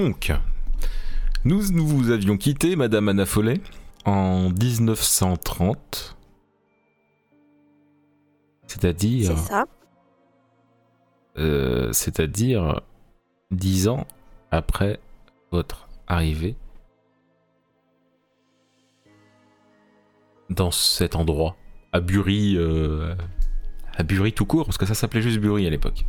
donc, nous, nous vous avions quitté, Madame Anna Follet, en 1930. C'est-à-dire. C'est ça. Euh, c'est-à-dire 10 ans après votre arrivée dans cet endroit, à Bury, euh, à Bury tout court, parce que ça s'appelait juste Bury à l'époque.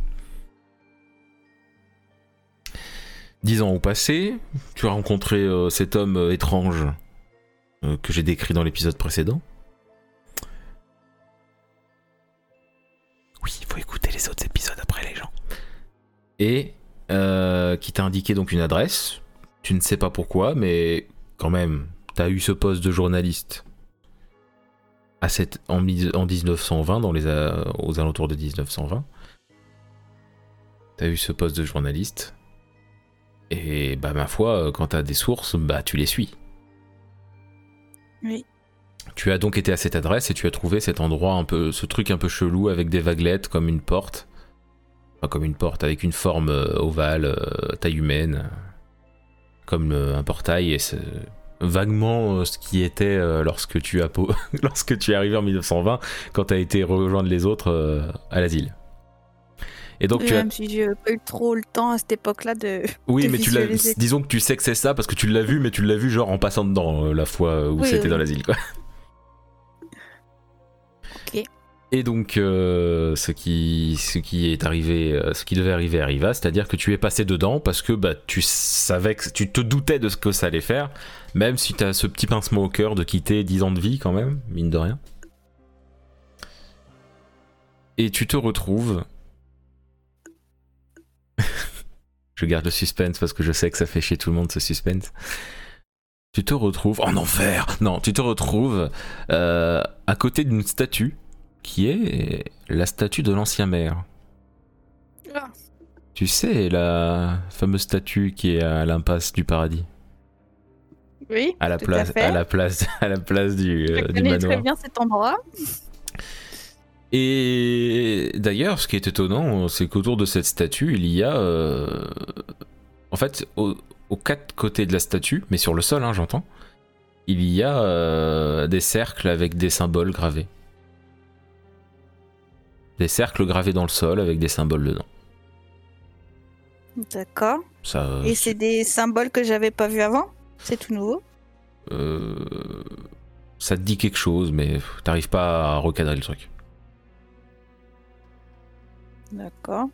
Dix ans ont passé, tu as rencontré euh, cet homme euh, étrange euh, que j'ai décrit dans l'épisode précédent. Oui, il faut écouter les autres épisodes après les gens. Et qui t'a indiqué donc une adresse. Tu ne sais pas pourquoi, mais quand même, t'as eu ce poste de journaliste à cette, en, en 1920, dans les, aux alentours de 1920. T'as eu ce poste de journaliste. Et bah ma foi, euh, quand t'as des sources, bah tu les suis. Oui. Tu as donc été à cette adresse et tu as trouvé cet endroit un peu, ce truc un peu chelou avec des vaguelettes comme une porte. Enfin, comme une porte avec une forme euh, ovale, euh, taille humaine, comme un portail et c'est vaguement ce qui était lorsque tu as lorsque tu es arrivé en 1920 quand tu as été rejoindre les autres à l'asile. Et donc tu as Même si j'ai pas eu trop le temps à cette époque-là de. oui, de mais tu l'as visualiser. disons que tu sais que c'est ça parce que tu l'as vu mais tu l'as vu genre en passant dedans euh, la fois où Oui, c'était oui. dans l'asile quoi. Ok. Et donc, euh, ce, qui, ce qui est arrivé, euh, ce qui devait arriver arriva, c'est-à-dire que tu es passé dedans parce que bah, tu savais que tu te doutais de ce que ça allait faire, même si tu as ce petit pincement au cœur de quitter 10 ans de vie quand même, mine de rien. Et tu te retrouves. je garde le suspense parce que je sais que ça fait chier tout le monde ce suspense. Tu te retrouves en enfer. Non, tu te retrouves euh, à côté d'une statue qui est la statue de l'ancien maire. Ah. Tu sais, la fameuse statue qui est à l'impasse du paradis, Oui. à la à place, à, la place, à la place du, Je euh, du manoir. très bien cet endroit. Et d'ailleurs, ce qui est étonnant, c'est qu'autour de cette statue, il y a, euh, en fait, au- aux quatre côtés de la statue, mais sur le sol, hein, j'entends, il y a euh, des cercles avec des symboles gravés. Des cercles gravés dans le sol avec des symboles dedans. D'accord. Ça, Et c'est des symboles que j'avais pas vus avant? C'est tout nouveau? Euh, ça te dit quelque chose, mais t'arrives pas à recadrer le truc. D'accord.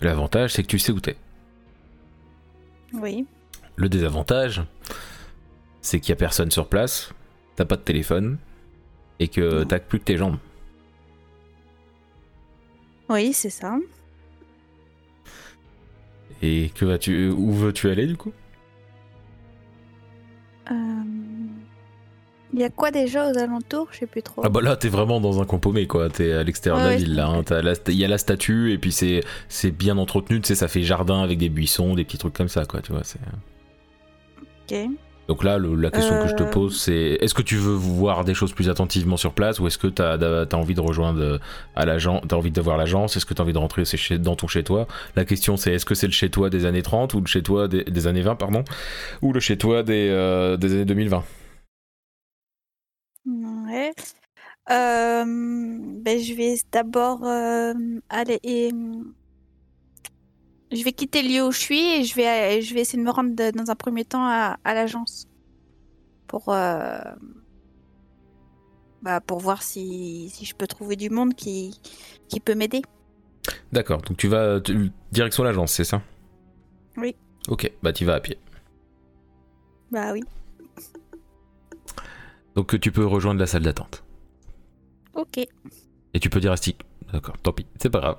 L'avantage, c'est que tu sais où t'es. Oui. Le désavantage, c'est qu'il y a personne sur place, t'as pas de téléphone, et que t'as plus que tes jambes. Oui, c'est ça. Et que vas-tu, où veux-tu aller du coup? Euh, Il y a quoi déjà aux alentours Je sais plus trop. Ah bah là, t'es vraiment dans un coin paumé quoi. T'es à l'extérieur de la ville là. hein. T'as Il y a la statue et puis c'est c'est bien entretenu. Tu sais, ça fait jardin avec des buissons, des petits trucs comme ça quoi. Tu vois. C'est. Ok. Donc là, le- la question que je te Euh. pose, c'est est-ce que tu veux voir des choses plus attentivement sur place ou est-ce que tu as, envie de rejoindre à l'agence, t'as envie de voir l'agence, est-ce que tu as envie de rentrer c'est chez, dans ton chez-toi La question c'est est-ce que c'est le chez-toi des années 30 ou le chez-toi des, des années 20, pardon, ou le chez-toi des, euh, des années 2020 Euh, ben, je vais d'abord euh, aller et je vais quitter le lieu où je suis et je vais je vais essayer de me rendre de- dans un premier temps à, à l'agence pour euh, bah, pour voir si, si je peux trouver du monde qui qui peut m'aider. D'accord, donc tu vas tu- direction l'agence, c'est ça? Oui. Ok, bah tu vas à pied. Bah oui. Donc tu peux rejoindre la salle d'attente. Ok. Et tu peux dire à Stick. D'accord, tant pis, c'est pas grave.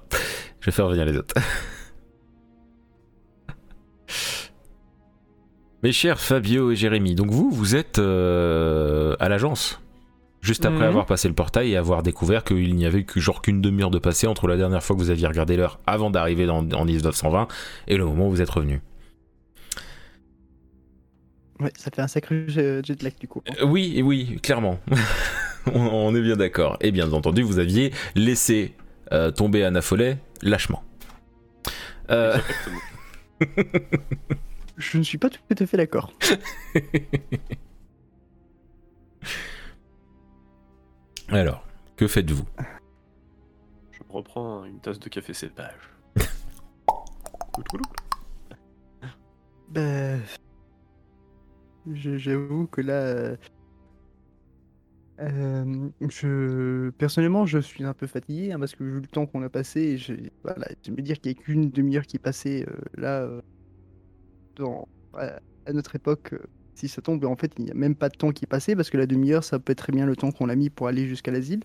Je vais faire venir les autres. Mes chers Fabio et Jérémy, donc vous, vous êtes euh, à l'agence. Juste après Mhm. avoir passé le portail et avoir découvert qu'il n'y avait que genre qu'une demi-heure de passé entre la dernière fois que vous aviez regardé l'heure avant d'arriver dans, en 1920 et le moment où vous êtes revenu. Ouais, ça fait un sacré jet jet lag du coup. Euh, oui, oui, clairement. on, on est bien d'accord. Et bien entendu, vous aviez laissé euh, tomber Anna Follet lâchement. Euh, Je ne suis pas tout à fait d'accord. Alors, que faites-vous? Je reprends une tasse de café cépage. Bah, J'avoue que là, euh, euh, je personnellement, je suis un peu fatigué hein, parce que vu le temps qu'on a passé, j'ai- voilà, je me dire qu'il n'y a qu'une demi-heure qui est passée euh, là, euh, dans, à, notre époque, si ça tombe, en fait, il n'y a même pas de temps qui est passé parce que la demi-heure, ça peut être très bien le temps qu'on a mis pour aller jusqu'à l'asile,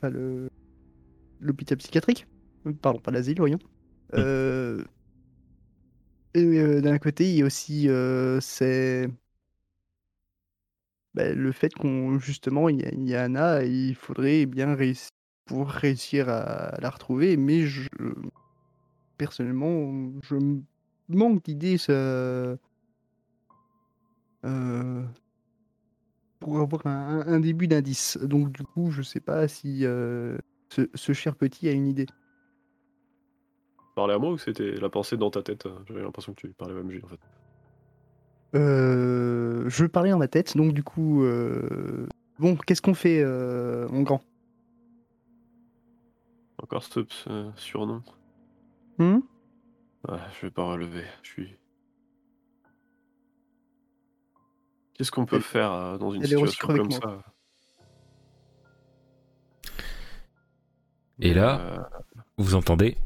enfin le l'hôpital psychiatrique, pardon, pas l'asile, voyons. Euh, et d'un côté, il y a aussi c'est bah, le fait qu'on justement il y a, a Anna il faudrait bien réussir pour réussir à la retrouver, mais je personnellement je manque d'idées pour avoir un, début d'indice. Donc du coup, je sais pas si ce cher petit a une idée. Parlais à moi ou c'était la pensée dans ta tête J'avais l'impression que tu parlais à MJ en fait. Euh, je parlais dans ma tête, donc du coup, euh, bon, qu'est-ce qu'on fait, euh, mon grand? Encore ce surnom. Hmm? Ouais, je vais pas relever. Je suis. Qu'est-ce qu'on peut Elle- faire euh, dans une elle situation comme ça? Et là, Euh, Vous entendez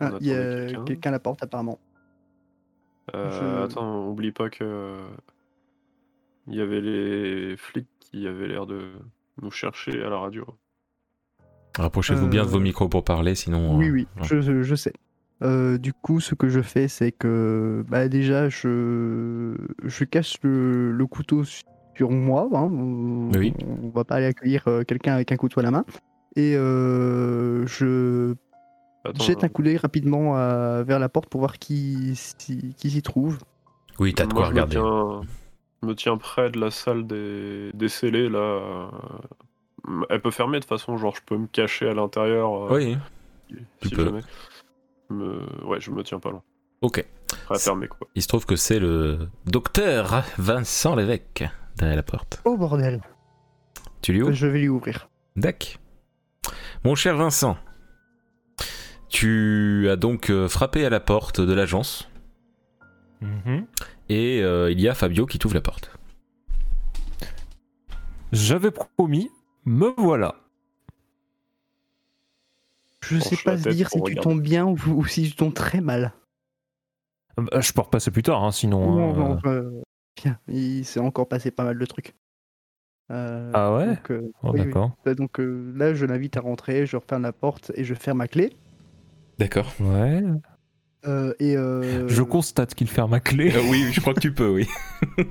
Ah, Il y a quelqu'un. à la porte apparemment. euh, Je- Attends, oublie pas que. Il y avait les flics qui avaient l'air de nous chercher à la radio. Rapprochez-vous bien de vos Euh, micros pour parler, sinon. Oui, euh, oui, ouais. je, sais. Euh, du coup, ce que je fais, c'est que bah, déjà, je, je cache le, le couteau sur moi. hein. On, Oui. on va pas aller accueillir euh, quelqu'un avec un couteau à la main. Et euh, je Attends, jette euh, un coup d'œil rapidement à- vers la porte pour voir qui s'y qui s'y trouve. Oui, t'as de moi, quoi je regarder. Me tiens, je me tiens près de la salle des, des scellés là. euh, Elle peut fermer de toute façon, genre je peux me cacher à l'intérieur. euh, Oui, si tu peux. jamais. Me- Ouais, je me tiens pas loin. ok. Prêt à fermer quoi. Il se trouve que c'est le docteur Vincent Lévesque derrière la porte. Oh bordel Tu lui ouvres Je vais lui ouvrir. Dac. Mon cher Vincent, tu as donc euh, frappé à la porte de l'agence Mhm. et euh, il y a Fabio qui t'ouvre la porte. J'avais promis, me voilà. Je sais pas tête dire si tu tombes bien ou, ou si tu tombes très mal. Euh, bah, je peux repasser plus tard, hein, sinon. Non, euh, non, euh, bien, il s'est encore passé pas mal de trucs. Euh, Ah ouais? donc, euh, oh, oui, oui. D'accord. Euh, Donc euh, là, je l'invite à rentrer, je referme la porte et je ferme ma clé. D'accord. Ouais. Euh, et euh, Je constate qu'il ferme ma clé. oui, je crois que tu peux, oui. et,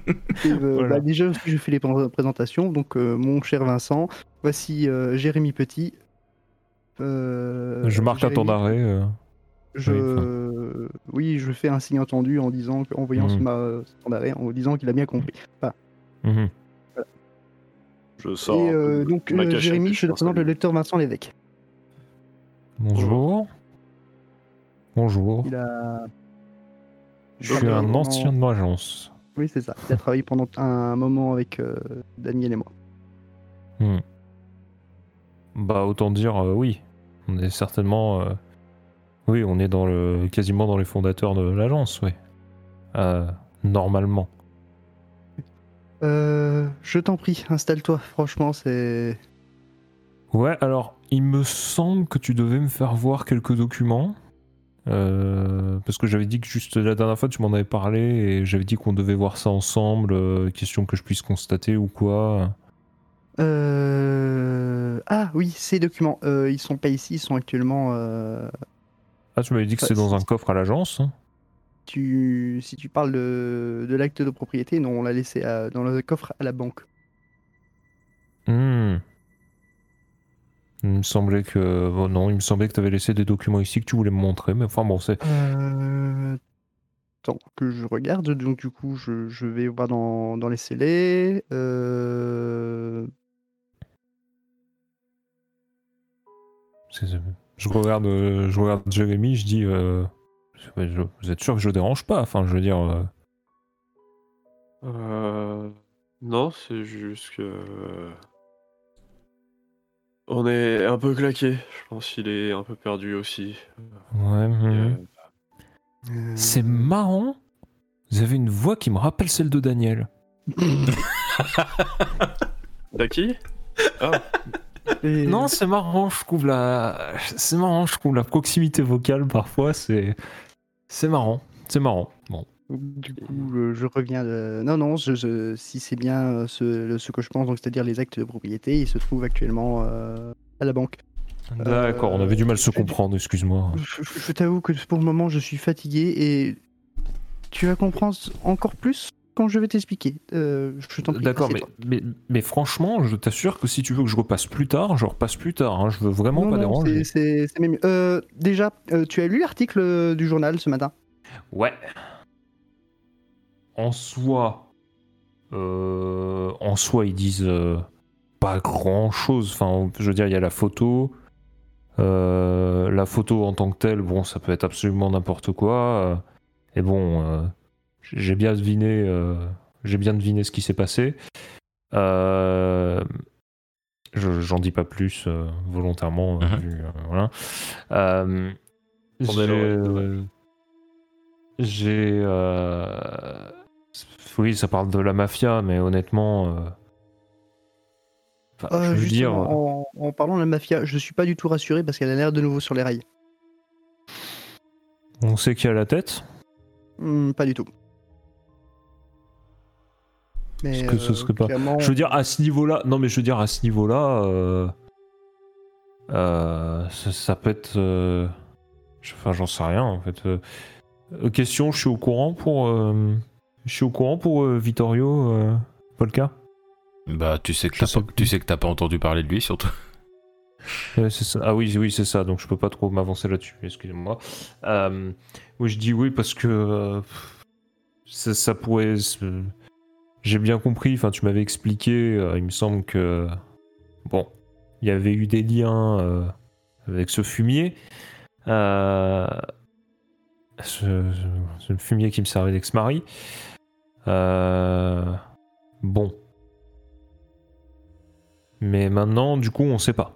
euh, Voilà. bah, déjà je fais les pré- présentations. Donc, euh, mon cher Vincent, voici euh, Jérémy Petit. Euh, je marque à ton Jérémy, arrêt. euh. Je... Oui, je fais un signe entendu en disant, en voyant Mhm. son, ma- son arrêt, en disant qu'il a bien compris. Mhm. Je sors. et euh, donc, euh, Jérémy, je te présente le lecteur Vincent Lévesque. Bonjour. Bonjour. Il a. Je suis un ancien de l'agence. Oui, c'est ça. Il a travaillé pendant un moment avec euh, Daniel et moi. Hmm. Bah autant dire euh, oui. On est certainement. euh, Oui, on est dans le quasiment dans les fondateurs de l'agence, oui. Normalement. Je t'en prie, installe-toi. Franchement, c'est. Ouais, alors il me semble que tu devais me faire voir quelques documents. Euh, parce que j'avais dit que juste la dernière fois tu m'en avais parlé et j'avais dit qu'on devait voir ça ensemble, euh, question que je puisse constater ou quoi. Euh... Ah oui, ces documents. Euh, ils sont pas ici, ils sont actuellement. Ah, tu m'avais dit que Bah, c'est dans un coffre à l'agence. hein. Tu... Si tu parles de, de l'acte de propriété, non, on l'a laissé à- dans le coffre à la banque. Hmm. Il me semblait que. bon, non, il me semblait que tu avais laissé des documents ici que tu voulais me montrer, mais enfin bon, c'est. Euh... Attends, que je regarde. Donc, du coup, je, je vais voir dans, dans les scellés. Euh... je regarde, euh, je regarde Jérémy, je dis, euh, je- vous êtes sûr que je dérange pas? Enfin, je veux dire, euh, Euh, Non, c'est juste que. On est un peu claqué. Je pense qu'il est un peu perdu aussi. ouais. Mhm. euh, C'est marrant. Vous avez une voix qui me rappelle celle de Daniel. T'as qui? Ah, Et- Non, c'est marrant, je trouve la, c'est marrant, je trouve la proximité vocale parfois, c'est, c'est marrant, c'est marrant. Bon. Du coup, je, je reviens de... Non, non, je- je- si c'est bien euh, ce, le- ce que je pense, donc c'est-à-dire les actes de propriété, il se trouve actuellement euh, à la banque. D'accord, on avait du mal à se comprendre, excuse-moi. Je, je- je t'avoue que pour le moment, je suis fatigué et tu vas comprendre encore plus quand je vais t'expliquer. Euh, je t'en prie. D'accord, mais, assieds-toi. mais, mais franchement, je t'assure que si tu veux que je repasse plus tard, je repasse plus tard. hein, Je veux vraiment Non, pas non, déranger. c'est- même mieux. Euh, déjà, euh, tu as lu l'article euh, du journal ce matin? Ouais. En soi, euh, en soi, ils disent euh, pas grand chose. Enfin, je veux dire, il y a la photo. Euh, la photo en tant que telle, bon, ça peut être absolument n'importe quoi. et bon, j'ai bien deviné, j'ai bien deviné ce qui s'est passé. Euh, je- J'en dis pas plus volontairement. Mhm. vu, voilà. J'ai, là, ouais. euh, j'ai, euh, oui, ça parle de la mafia, mais honnêtement, euh, enfin, Euh, je veux dire, en, en parlant de la mafia, je suis pas du tout rassuré parce qu'elle a l'air de nouveau sur les rails. on sait qui a la tête. Hmm, pas du tout. Mais, ce serait pas- clairement- Je veux dire, à ce niveau-là, non, mais je veux dire, à ce niveau-là, euh, ça, ça peut être. Enfin, j'en sais rien, en fait. Question, je suis au courant pour. Je suis au courant pour euh, Vittorio euh, Polka Bah, tu sais que t'as pas, tu sais que t'as pas entendu parler de lui, surtout. Ça. Ah oui, oui, c'est ça. Donc je peux pas trop m'avancer là-dessus. Excusez-moi. Euh, oui, je dis oui parce que euh, ça, ça pourrait. J'ai bien compris. Enfin, tu m'avais expliqué. il me semble que bon, il y avait eu des liens avec ce fumier. Ce, ce fumier qui me servait d'ex-mari. Euh, bon. Mais maintenant, du coup, on sait pas.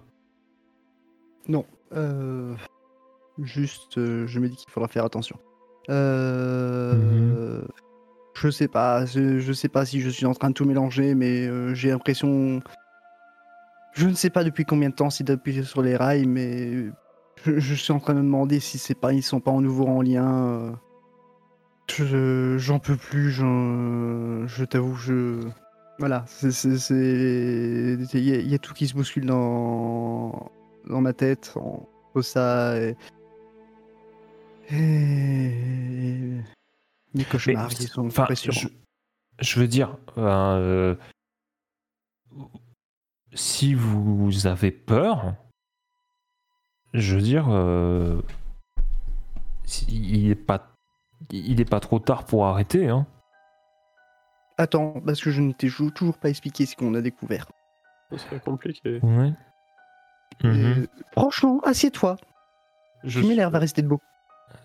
Euh, juste, euh, je me dis qu'il faudra faire attention. Euh, Je sais pas, je, je sais pas si je suis en train de tout mélanger, mais euh, j'ai l'impression. Je ne sais pas depuis combien de temps c'est d'appuyer sur les rails, mais je, je suis en train de me demander si c'est pas ils sont pas en nouveau en lien. euh. Je- J'en peux plus, je t'avoue, je. Voilà, c'est. Il y, a- il y a tout qui se bouscule dans, dans ma tête, en ça et. et... Mes cauchemars Mais, qui sont enfin, je, je veux dire, euh, si vous avez peur, je veux dire, euh, il est pas, il est pas trop tard pour arrêter, hein. Attends, parce que je ne t'ai jou- toujours pas expliqué ce qu'on a découvert. ça serait compliqué. Ouais. Mhm. Euh, franchement, assieds-toi. Je Tu m'énerves suis- à rester debout.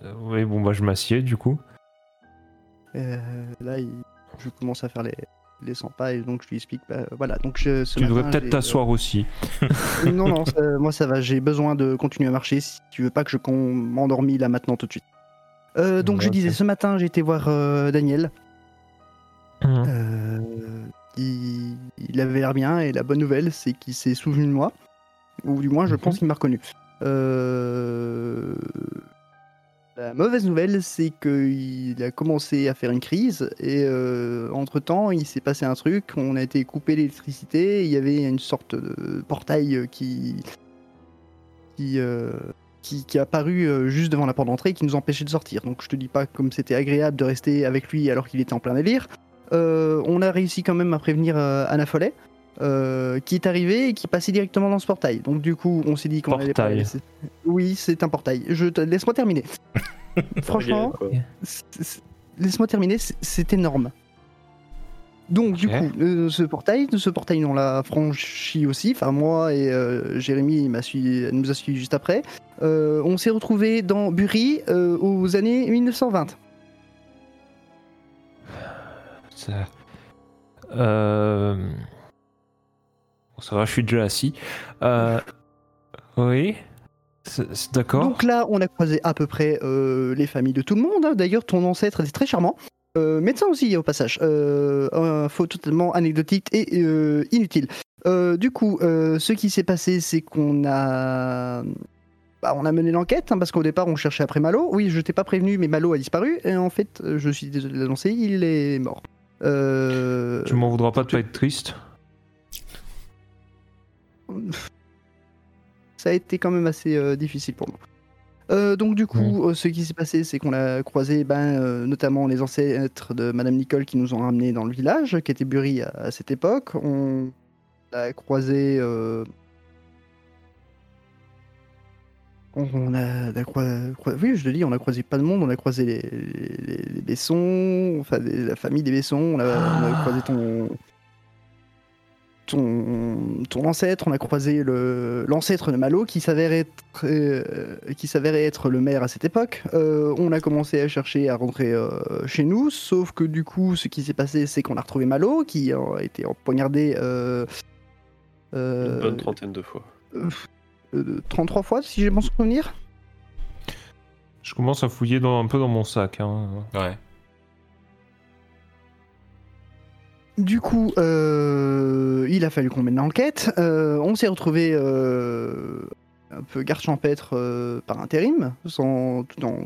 Euh, Oui, bon, bah, je m'assieds du coup. Euh, là, il- je commence à faire les, 100 pas et donc je lui explique. bah, voilà, donc je, ce tu devrais peut-être t'asseoir aussi. euh, non, non, ça- moi ça va. J'ai besoin de continuer à marcher. Si tu veux pas que je m'endormis là maintenant tout de suite. Euh, donc Ouais, je disais, ce matin, j'ai été voir euh, Daniel. Euh, il, il avait l'air bien et la bonne nouvelle, c'est qu'il s'est souvenu de moi. Ou du moins, je Mhm. pense qu'il m'a reconnu. Euh, La mauvaise nouvelle, c'est qu'il a commencé à faire une crise et euh, entre-temps, il s'est passé un truc. On a été coupé l'électricité. Il y avait une sorte de portail qui qui, euh, qui, qui apparu euh, juste devant la porte d'entrée et qui nous empêchait de sortir. Donc je te dis pas comme c'était agréable de rester avec lui alors qu'il était en plein délire. On a réussi quand même à prévenir Anna Follet, euh, qui est arrivée et qui passait directement dans ce portail. Donc du coup, on s'est dit qu'on allait pas Oui, c'est un portail. Je te laisse-moi terminer. Franchement, laisse-moi terminer. c'est- énorme. Donc du coup, euh, ce portail, ce portail, on l'a franchi aussi. Enfin moi et euh, Jérémy, il m'a nous a suivi juste après. Euh, on s'est retrouvé dans Bury euh, aux années 1920. Ça... Euh... bon, ça va, je suis déjà assis. Euh... Oui. C'est- D'accord. Donc là, on a croisé à peu près euh, les familles de tout le monde. hein. D'ailleurs, ton ancêtre était très charmant. Euh, médecin aussi, au passage. Euh, info totalement anecdotique et euh, inutile. Euh, du coup, euh, ce qui s'est passé, c'est qu'on a... bah, on a mené l'enquête, hein, parce qu'au départ, on cherchait après Malo. Oui, je t'ai pas prévenu, mais Malo a disparu. Et en fait, je suis désolé de l'annoncer, il est mort. Euh, Tu m'en voudras pas de pas être triste. Ça a été quand même assez euh, difficile pour moi. Euh, donc du coup, euh, ce qui s'est passé, c'est qu'on a croisé ben, notamment les ancêtres de Madame Nicole qui nous ont ramenés dans le village, qui était Bury à, à cette époque. On a croisé... On a, on a croi- croi- oui, je te dis, on a croisé pas de monde, on a croisé les, les, les Bessons, enfin la famille des Bessons, on a, on a croisé ton, ton, ton ancêtre, on a croisé le- l'ancêtre de Malo qui s'avère être, euh, qui s'avérait être le maire à cette époque. Euh, on a commencé à chercher à rentrer euh, chez nous, sauf que du coup, ce qui s'est passé, c'est qu'on a retrouvé Malo qui a été empoignardé euh, Une bonne trentaine de fois. euh, 33 fois, si j'ai bon souvenir. Je commence à fouiller dans, un peu dans mon sac. Hein. Ouais. Du coup, euh, il a fallu qu'on mène l'enquête. Euh, on s'est retrouvé euh, un peu garde champêtre par intérim. Sans, tout en...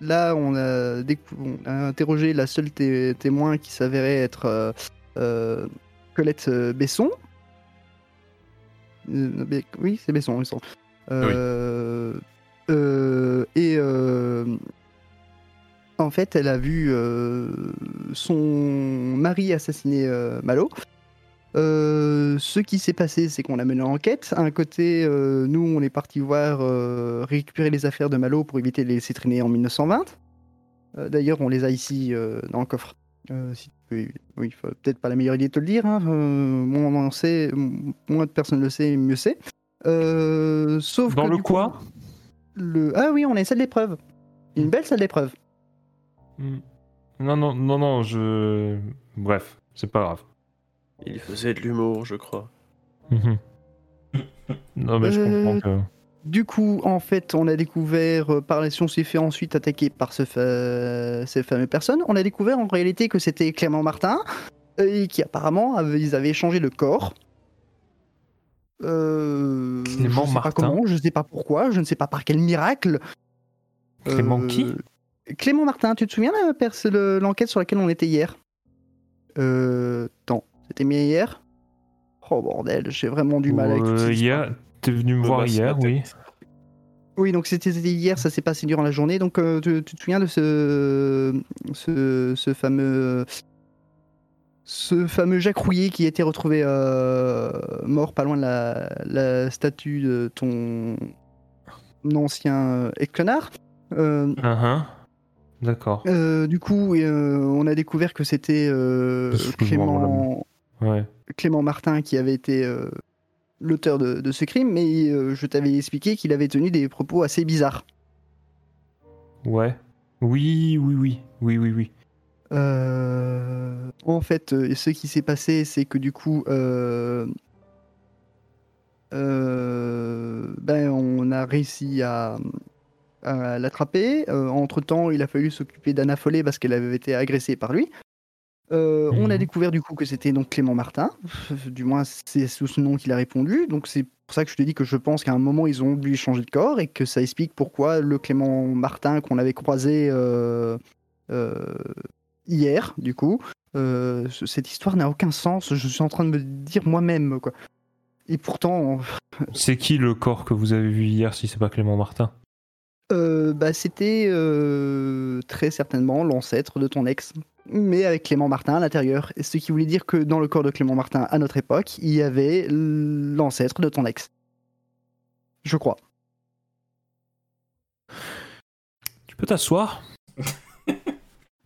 Là, on a, décou- on a interrogé la seule té- témoin qui s'avérait être Colette Besson. Oui, c'est Besson, il semble. Euh, et euh, en fait, elle a vu euh, son mari assassiner euh, Malo. Euh, ce qui s'est passé, c'est qu'on a mené l'enquête. À un côté, nous, on est parti voir récupérer les affaires de Malo pour éviter de les laisser traîner en 1920. Euh, D'ailleurs, on les a ici dans le coffre. Si oui, faut- peut-être pas la meilleure idée de te le dire. hein. Moins on en sait, m- moins de personnes le sait, mieux c'est. Sauf Dans que le coup, quoi? le... Ah oui, on a une salle d'épreuve. Une belle salle d'épreuve. Hmm. Non, non, non, non, je. Bref, c'est pas grave. Il faisait de l'humour, je crois. Mhm. non, mais je Euh, comprends que. Du coup, en fait, on a découvert, euh, par la si on s'est fait ensuite attaquer par ce fa- ces fameuses personnes, on a découvert en réalité que c'était Clément Martin, euh, et qui apparemment, avait- ils avaient changé de corps. Euh, Clément je sais pas Martin comment, je sais pas pourquoi, je ne sais pas par quel miracle. Clément Euh, qui? Clément Martin, tu te souviens de l'enquête sur laquelle on était hier? Euh. Attends, c'était bien hier? Oh bordel, j'ai vraiment du mal avec Euh, ces histoires. hier, t'es venu me voir la hier, oui. Oui, donc c'était hier, ça s'est passé durant la journée. Donc euh, tu, tu te souviens de ce, ce, ce fameux ce fameux Jacques Rouillet qui a été retrouvé euh, mort pas loin de la, la statue de ton ancien euh, ex-connard? Euh, Ah, ah. D'accord. euh, du coup, euh, on a découvert que c'était euh, Clément, Ouais. Clément Martin qui avait été euh, l'auteur de, de ce crime, mais euh, je t'avais expliqué qu'il avait tenu des propos assez bizarres. Ouais. Oui, oui, oui. Oui, oui, oui. Euh, en fait, euh, ce qui s'est passé, c'est que du coup, euh, euh, ben, on a réussi à, à l'attraper. Euh, entre-temps, il a fallu s'occuper d'Anna Follet parce qu'elle avait été agressée par lui. Euh, On a Mhm. découvert du coup que c'était donc Clément Martin, du moins c'est sous ce nom qu'il a répondu. Donc c'est pour ça que je te dis que je pense qu'à un moment ils ont dû changer de corps et que ça explique pourquoi le Clément Martin qu'on avait croisé euh, euh, hier, du coup, ce- cette histoire n'a aucun sens. Je suis en train de me dire moi-même quoi. Et pourtant, C'est qui le corps que vous avez vu hier si c'est pas Clément Martin? Euh, bah, c'était euh, très certainement l'ancêtre de ton ex, mais avec Clément Martin à l'intérieur. Ce qui voulait dire que dans le corps de Clément Martin à notre époque, il y avait l'ancêtre de ton ex. Je crois. Tu peux t'asseoir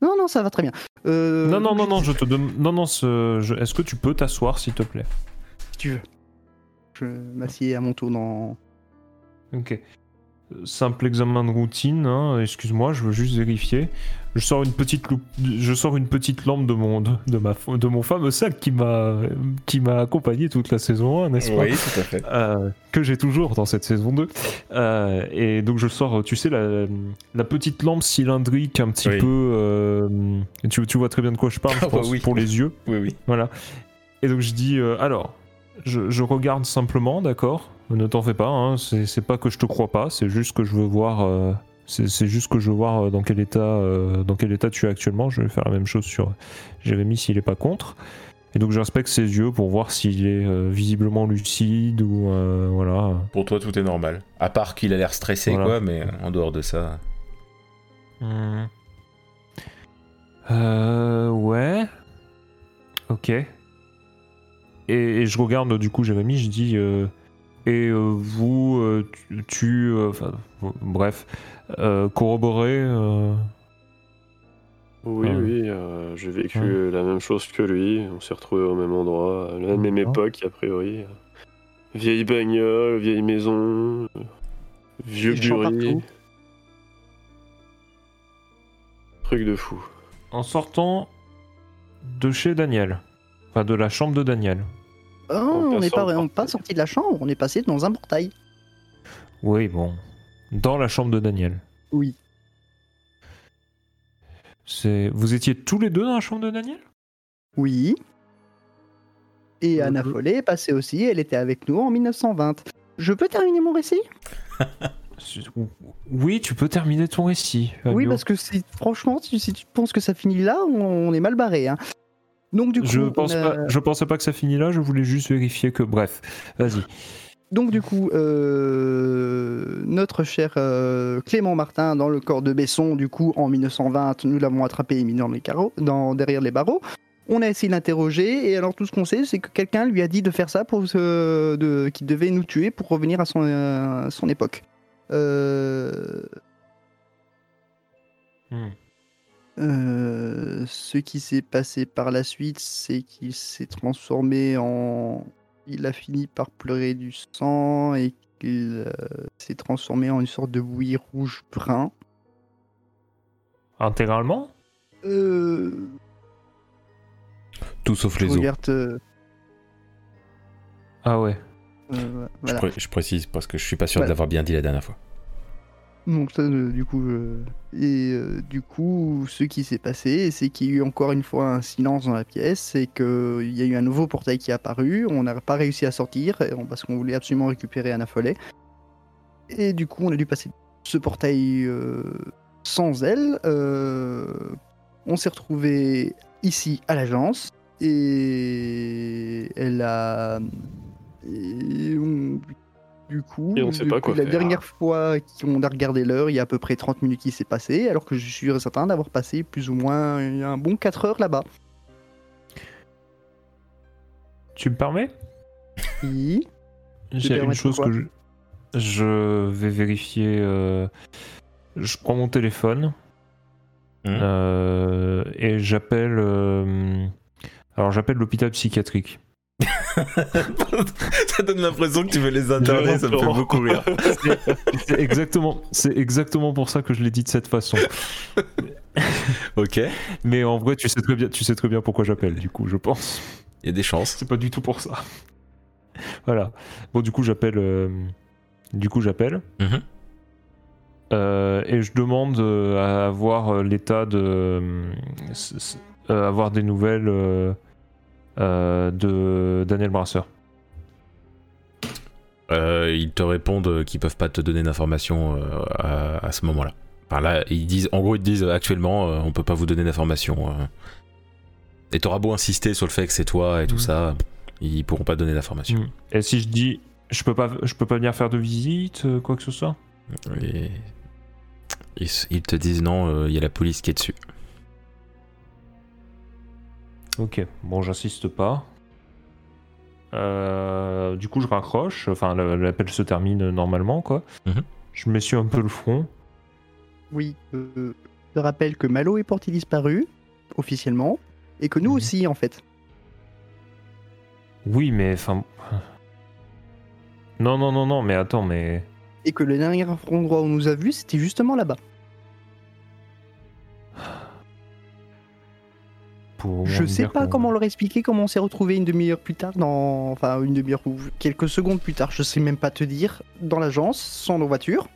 Non, non, ça va très bien. Euh, non, non, non, non, je te demande. Non, non, ce- je- est-ce que tu peux t'asseoir, s'il te plaît? Si tu veux. Je m'assieds à mon tour dans. Ok. Simple examen de routine, hein, excuse-moi, je veux juste vérifier. Je sors une petite loupe, je sors une petite lampe de mon de, de ma de mon fameux sac qui m'a qui m'a accompagné toute la saison 1, n'est-ce pas? Oui, tout à fait. Euh, que j'ai toujours dans cette saison 2. Euh, et donc je sors, tu sais, la, la petite lampe cylindrique un petit Oui. peu... euh, tu, tu vois très bien de quoi je parle, je Ah bah pense, oui. pour les yeux. Oui, oui. Voilà. Et donc je dis, alors, je, je regarde simplement, d'accord? Ne t'en fais pas, hein, c'est pas que je te crois pas, c'est juste que je veux voir... euh, c'est juste que je veux voir euh, dans quel état euh, dans quel état tu es actuellement. Je vais faire la même chose sur Jérémy s'il est pas contre. Et donc j'inspecte ses yeux pour voir s'il est euh, visiblement lucide ou voilà. Pour toi, tout est normal. À part qu'il a l'air stressé, Voilà. quoi, mais en dehors de ça. Euh, ouais. Ok. Et, et je regarde du coup Jérémy, je dis euh, et euh, vous euh, tu, euh, enfin euh, bref euh, corroborez. euh, Oui, Ah. oui, euh, j'ai vécu Ouais. la même chose que lui. On s'est retrouvés au même endroit, à la même époque, a priori. Vieille bagnole, vieille maison, vieux partout. Truc de fou. en sortant de chez Daniel, enfin de la chambre de Daniel. Oh, En on n'est pas, on pas sorti de la chambre, on est passé dans un portail. Oui bon, dans la chambre de Daniel. Oui. C'est vous étiez tous les deux dans la chambre de Daniel? Oui. Et Mhm. Anna Follet est passée aussi, elle était avec nous en 1920. Je peux terminer mon récit? Oui, tu peux terminer ton récit. Oui, parce que si, franchement, si, si tu penses que ça finit là, on, on est mal barré. Hein. Donc du coup, Je on pense a- pas, je pensais pas que ça finit là, je voulais juste vérifier que. Bref, vas-y. Donc du coup, euh, notre cher euh, Clément Martin dans le corps de Besson, du coup en 1920, nous l'avons attrapé et mis dans les carreaux, dans, derrière les barreaux. On a essayé de l'interroger et alors tout ce qu'on sait, c'est que quelqu'un lui a dit de faire ça pour de, qu'il devait nous tuer pour revenir à son, euh, son époque. Euh, Hmm. Euh, ce qui s'est passé par la suite, c'est qu'il s'est transformé en. Il a fini par pleurer du sang et qu'il euh, s'est transformé en une sorte de bouillie rouge-brun. Intégralement? Euh, Tout sauf les os. regarde. euh, Ah ouais. euh, Je, voilà. pré- je précise parce que je suis pas sûr Voilà. de l'avoir bien dit la dernière fois. Donc euh, du coup, euh, et euh, du coup, ce qui s'est passé, c'est qu'il y a eu encore une fois un silence dans la pièce, et qu'il y a eu un nouveau portail qui est apparu. On n'a pas réussi à sortir parce qu'on voulait absolument récupérer Anna Follet. Et du coup, on a dû passer ce portail sans elle. On s'est retrouvé ici à l'agence et elle a. Du coup, Et on sait pas depuis quoi la faire. dernière fois qu'on a regardé l'heure, il y a à peu près 30 minutes qui s'est passé, alors que je suis certain d'avoir passé plus ou moins un bon 4 heures là-bas. Tu me permets? Oui. J'ai une chose que je... je vais vérifier. euh, Je prends mon téléphone Hmm. euh, et j'appelle. euh, Alors j'appelle l'hôpital psychiatrique. ça donne l'impression que tu veux les interner, ça me fait beaucoup rire. C'est exactement, c'est exactement pour ça que je l'ai dit de cette façon. Ok, il Mais en vrai, tu sais très bien, tu sais très bien pourquoi j'appelle. Du coup, je pense. y a des chances. C'est pas du tout pour ça. voilà. Bon, du coup, j'appelle. euh, Du coup, j'appelle. Mhm. Euh, et je demande euh, à avoir l'état de. avoir des nouvelles de Daniel Brasseur. Euh, ils te répondent qu'ils peuvent pas te donner d'informations euh, à, à ce moment-là. Enfin là, ils disent, en gros, ils te disent euh, actuellement, euh, on peut pas vous donner d'informations. euh. Et t'auras beau insister sur le fait que c'est toi et tout Mhm. ça, ils pourront pas donner d'informations. Mm. Et si je dis. Je peux pas, je peux pas venir faire de visite, euh, quoi que ce soit? Et ils, ils te disent non, euh, il y a la police qui est dessus. Ok, bon, j'insiste pas. Euh, du coup, je raccroche. Enfin, l'appel se termine normalement, quoi. Mhm. Je m'essuie un peu le front. Oui. euh, je te rappelle que Malo est porté disparu. officiellement, et que nous Mhm. aussi, en fait. Oui, mais enfin. Non, non, non, non, mais attends, mais. Et que le dernier endroit où on nous a vus, c'était justement là-bas. Pour Je sais pas comment leur expliquer comment on s'est retrouvé une demi-heure plus tard dans. Enfin, une demi-heure ou quelques secondes plus tard, je sais même pas te dire, dans l'agence, sans nos voitures.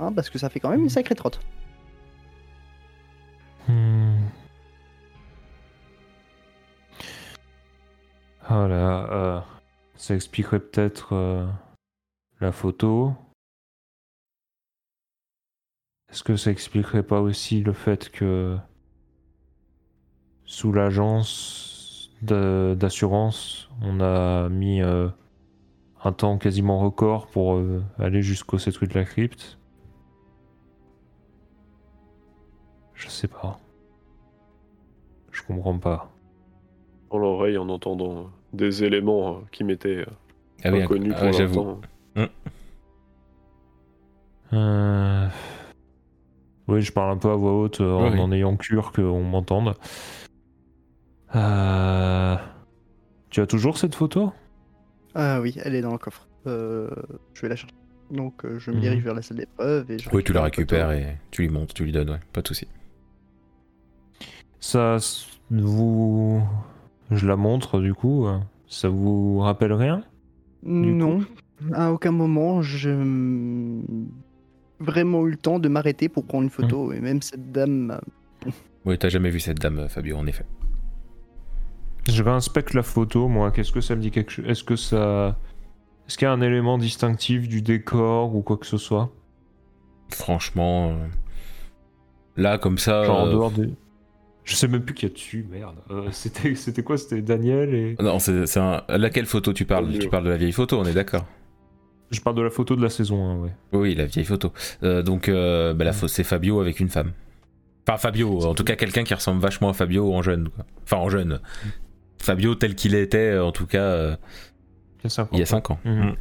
Hein, parce que ça fait quand même une sacrée trotte. Hmm. Ah là, euh, ça expliquerait peut-être euh, la photo. Est-ce que ça expliquerait pas aussi le fait que sous l'agence d'assurance, on a mis euh, un temps quasiment record pour euh, aller jusqu'au 7 rue de la crypte Je sais pas. Je comprends pas. Dans l'oreille en entendant euh, des éléments qui m'étaient Ah oui, inconnus ah pour j'avoue. l'instant. Euh... Oui, je parle un peu à voix haute euh, en, Oui. en ayant cure qu'on m'entende. Euh... Tu as toujours cette photo? Ah oui, elle est dans le coffre. Euh, je vais la chercher. Donc euh, je me Mhm. dirige vers la salle d'épreuve et je Oui, tu la récupère récupères photo. et tu lui montes, tu lui donnes, ouais, pas de souci. Ça vous... Je la montre du coup. euh, Ça vous rappelle rien? Non, à aucun moment j'ai vraiment eu le temps de m'arrêter pour prendre une photo. Et même cette dame, Oui, t'as jamais vu cette dame, Fabio, en effet. Je réinspecte la photo, moi. Qu'est-ce que ça me dit quelque chose Est-ce que ça... Est-ce qu'il y a un élément distinctif du décor ou quoi que ce soit? Franchement, euh, là, comme ça. Genre en euh, dehors des... Je sais même plus qui y a dessus, merde. Euh, c'était, c'était quoi? C'était Daniel et... Non, c'est c'est un... Laquelle photo tu parles? Tu parles de la vieille photo, on est d'accord Je parle de la photo de la saison 1, ouais. Oui, oui, la vieille photo. Euh, donc, euh, bah, la c'est Fabio avec une femme. Enfin, Fabio, en tout cas, quelqu'un qui ressemble vachement à Fabio en jeune. quoi. Enfin, en jeune. Fabio tel qu'il était, en tout cas, euh, Il y a 5 ans. il y a 5 ans. Mhm. Mm.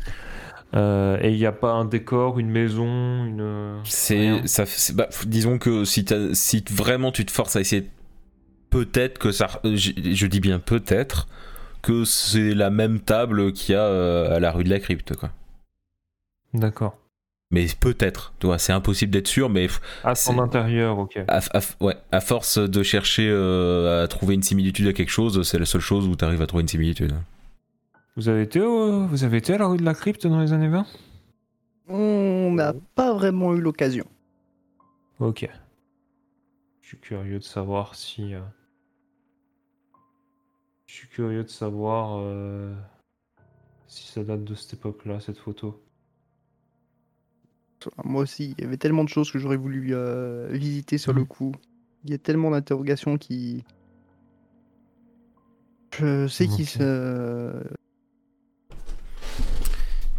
Euh, et il n'y a pas un décor, une maison, une... C'est, ça, bah, disons que si, si vraiment tu te forces à essayer, peut-être que ça, euh, je, je dis bien peut-être que c'est la même table qu'il y a euh, à la rue de la Crypte, quoi. D'accord. Mais peut-être, tu vois, c'est impossible d'être sûr, mais Ah, son C'est- intérieur, ok. à, à- ouais, à force de chercher euh, à trouver une similitude à quelque chose, c'est la seule chose où tu arrives à trouver une similitude. Vous avez été, au- vous avez été à la rue de la Crypte dans les années 20 on n'a pas vraiment eu l'occasion. Ok. Je suis curieux de savoir si... euh, Je suis curieux de savoir euh, si ça date de cette époque-là, cette photo. Moi aussi, il y avait tellement de choses que j'aurais voulu euh, visiter sur le Mhm. coup. Il y a tellement d'interrogations qui. Je sais Ok. qu'ils se.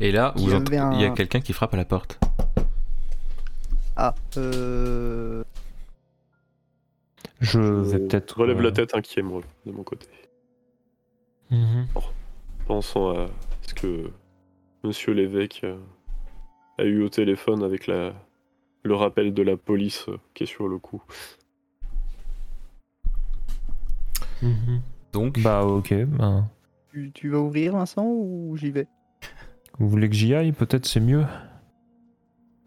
Et là, Il y ent- avait un- il y a quelqu'un qui frappe à la porte. Ah, euh. Je vais Je peut-être... relève euh, la tête inquiet, moi, de mon côté. mhm. Pensant à ce que monsieur l'évêque euh, a eu au téléphone avec la... le rappel de la police euh, qui est sur le coup. Mhm. Donc, Bah ok, ben, Tu, tu vas ouvrir Vincent ou j'y vais? Vous voulez que j'y aille? Peut-être c'est mieux.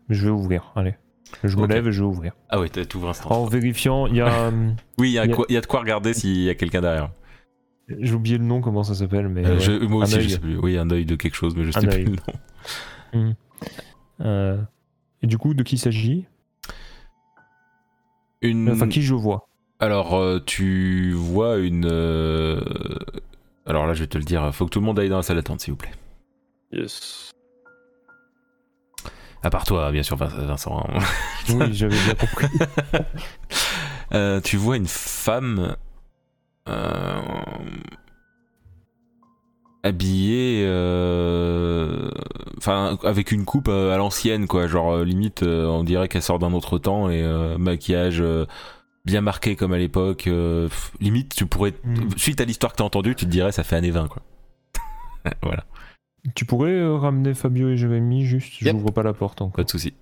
Je vais ouvrir, allez. Je me lève et je vais ouvrir. ah ouais, t'as tout instant. En vérifiant, il y a... hum, Oui, il y, a il y a- quoi- il y a de quoi regarder s'il y a quelqu'un derrière. J'ai oublié le nom, comment ça s'appelle, mais... Euh, ouais. je- moi Un aussi, œil. je sais plus. Oui, un œil de quelque chose, mais je Un sais plus œil. le nom. Euh, Et du coup, de qui s'agit? Une... Enfin, qui je vois? Alors, euh, tu vois une. euh, Alors là, je vais te le dire. Faut que tout le monde aille dans la salle d'attente, s'il vous plaît. Yes. À part toi, bien sûr, Vin- Vincent. hein. Oui, j'avais bien compris. Euh, tu vois une femme euh, habillée, euh, enfin avec une coupe euh, à l'ancienne, quoi. Genre euh, limite, on dirait qu'elle sort d'un autre temps et euh, maquillage euh, bien marqué comme à l'époque. limite, tu pourrais, Hmm. suite à l'histoire que t'as entendue, tu te dirais ça fait années 20, quoi. voilà, tu pourrais ramener Fabio et Jérémy, juste Yep. J'ouvre pas la porte pas encore. de souci.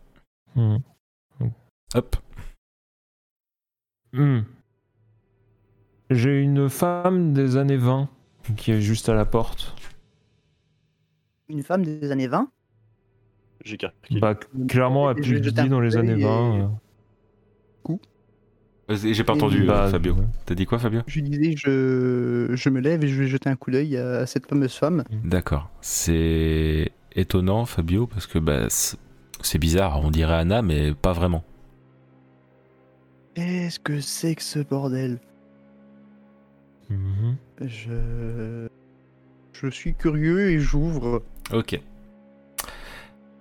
Hmm. Hop. Hmm. J'ai une femme des années 20 qui est juste à la porte. Une femme des années 20 J'ai. Bah, clairement, elle a plus de dans les coup années d'œil 20. et- euh. J'ai pas entendu, Bah, euh, Fabio. ouais. T'as dit quoi, Fabio? Je lui disais, je, je me lève et je vais jeter un coup d'œil à cette fameuse femme. D'accord. C'est étonnant, Fabio, parce que bah, c'est c'est bizarre. On dirait Anna, mais pas vraiment. Qu'est-ce que c'est que ce bordel? Mhm. Je. Je suis curieux et j'ouvre. Ok.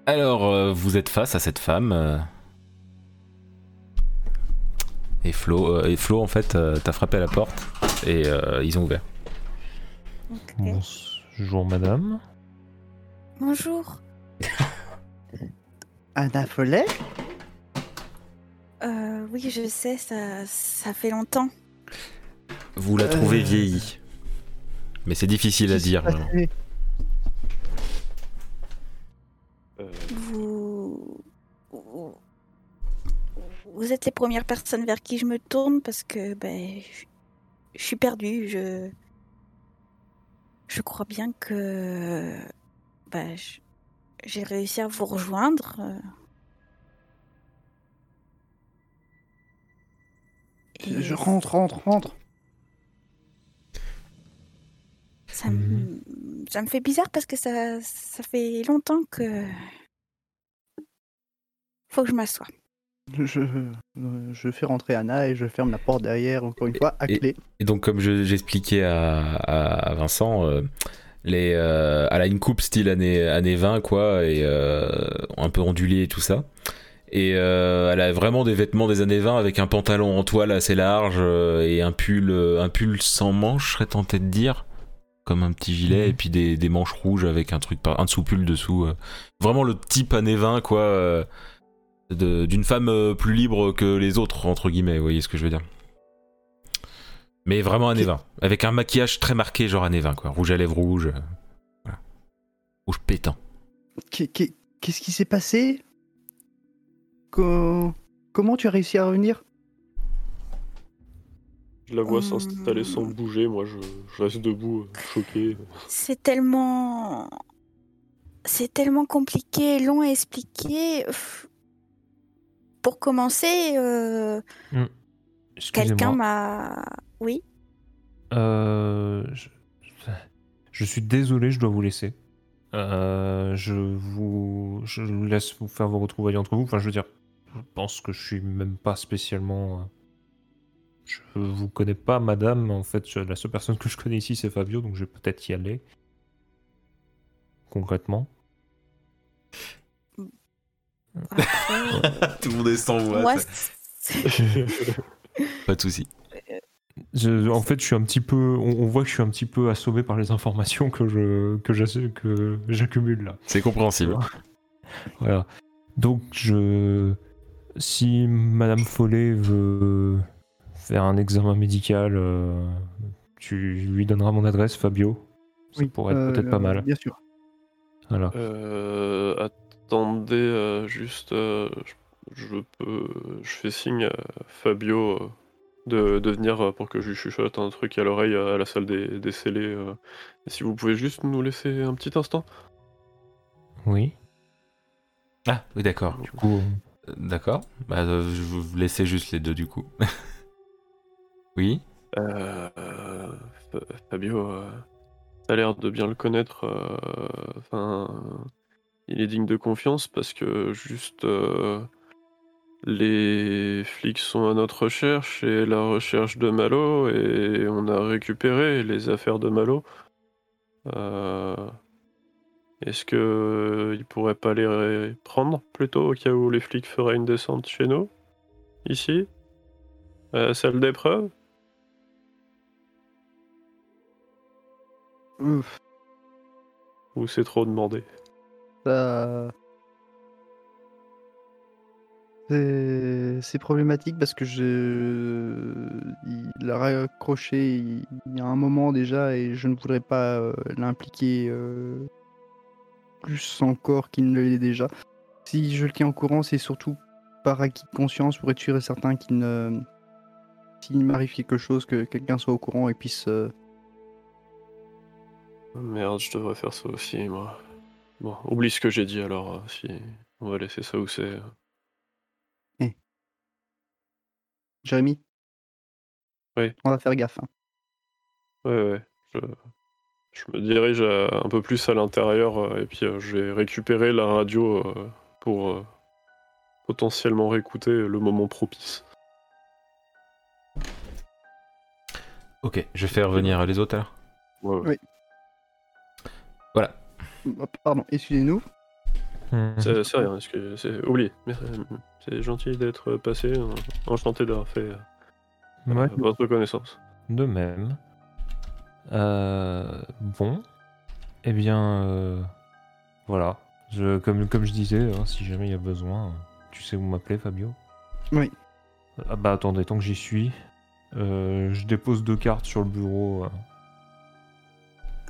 Alors, euh, vous êtes face à cette femme. euh, Et Flo, euh, et Flo, en fait, euh, t'as frappé à la porte et euh, ils ont ouvert. Ok. Bonjour, madame. Bonjour. Anna Follet Euh, oui, je sais, ça, ça fait longtemps. Vous la trouvez Euh, vieillie. Mais c'est difficile à dire. vraiment. Vous... vous... être les premières personnes vers qui je me tourne parce que ben, je, suis perdue. Je... je crois bien que ben, j'ai réussi à vous rejoindre. Et Je rentre, rentre, rentre. Ça, me... ça me fait bizarre parce que ça, ça fait longtemps que. Faut que je m'assoie. Je, euh, je fais rentrer Anna et je ferme la porte derrière, encore une fois, à Et- clé. Et donc, comme je- j'expliquais à, à- à Vincent, euh, les, euh, elle a une coupe style année, année 20, quoi, et euh, un peu ondulée et tout ça. Et euh, elle a vraiment des vêtements des années 20 avec un pantalon en toile assez large euh, et un pull, euh, un pull sans manches, je serais tenté de dire. Comme un petit gilet, Mhm. et puis des, des manches rouges avec un truc, par- un dessous. euh. Vraiment le type année 20, quoi, euh, d'une femme euh, plus libre que les autres, entre guillemets, vous voyez ce que je veux dire. Mais vraiment années 20. Avec un maquillage très marqué, genre années 20, quoi. Rouge à lèvres rouge. euh, voilà. Rouge pétant. Qu'est- qu'est- Qu'est-ce qui s'est passé? Co- Comment tu as réussi à revenir? Je la vois Hum. s'installer sans bouger. Moi, je, je reste debout, euh, choqué. C'est tellement. C'est tellement compliqué, long à expliquer. Pour commencer, euh, quelqu'un Excusez-moi. m'a. Oui. Euh, je... je suis désolé, je dois vous laisser. Euh, je vous, je vous laisse vous faire vos retrouvailles entre vous. Enfin, je veux dire, je pense que je suis même pas spécialement. Je vous connais pas, madame. En fait, je- la seule personne que je connais ici, c'est Fabio, donc je vais peut-être y aller. Concrètement. Après, euh, Tout le monde est sans voix. moi, Pas de soucis. Je- en fait, je suis un petit peu. On, on voit que je suis un petit peu assommé par les informations que je que j'accumule là. C'est compréhensible. Voilà. Donc, je. Si Madame Follet veut faire un examen médical, euh, tu lui donneras mon adresse, Fabio. Ça pourrait être euh, peut-être pas mal. Bien sûr. Voilà. Euh, attendez, euh, juste, euh, je, je peux, je fais signe à Fabio euh, de, de venir euh, pour que je lui chuchote un truc à l'oreille à la salle des, des scellés. euh. Et si vous pouvez juste nous laisser un petit instant. Oui. Ah, oui, d'accord. Du coup, D'accord. Bah, euh, je vous laisser juste les deux, du coup. oui Euh, Fa- Fabio, euh, t'as l'air de bien le connaître. euh, Enfin, il est digne de confiance parce que juste euh, les flics sont à notre recherche et la recherche de Malo et on a récupéré les affaires de Malo. Est-ce que il pourrait pas les prendre plutôt au cas où les flics feraient une descente chez nous, ici, à la salle d'épreuve? Ouf, Ou c'est trop demandé? ça- C'est problématique parce que je... il a raccroché il y a un moment déjà et je ne voudrais pas euh, l'impliquer euh, plus encore qu'il ne l'est déjà. Si je le tiens au courant, c'est surtout par acquis de conscience pour être sûr et certain qu'il ne s'il m'arrive quelque chose, que quelqu'un soit au courant et puisse. euh, Merde, je devrais faire ça aussi, moi. Bon, oublie ce que j'ai dit alors, euh, si on va laisser ça où c'est. Jérémy? Oui. On va faire gaffe. hein. Ouais, ouais. Je, je me dirige euh, un peu plus à l'intérieur euh, et puis euh, je vais récupérer la radio euh, pour euh, potentiellement réécouter le moment propice. Ok, je vais faire revenir les autres alors. Ouais, ouais. Oui. Oh, Pardon, excusez-nous. Hmm. C'est c'est rien, c'est oublié. C'est gentil d'être passé. euh, Enchanté d'avoir fait euh, Ouais, votre connaissance. de même. Euh, bon. Eh bien, euh, voilà. Je, comme, comme je disais, hein, si jamais il y a besoin, euh, tu sais où m'appeler, Fabio? Oui. Ah bah attendez, tant que j'y suis, euh, je dépose deux cartes sur le bureau. euh.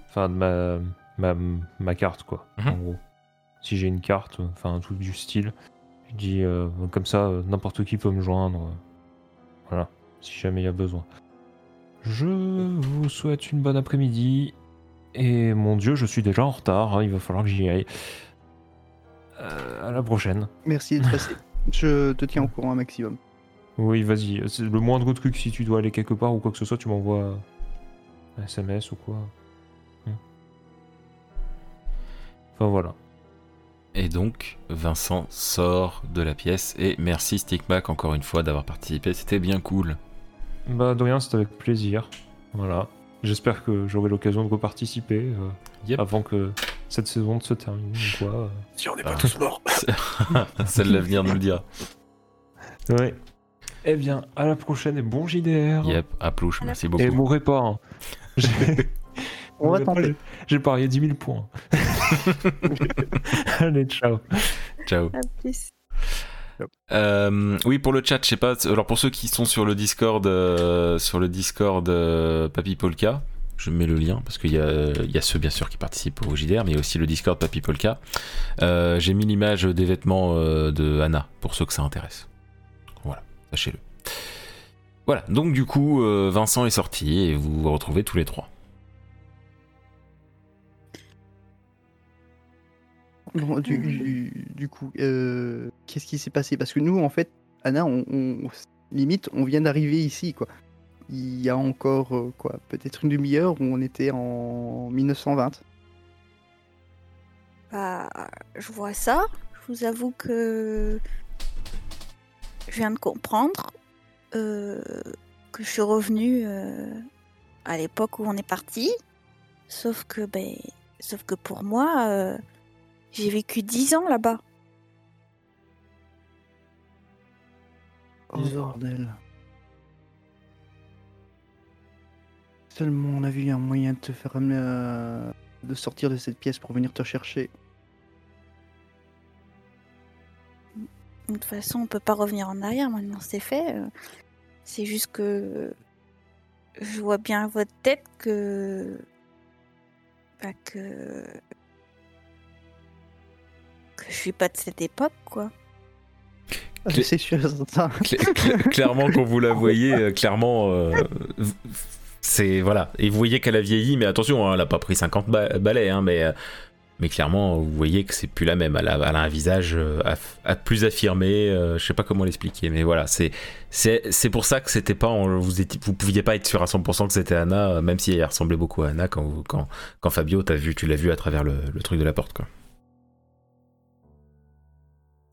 Enfin, de ma, ma, ma carte, quoi, Mhm. en gros. Si j'ai une carte, enfin, un truc du style, je dis euh, comme ça, euh, n'importe qui peut me joindre. euh. Voilà, si jamais il y a besoin. Je vous souhaite une bonne après-midi. Et mon dieu, je suis déjà en retard, hein, il va falloir que j'y aille. Euh, à la prochaine. Merci d'être passé. Je te tiens au courant un maximum. Oui, vas-y. Le moindre truc, si tu dois aller quelque part ou quoi que ce soit, tu m'envoies un SMS ou quoi. Enfin voilà. Et donc, Vincent sort de la pièce et merci Stickback encore une fois d'avoir participé, c'était bien cool. Bah de rien, c'était avec plaisir. Voilà. J'espère que j'aurai l'occasion de reparticiper euh, Yep. avant que cette saison ne se termine quoi. Si on n'est pas tous morts. Seul l'avenir nous le dira. Ouais. Eh bien, à la prochaine et bon JDR. Yep, à plouche, merci Et beaucoup. mourrez pas. hein. J'ai- On va mourrez pas, tenter. j'ai- J'ai parié 10 000 points. Allez, ciao. Ciao. À plus. Euh, oui, pour le chat, je sais pas. Alors pour ceux qui sont sur le Discord, euh, sur le Discord euh, Papy Polka, je mets le lien parce qu'il y a, il y a ceux bien sûr qui participent au JDR, mais il y a aussi le Discord Papy Polka. Euh, J'ai mis l'image des vêtements euh, de Anna pour ceux que ça intéresse. Voilà, sachez-le. Voilà, donc du coup, euh, Vincent est sorti et vous vous retrouvez tous les trois. Bon, du, du, du coup, euh, qu'est-ce qui s'est passé? Parce que nous, en fait, Anna, on, on- limite, on vient d'arriver ici, quoi. Il y a encore, euh, quoi, peut-être une demi-heure où on était en 1920. Bah, je vois ça. Je vous avoue que je viens de comprendre euh, que je suis revenue à l'époque où on est parti. Sauf que, ben, sauf que pour moi, j'ai vécu dix ans là-bas. Oh, bordel. Seulement on a vu un moyen de te faire amener à- de sortir de cette pièce pour venir te chercher. De toute façon, on peut pas revenir en arrière maintenant, c'est fait. C'est juste que je vois bien à votre tête que. bah, que. Que je suis pas de cette époque, quoi. Ah, Clé- C'est sûr, ça. Cla- cla- clairement, quand vous la voyez, euh, clairement, euh, c'est voilà. Et vous voyez qu'elle a vieilli, mais attention, hein, elle a pas pris 50 ba- balais, hein, mais euh, mais clairement, vous voyez que c'est plus la même. Elle a, elle a un visage euh, aff- plus affirmé. euh, je sais pas comment l'expliquer, mais voilà, c'est c'est c'est pour ça que c'était pas, en- vous étiez, vous pouviez pas être sûr à 100% que c'était Anna, même si elle ressemblait beaucoup à Anna quand quand quand Fabio t'as vu, tu l'as vu à travers le, le truc de la porte, quoi.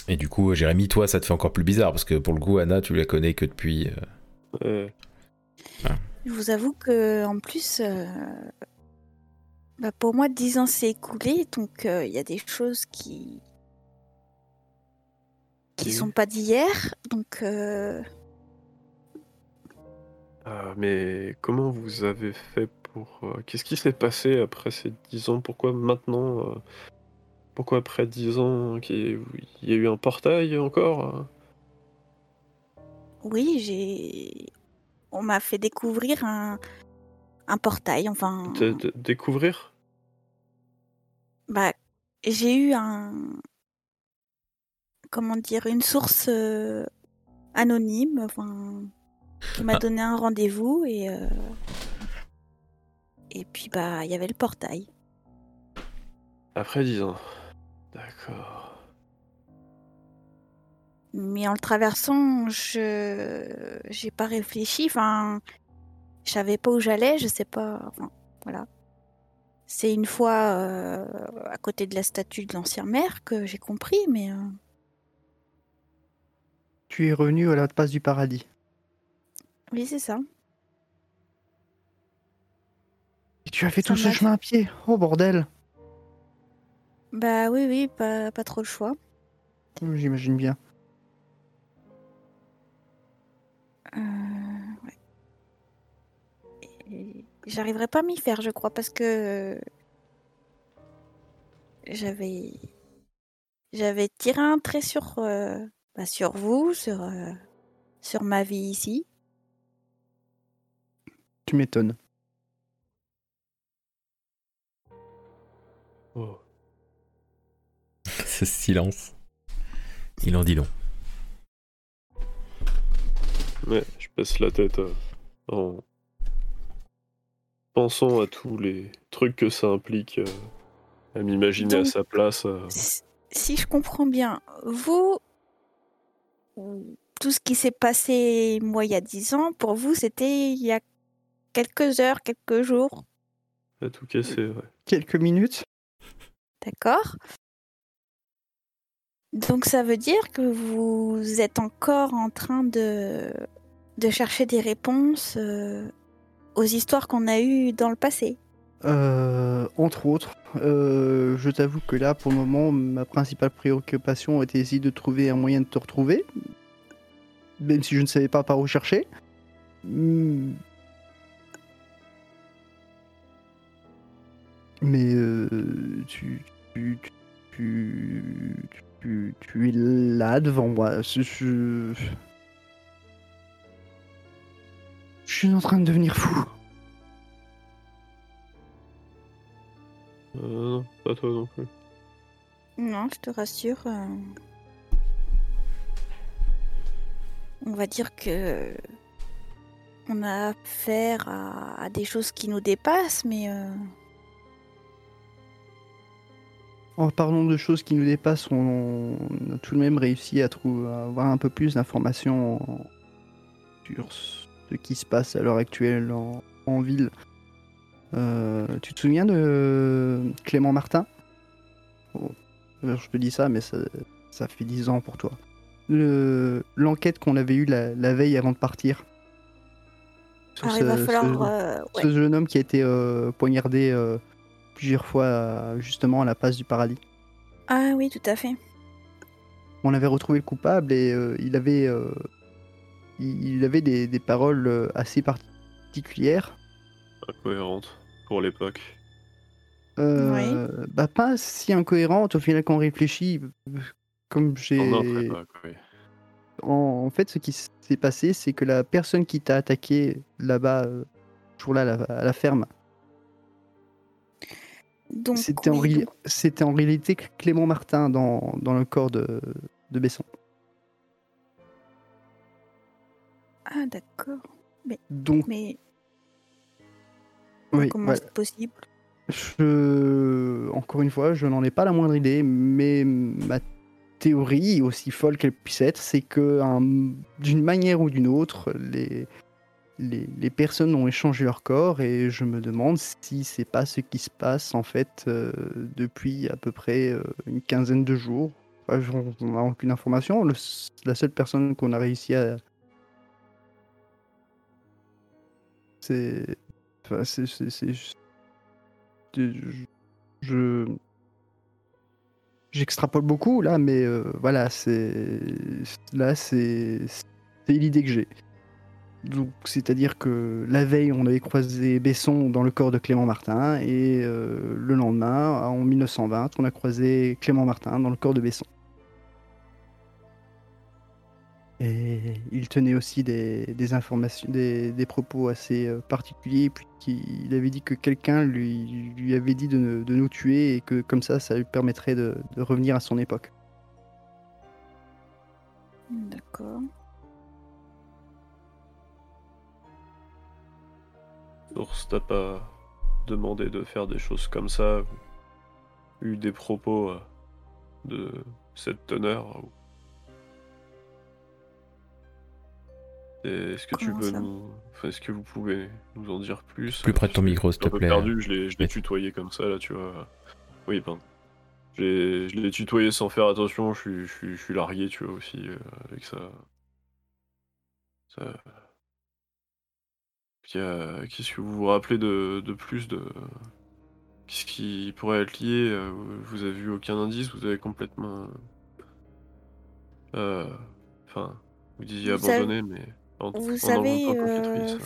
Et du coup, Jérémy, toi, ça te fait encore plus bizarre parce que pour le coup, Anna, tu la connais que depuis. euh, Euh, Je vous avoue que en plus, euh, bah, pour moi, 10 ans s'est écoulé, donc euh, il y a des choses qui qui Oui. sont pas d'hier, donc euh, ah, mais comment vous avez fait pour. Qu'est-ce qui s'est passé après ces 10 ans? Pourquoi maintenant euh, Pourquoi après 10 ans qu'il y a eu un portail encore? Oui, j'ai on m'a fait découvrir un un portail, enfin de- de- Découvrir? Bah j'ai eu un comment dire une source euh, anonyme, enfin qui m'a Ah. donné un rendez-vous et euh, et puis bah il y avait le portail. Après 10 ans. D'accord. Mais en le traversant, je j'ai pas réfléchi. Enfin, je savais pas où j'allais. Je sais pas. Enfin, voilà. C'est une fois euh, à côté de la statue de l'ancien maire que j'ai compris, mais euh, Tu es revenu à la passe du paradis. oui, c'est ça. Et tu as fait Ça tout ce chemin à pied. Oh bordel. Bah oui, oui, pas, pas trop le choix. J'imagine bien. Euh, ouais. J'arriverai pas à m'y faire, je crois, parce que j'avais j'avais tiré un trait sur euh, bah, sur vous, sur euh, sur ma vie ici. Tu m'étonnes. Ce silence. Il en dit long. Ouais, je passe la tête euh, en pensant à tous les trucs que ça implique, euh, à m'imaginer à sa place. euh. Si, si je comprends bien, vous tout ce qui s'est passé moi il y a dix ans, pour vous c'était il y a quelques heures, quelques jours, à tout casser, ouais. Quelques minutes. d'accord Donc ça veut dire que vous êtes encore en train de, chercher des réponses euh, aux histoires qu'on a eues dans le passé. Euh, entre autres, euh, je t'avoue que là, pour le moment, ma principale préoccupation était d'essayer de trouver un moyen de te retrouver, même si je ne savais pas par où chercher. Hmm. Mais tu, tu, tu es là devant moi. Je, je... je suis en train de devenir fou. Euh, non, pas toi non plus. Non, je te rassure. euh, On va dire que on a affaire à, à des choses qui nous dépassent, mais euh, En parlant de choses qui nous dépassent, on, on a tout de même réussi à, trouver, à avoir un peu plus d'informations sur ce qui se passe à l'heure actuelle en, en ville. Euh, tu te souviens de Clément Martin? Oh, Je te dis ça, mais ça, ça fait 10 ans pour toi. Le- L'enquête qu'on avait eue la, la veille avant de partir. Sur alors il va ce- falloir. ce- euh, ouais. ce jeune homme qui a été euh, poignardé plusieurs fois euh, justement à la passe du paradis. Ah oui, tout à fait. On avait retrouvé le coupable et euh, il avait, euh, il avait des, des paroles assez particulières. Incohérente pour l'époque. Euh, bah, pas si incohérentes au final quand on réfléchit. Comme j'ai. En oui. En, en fait, ce qui s'est passé, c'est que la personne qui t'a attaqué là-bas, toujours là à la, à la ferme, c'était en, oui, ré- donc- c'était en réalité Clément Martin dans, dans le corps de, de Besson. Ah d'accord. Donc, Mais oui, comment c'est possible? Je... Encore une fois, je n'en ai pas la moindre idée, mais ma théorie, aussi folle qu'elle puisse être, c'est que un- d'une manière ou d'une autre, les... Les... personnes ont échangé leur corps et je me demande si c'est pas ce qui se passe en fait euh, depuis à peu près euh, une quinzaine de jours. On n'a aucune information. La seule personne qu'on a réussi à. C'est. Enfin, je j'extrapole beaucoup là mais euh, voilà c'est là c'est c'est l'idée que j'ai donc c'est à dire que la veille on avait croisé Besson dans le corps de Clément Martin et euh, le lendemain en 1920 on a croisé Clément Martin dans le corps de Besson et il tenait aussi des, informations des, propos assez euh, particuliers puis qu'il avait dit que quelqu'un lui, avait dit de, nous tuer et que comme ça ça lui permettrait de revenir à son époque D'accord. Source t'a pas demandé de faire des choses comme ça, ou eu des propos euh, de cette teneur ou- Est-ce que tu Comment peux nous. Enfin, est-ce que vous pouvez nous en dire plus Plus près de ton micro, je suis s'il te un peu plaît. perdu, je l'ai je l'ai Oui. tutoyé comme ça, là, tu vois. Oui, pardon. Je l'ai- je l'ai tutoyé sans faire attention, je suis, je suis, je suis largué, tu vois, aussi, euh, avec ça. ça... Qu'est-ce que vous vous rappelez de, de plus de. Qu'est-ce qui pourrait être lié euh, Vous avez vu aucun indice, vous avez complètement. euh, Enfin, vous disiez Vous savez- abandonné, mais. En, Vous en savez, euh,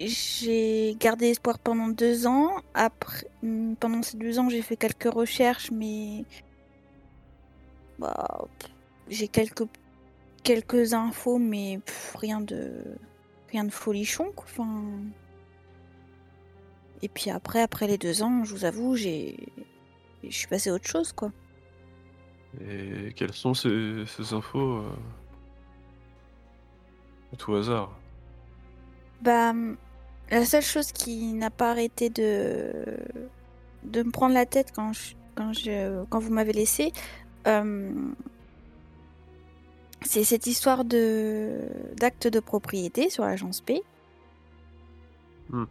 j'ai gardé espoir pendant deux ans. Après, hum, pendant ces deux ans, j'ai fait quelques recherches, mais bah, j'ai quelques quelques infos, mais pff, rien de rien de folichon. quoi. Enfin, et puis après, après les deux ans, je vous avoue, j'ai je suis passée à autre chose, quoi. Et quelles sont ces, ces infos euh, à tout hasard? Bah, la seule chose qui n'a pas arrêté de, de me prendre la tête quand, je, quand, je, quand vous m'avez laissé, euh, c'est cette histoire de d'acte de propriété sur l'agence P. Hmm.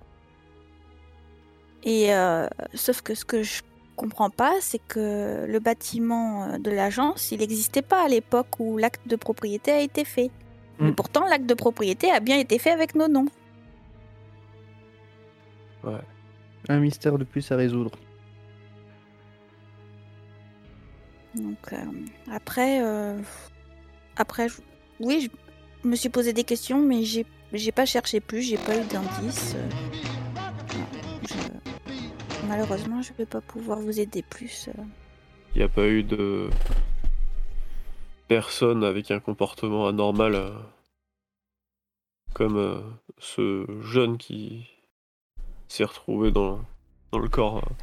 Et euh, sauf que ce que je comprends pas, c'est que le bâtiment euh, de l'agence, il n'existait pas à l'époque où l'acte de propriété a été fait. Mais Hmm. pourtant, l'acte de propriété a bien été fait avec nos noms. Ouais. Un mystère de plus à résoudre. Donc euh, après, euh, après, oui, je me suis posé des questions, mais j'ai, j'ai pas cherché plus, j'ai pas eu d'indices. euh, Malheureusement, je vais pas pouvoir vous aider plus. euh. Il n'y a pas eu de personne avec un comportement anormal euh, comme euh, ce jeune qui s'est retrouvé dans, dans le corps, euh,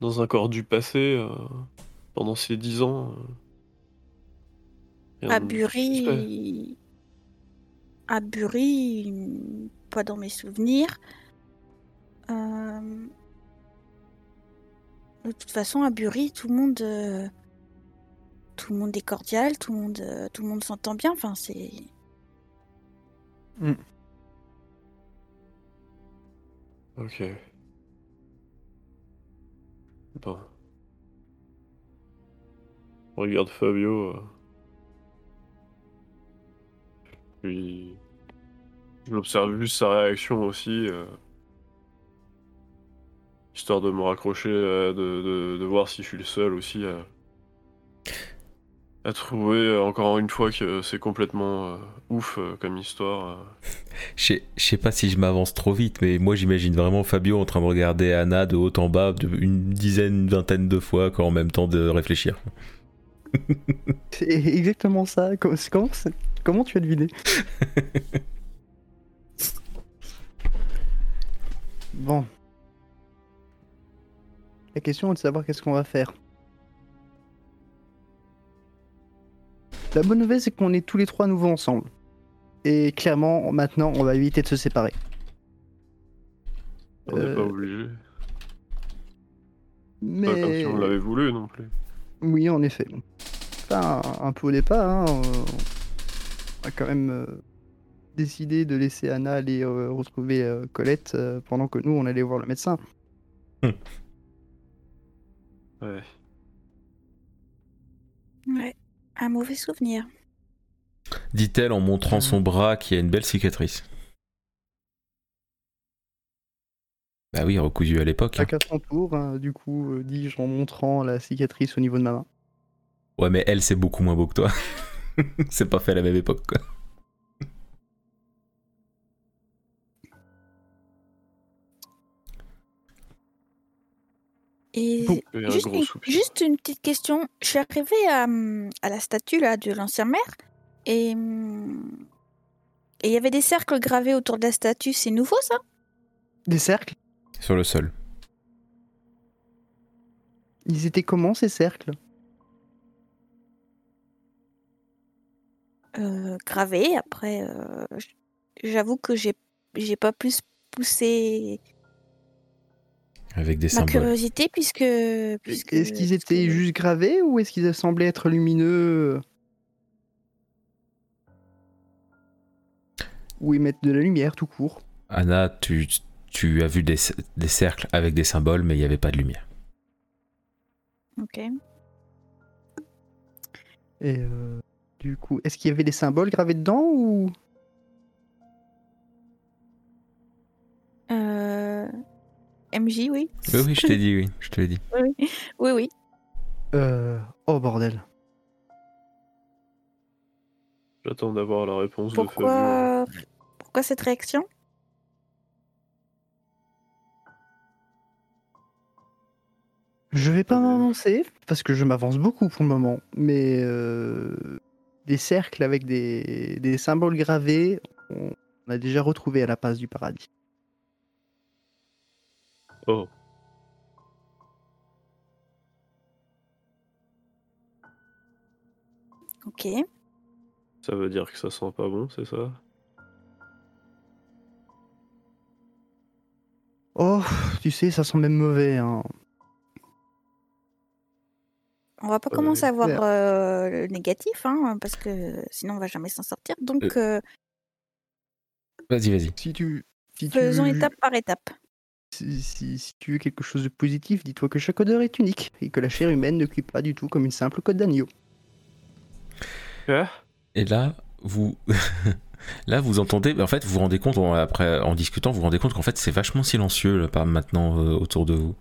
dans un corps du passé euh, pendant ces dix ans. À Bury, à Bury, pas dans mes souvenirs. Euh, De toute façon, à Bury, tout le monde, euh, tout le monde est cordial, tout le monde, euh, tout le monde s'entend bien. Enfin, c'est. Ok. Bon. Regarde Fabio. Puis. J'observe juste sa réaction aussi. euh, Histoire de me raccrocher, euh, de, de- de voir si je suis le seul aussi à, à trouver euh, encore une fois que c'est complètement euh, ouf euh, comme histoire. Je sais- pas si je m'avance trop vite, mais moi j'imagine vraiment Fabio en train de regarder Anna de haut en bas de une dizaine, une vingtaine de fois, quoi, en même temps de réfléchir. C'est exactement ça. Comment, c'est- comment tu as deviné Bon. La question est de savoir qu'est-ce qu'on va faire. La bonne nouvelle, c'est qu'on est tous les trois nouveaux ensemble. Et clairement, maintenant, on va éviter de se séparer. On n'est Euh, pas obligé. Mais... Pas comme si on l'avait voulu non plus. Oui, en effet. Enfin, un peu au départ, hein, euh, a quand même euh, décidé de laisser Anna aller euh, retrouver euh, Colette euh, pendant que nous, on allait voir le médecin. Ouais. Ouais, un mauvais souvenir. Dit-elle en montrant son bras qui a une belle cicatrice. Bah oui, recousu à l'époque. hein. Chacun son tour, hein, du coup, euh, dis-je en montrant la cicatrice au niveau de ma main. Ouais, mais elle, c'est beaucoup moins beau que toi. c'est pas fait à la même époque, quoi. Et un juste, une, soupir. juste une petite question. Je suis arrivée à, hum, à la statue là, de l'ancien maire et hum, et il y avait des cercles gravés autour de la statue. C'est nouveau ça? Des cercles? Sur le sol. Ils étaient comment ces cercles? Euh, Gravés. Après, euh, j'avoue que j'ai j'ai pas plus poussé Avec des ma symboles. curiosité puisque, puisque Est-ce qu'ils étaient juste gravés ou est-ce qu'ils semblaient être lumineux Ou émettre de la lumière tout court? Anna, tu, tu as vu des, des cercles avec des symboles, mais il n'y avait pas de lumière. Ok. Et euh, du coup, est-ce qu'il y avait des symboles gravés dedans ou? Euh, MJ, oui. Oui, oui, je t'ai dit, oui, je te l'ai dit. Oui, oui. Euh, Oh bordel. J'attends d'avoir la réponse de Fabio. Pourquoi, pourquoi cette réaction? Je vais pas m'avancer parce que je m'avance beaucoup pour le moment, mais euh, des cercles avec des, des symboles gravés, on, on a déjà retrouvé à la passe du paradis. Oh, Ok. ça veut dire que ça sent pas bon, c'est ça? Oh, tu sais, ça sent même mauvais. Hein. On va pas commencer à voir euh, le négatif, hein, parce que sinon on va jamais s'en sortir. Donc euh, Vas-y, vas-y. Si tu, si faisons étape par étape. Si, si- si tu veux quelque chose de positif, dis-toi que chaque odeur est unique et que la chair humaine ne cuit pas du tout comme une simple côte d'agneau. Et là, vous, là, vous entendez. En fait, vous vous rendez compte en- après, en discutant, vous vous rendez compte qu'en fait, c'est vachement silencieux là, maintenant euh, autour de vous.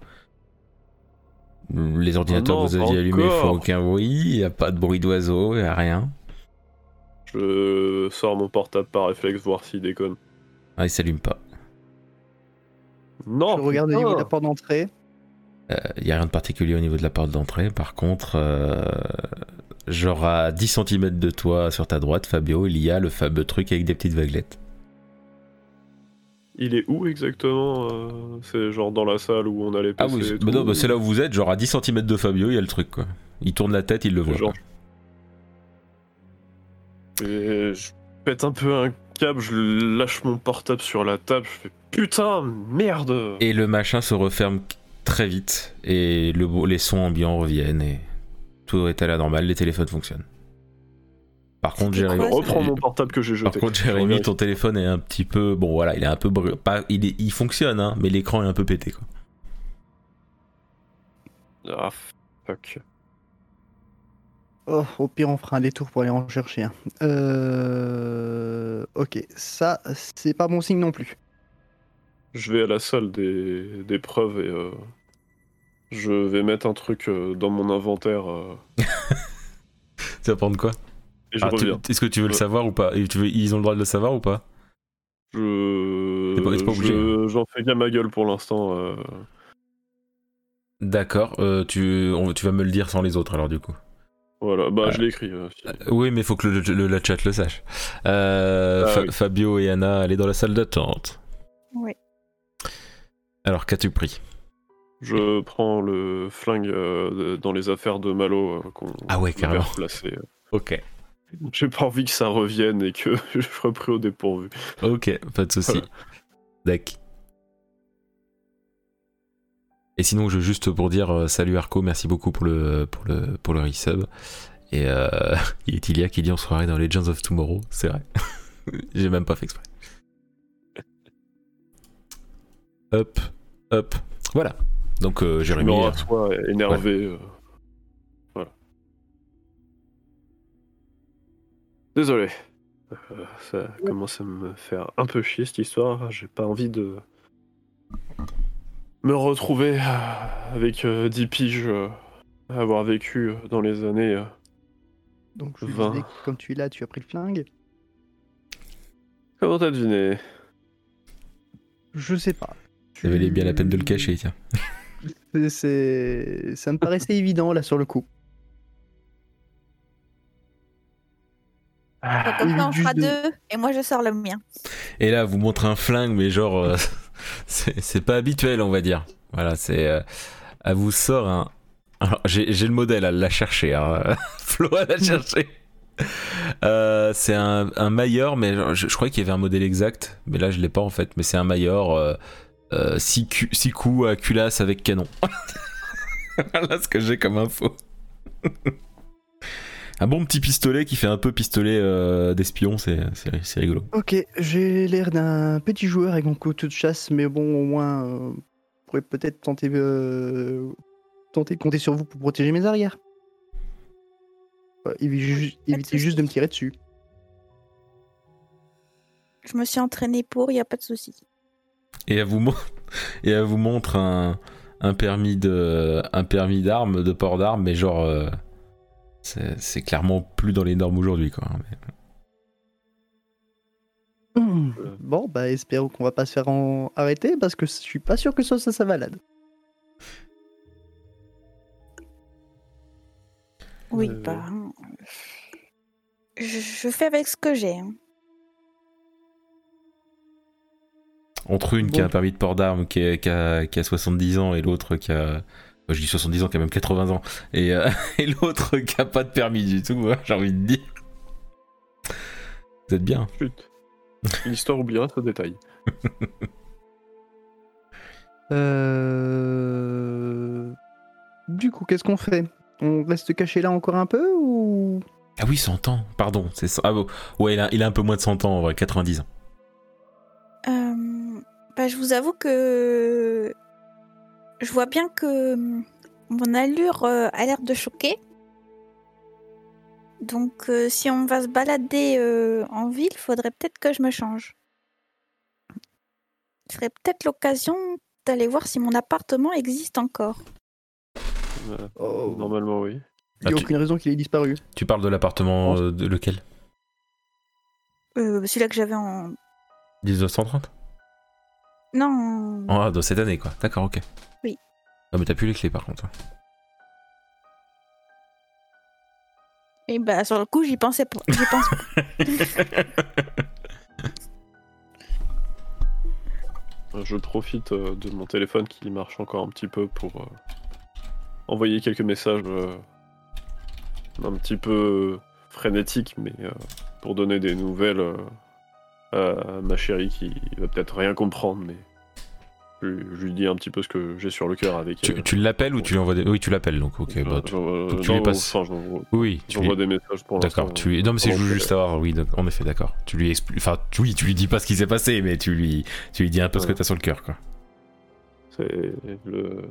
Les ordinateurs non, que vous aviez allumés font aucun bruit. Il n'y a pas de bruit d'oiseau, il n'y a rien. Je sors mon portable par réflexe, voir s'il déconne. Ah, il s'allume pas. Non je regarde au niveau de la porte d'entrée. Il n'y Euh, a rien de particulier au niveau de la porte d'entrée. Par contre, euh, genre à 10 cm de toi sur ta droite, Fabio, il y a le fameux truc avec des petites vaguelettes. Il est où exactement euh, C'est genre dans la salle où on allait Ah passer oui, bah tout, non, bah c'est là où vous êtes, genre à 10 cm de Fabio, il y a le truc quoi. Il tourne la tête, il le voit. Genre. quoi. Et je pète un peu un câble, je lâche mon portable sur la table, je fais putain, merde Et le machin se referme très vite et le, les sons ambiants reviennent et tout est à la normale, les téléphones fonctionnent. Par contre, Jérémy, Reprends mon portable que j'ai jeté. par contre, Jérémy, ton téléphone est un petit peu, bon voilà, il est un peu, bru- pas, il, est- il fonctionne hein, mais l'écran est un peu pété quoi. Ah fuck. Oh, au pire, on fera un détour pour aller en chercher un. Euh... Ok, ça, c'est pas bon signe non plus. Je vais à la salle des, des preuves et euh, je vais mettre un truc euh, dans mon inventaire euh, Tu vas prendre quoi? Je Ah, reviens. Est-ce que tu veux le savoir ou pas Et tu veux- Ils ont le droit de le savoir ou pas Je... T'es pas- t'es pas obligé. je- J'en fais bien ma gueule pour l'instant. euh. D'accord, euh, tu, on- tu vas me le dire sans les autres alors du coup. Voilà, bah Ah. je l'ai écrit. euh, si. Euh, Oui, mais il faut que le, le- la chat le sache. Euh, Ah Fa- oui. Fabio et Anna, allez dans la salle d'attente. Oui. Alors, qu'as-tu pris? Je prends le flingue euh, dans les affaires de Malo euh, qu'on Ah ouais, carrément. Ok. J'ai pas envie que ça revienne et que je sois pris au dépourvu. Ok, pas de souci. Voilà. D'accord. Et sinon, je juste pour dire euh, salut Arco, merci beaucoup pour le pour le pour le resub. Et euh, il y a Tilia qui dit en soirée dans Legends of Tomorrow, c'est vrai. J'ai même pas fait exprès. Hop, hop, voilà. Donc euh, Jérémy. euh, énervé. euh, Voilà. Désolé. Euh, ça commence à me faire un peu chier cette histoire. J'ai pas envie de me retrouver euh, avec euh, 10 piges euh, à avoir vécu dans les années. Donc je Vingt. disais que comme tu es là, tu as pris le flingue. Comment t'as deviné? Je sais pas. ça valait bien la peine de le cacher, tiens. C'est- C'est, ça me paraissait évident là sur le coup. Donc, comme ça, on fera de- deux, et moi je sors le mien. Et là, vous montre un flingue, mais genre, euh, c'est c'est pas habituel, on va dire. Voilà, c'est. euh, elle vous sort un. Alors, j'ai j'ai le modèle, elle l'a cherché. Hein. Flo, elle l'a cherché. Euh, c'est un, un Mayer, mais je, je croyais qu'il y avait un modèle exact, mais là je l'ai pas en fait. Mais c'est un Mayer 6 coups à culasse avec canon. voilà ce que j'ai comme info. Un bon petit pistolet qui fait un peu pistolet euh, d'espion, c'est c'est- c'est rigolo. Ok, j'ai l'air d'un petit joueur avec mon couteau de chasse, mais bon, au moins, euh, je pourrais peut-être tenter, euh, tenter de compter sur vous pour protéger mes arrières. Évitez juste de me tirer dessus. Je me suis entraînée pour, il n'y a pas de souci. Et elle vous, mon- et elle vous montre un, un permis de un permis d'armes, de port d'armes, mais genre euh, c'est c'est clairement plus dans les normes aujourd'hui quoi. Mais- Hmm. Bon, bah espérons qu'on va pas se faire en... arrêter parce que je suis pas sûr que ce soit sa valade. Oui, Euh, bah. Je, je fais avec ce que j'ai. hein. Entre une qui a un permis de port d'armes qui, est- qui a, qui a 70 ans et l'autre qui a. enfin, je dis 70 ans, qui a même 80 ans. Et, euh, et l'autre qui a pas de permis du tout, hein, j'ai envie de dire. Vous êtes bien. Chut. L'histoire oubliera ce détail. Euh... Du coup, qu'est-ce qu'on fait? On reste caché là encore un peu ou? Ah oui, 100 ans, pardon. c'est ça. Ah bon. Ouais, il a, il a un peu moins de 100 ans en vrai, 90 ans. Euh, bah, je vous avoue que je vois bien que hum, mon allure euh, a l'air de choquer. Donc, euh, si on va se balader euh, en ville, il faudrait peut-être que je me change. Ce serait peut-être l'occasion d'aller voir si mon appartement existe encore. Euh, Oh. Normalement, oui. Il n'y Ah, a tu- aucune raison qu'il ait disparu. Tu parles de l'appartement euh, de lequel? Euh, Celui-là que j'avais en. 1930 Non. Ah, de cette année quoi. D'accord, ok. Oui. Ah, mais t'as plus les clés par contre. Et bah, sur le coup, j'y pensais pas. J'y pense pas. Je profite euh, de mon téléphone qui marche encore un petit peu pour euh, envoyer quelques messages euh, un petit peu frénétiques, mais euh, pour donner des nouvelles euh, ma chérie qui va peut-être rien comprendre, mais je, je lui dis un petit peu ce que j'ai sur le cœur avec Tu, elle. tu l'appelles ou tu lui envoies des... Oui, tu l'appelles donc, ok. Je- bah, tu- euh, donc tu lui passes- enfin, Oui, tu lui... des messages pour. D'accord, tu lui... Non, mais c'est juste savoir, oui, donc, en effet, d'accord. Tu lui expliques... Enfin, tu- oui, tu lui dis pas ce qui s'est passé, mais tu lui, tu lui dis un peu ce que t'as sur le cœur, quoi. C'est le...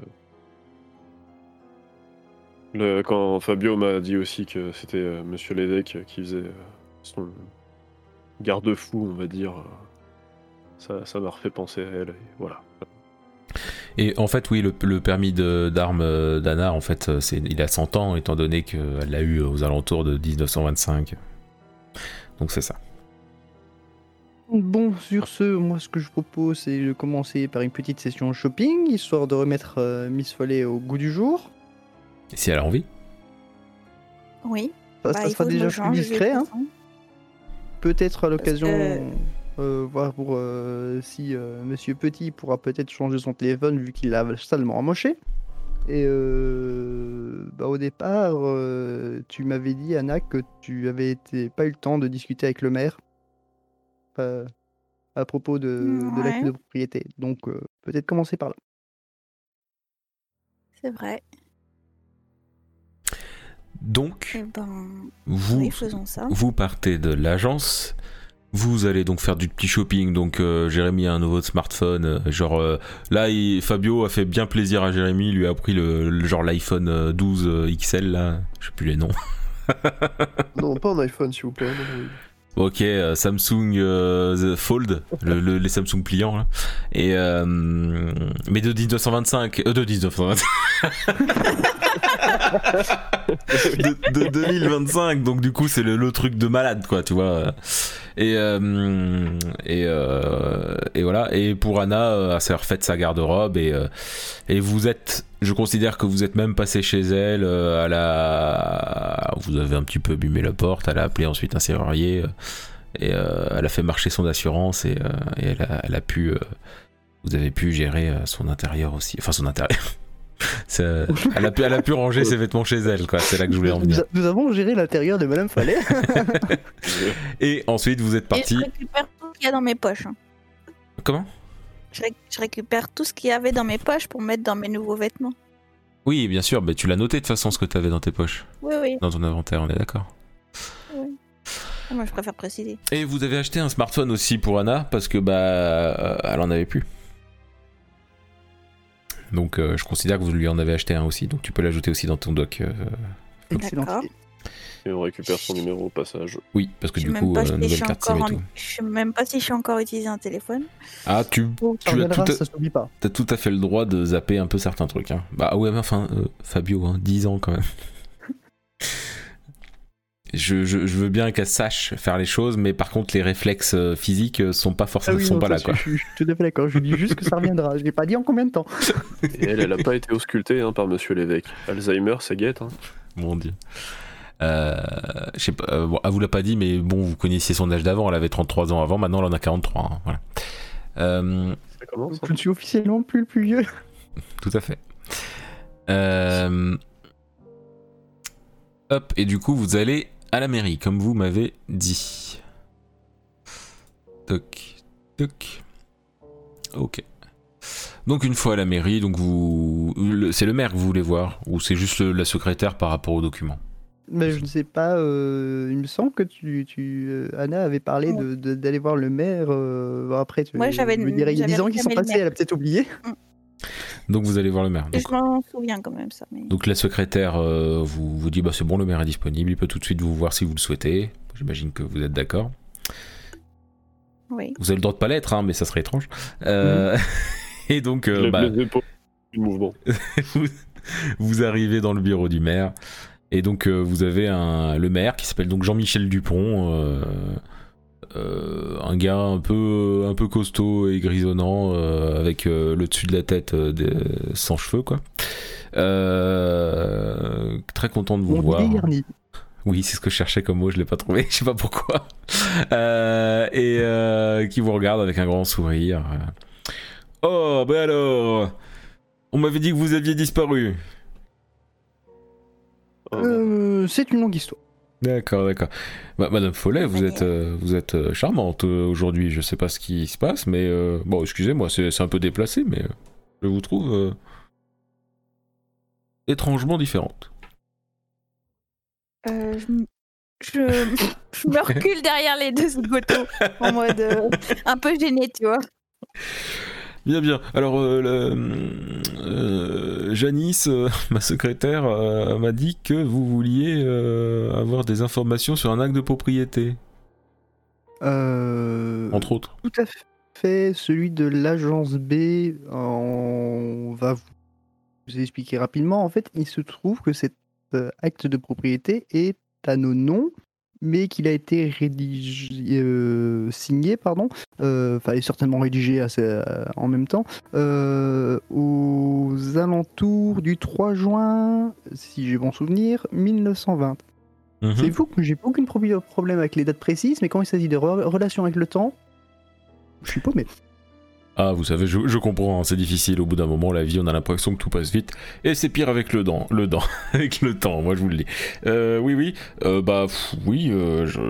le. Quand Fabio m'a dit aussi que c'était euh, Monsieur l'évêque qui faisait euh, son garde-fou, on va dire, euh, ça ça m'a refait penser à elle. Et voilà. Et en fait, oui, le, le permis de- d'armes euh, d'Anna, en fait, euh, c'est, il a 100 ans, étant donné qu'elle l'a eu aux alentours de 1925. Donc c'est ça. Bon, sur ce, moi ce que je propose, c'est de commencer par une petite session shopping, histoire de remettre euh, Miss Follet au goût du jour. Et si elle a envie Oui. Ça, Bah, ça sera déjà plus discret. Hein. façon. Peut-être à l'occasion, euh, voir pour euh, si euh, Monsieur Petit pourra peut-être changer son téléphone vu qu'il l'a salement amoché. Et bah, au départ, tu m'avais dit, Anna, que tu avais été, pas eu le temps de discuter avec le maire à propos de, de l'acte Ouais. de propriété. Donc peut-être commencer par là. C'est vrai. Donc, Eh ben, vous, oui, faisons ça. vous partez de l'agence. Vous allez donc faire du petit shopping. Donc, euh, Jérémy a un nouveau smartphone. euh, genre, euh, là, il- Fabio a fait bien plaisir à Jérémy. Il lui a pris le, le- genre l'iPhone euh, 12 euh, XL, là. Je sais plus les noms. Non, pas un iPhone, s'il vous plaît. non, oui. Ok, euh, Samsung euh, The Fold, le- le- les Samsung pliants là. Et euh, mais de 1925, euh, de 1925, de, de 2025. Donc du coup, c'est le, truc de malade quoi, tu vois. Et euh, euh, et voilà. Et pour Anna, euh, elle s'est refaite sa garde-robe et et vous êtes, je considère que vous êtes même passé chez elle. à la, vous avez un petit peu abîmé la porte. Elle a appelé ensuite un serrurier. et elle a fait marcher son assurance et, elle, a, pu vous avez pu gérer son intérieur aussi enfin son intérieur Ça- elle, a pu, elle a pu ranger ses vêtements chez elle, quoi. C'est là que je voulais en Nous, venir. nous avons géré l'intérieur de Madame Fallet. Et ensuite, vous êtes parti. je récupère tout ce qu'il y a dans mes poches. hein. Comment? Je, ré- je récupère tout ce qu'il y avait dans mes poches pour mettre dans mes nouveaux vêtements. Oui, bien sûr, mais tu l'as noté de toute façon ce que tu avais dans tes poches, Oui, oui. dans ton inventaire, on est d'accord. Moi, je préfère préciser. Et vous avez acheté un smartphone aussi pour Anna parce que bah euh, elle en avait plus. Donc euh, je considère que vous lui en avez acheté un aussi, donc tu peux l'ajouter aussi dans ton doc. euh, Excellent. D'accord. Et on récupère son numéro au passage. oui, parce que Je du coup, euh, si je nouvelle carte SIM et encore tout. en- je sais même pas si je suis encore utilisé un téléphone. Ah, tu, Ça tu as tout, à, ça s'oublie pas. t'as tout à fait le droit de zapper un peu certains trucs. Hein. Bah ouais, mais enfin, euh, Fabio, hein, 10 ans quand même. Je, je- je veux bien qu'elle sache faire les choses, mais par contre, les réflexes euh, physiques euh, sont pas forcément Ah oui, sont non, pas ça, là. je, Quoi. je- je suis tout à fait d'accord. Je dis juste que ça reviendra. Je l'ai pas dit en combien de temps. Et elle, elle a pas été auscultée hein, par monsieur l'évêque. Alzheimer, c'est guette. Hein. Mon dieu. Euh, je sais pas, euh, bon, elle vous l'a pas dit, mais bon, vous connaissiez son âge d'avant. Elle avait 33 ans avant, maintenant elle en a 43. hein, voilà. Euh, Ça commence. hein. Je ne suis officiellement plus le plus vieux. tout à fait. Euh, hop, et du coup, vous allez à la mairie, comme vous m'avez dit. Toc, toc. Ok. Donc une fois à la mairie, donc vous, c'est le maire que vous voulez voir, ou c'est juste le- la secrétaire par rapport aux documents? Mais je ne sais pas. euh, il me semble que tu, tu euh, Anna avait parlé de- de- d'aller voir le maire. euh, après, tu Ouais, j'avais- je me dirais, il y a j'avais 10 ans qui sont passés, elle a peut-être oublié. Donc vous allez voir le maire. Donc, Je m'en souviens quand même, ça. Mais... Donc la secrétaire euh, vous, vous dit bah c'est bon le maire est disponible, il peut tout de suite vous voir si vous le souhaitez. J'imagine que vous êtes d'accord. Oui. Vous avez le droit de pas l'être, hein, mais ça serait étrange. Euh, Et donc euh, bah, du mouvement. vous, vous arrivez dans le bureau du maire et donc euh, vous avez un, le maire qui s'appelle donc Jean-Michel Dupont, un gars un peu un peu costaud et grisonnant euh, avec euh, le dessus de la tête euh, des- sans cheveux quoi. Euh, très content de vous voir. Oui, c'est ce que je cherchais comme mot, je l'ai pas trouvé, je sais pas pourquoi. Euh, et euh, qui vous regarde avec un grand sourire. Oh, ben alors On m'avait dit que vous aviez disparu. Oh, Euh, c'est une longue histoire. D'accord, d'accord. Madame Follet, vous êtes, euh, vous êtes euh, charmante euh, aujourd'hui. Je sais pas ce qui se passe, mais bon, excusez-moi, c'est un peu déplacé, mais je vous trouve étrangement différente. Je, me recule derrière les deux zigotos en mode un peu gêné, tu vois. Bien, bien. Alors, euh, le- euh, Janice, euh, ma secrétaire, euh, m'a dit que vous vouliez euh, avoir des informations sur un acte de propriété, Euh, entre autres. Tout à fait. Celui de l'agence B, on va vous expliquer rapidement. En fait, il se trouve que cet acte de propriété est à nos noms, mais qu'il a été rédigé, euh, signé, pardon, euh, enfin, est certainement rédigé assez, euh, en même temps, aux alentours du 3 juin, si j'ai bon souvenir, 1920. Mhm. C'est fou que j'ai aucun problème avec les dates précises, mais quand il s'agit de re- relations avec le temps, je suis paumé. Ah, vous savez, je, je comprends, hein, c'est difficile. Au bout d'un moment, la vie, on a l'impression que tout passe vite. Et c'est pire avec le dent, le dent, avec le temps, moi je vous le dis. Euh, oui, oui, euh, bah pff, oui, euh, je...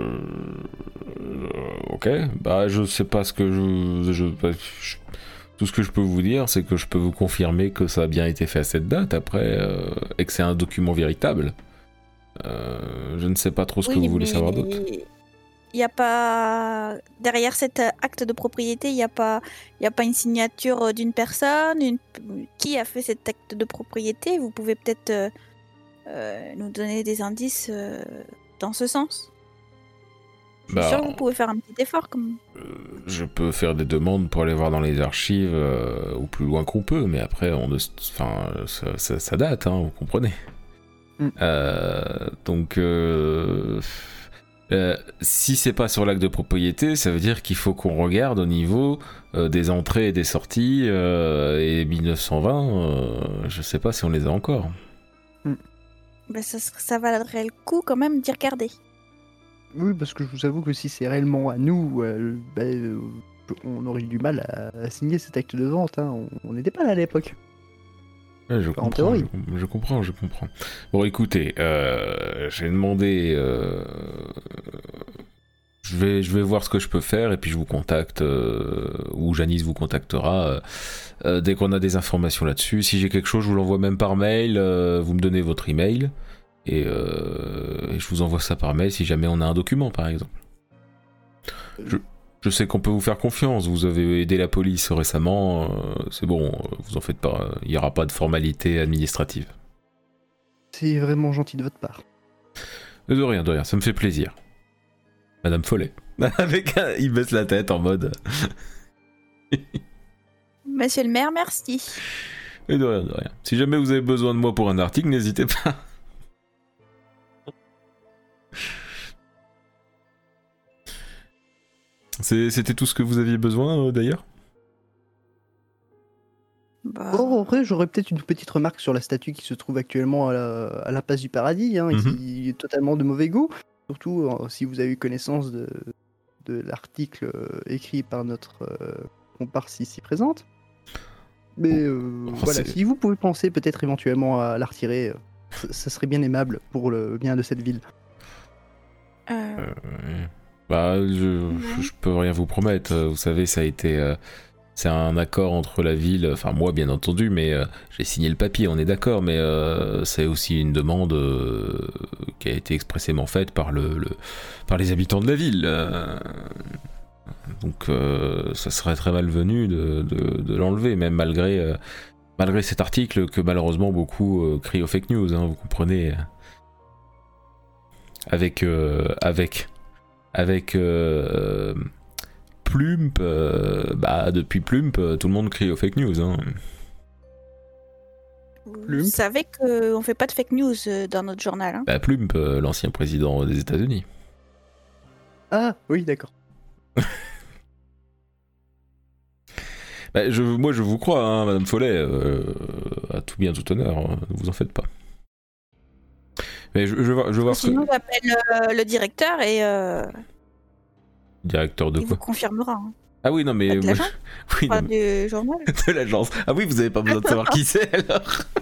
ok, bah je sais pas ce que je... je- je- Tout ce que je peux vous dire, c'est que je peux vous confirmer que ça a bien été fait à cette date, après, euh, et que c'est un document véritable. Euh, je ne sais pas trop ce que vous voulez savoir d'autre. Il n'y a pas derrière cet euh, acte de propriété, il n'y a pas, il y a pas une signature euh, d'une personne. une- Qui a fait cet acte de propriété? Vous pouvez peut-être euh, nous donner des indices euh, dans ce sens. Je suis Bah, que vous pouvez faire un petit effort. Comme... Euh, je peux faire des demandes pour aller voir dans les archives euh, au plus loin qu'on peut, mais après, on ne, enfin, ça, ça- ça date, hein, vous comprenez. Mm. Euh, donc, euh, si c'est pas sur l'acte de propriété, ça veut dire qu'il faut qu'on regarde au niveau euh, des entrées et des sorties. euh, et 1920, euh, je sais pas si on les a encore. Ben, ça, serait- ça valerait le coup quand même d'y regarder. Oui, parce que je vous avoue que si c'est réellement à nous, euh, on aurait eu du mal à, à signer cet acte de vente. hein. On- On n'était pas là à l'époque. Ouais, je, En comprends, théorie. je, je comprends, je comprends. Bon, écoutez, euh, j'ai demandé. euh, je, vais, je vais voir ce que je peux faire et puis je vous contacte, euh, ou Janice vous contactera euh, dès qu'on a des informations là-dessus. Si j'ai quelque chose, je vous l'envoie même par mail. vous me donnez votre email et, et je vous envoie ça par mail si jamais on a un document, par exemple. Je, je sais qu'on peut vous faire confiance. Vous avez aidé la police récemment. euh, c'est bon, euh, vous en faites pas. Il n'y aura pas de formalité administrative. C'est vraiment gentil de votre part. Mais De rien, de rien, ça me fait plaisir. Madame Follet. Avec un... Il baisse la tête en mode. Monsieur le maire, merci. Mais de rien, de rien. Si jamais vous avez besoin de moi pour un article, n'hésitez pas. C'était tout ce que vous aviez besoin euh, d'ailleurs? Bah, Oh, en vrai, j'aurais peut-être une petite remarque sur la statue qui se trouve actuellement à la, à la place du paradis, hein, Mhm. qui est totalement de mauvais goût. Surtout euh, si vous avez eu connaissance de, de l'article euh, écrit par notre euh, comparse ici présente. Mais euh, Oh, voilà, c'est- si vous pouvez penser peut-être éventuellement à la retirer, euh, ça, ça serait bien aimable pour le bien de cette ville. euh, Euh, Bah, je, peux rien vous promettre. Euh, Vous savez, ça a été. euh, c'est un accord entre la ville, enfin moi bien entendu, mais euh, j'ai signé le papier, on est d'accord, mais c'est aussi une demande qui a été expressément faite par, le, par les habitants de la ville. donc ça serait très malvenu de, de, l'enlever, même malgré, malgré cet article que malheureusement beaucoup crient aux fake news, hein, vous comprenez. Avec, avec avec euh, Plump, euh, bah depuis Plump, euh, tout le monde crie aux fake news. Hein. vous savez qu'on fait pas de fake news euh, dans notre journal. Hein. Bah Plump, euh, l'ancien président des États-Unis. Ah oui, d'accord. Bah, je, moi je vous crois, hein, Madame Follet, euh, à tout bien, tout honneur, ne vous en faites pas. Mais je, ce que... Sinon, j'appelle euh, le directeur et Euh, Directeur de il vous quoi confirmera. hein. Ah oui, non mais... De l'agence oui, Enfin, mais- journal. de l'agence. Ah oui, vous avez pas besoin de savoir qui c'est alors.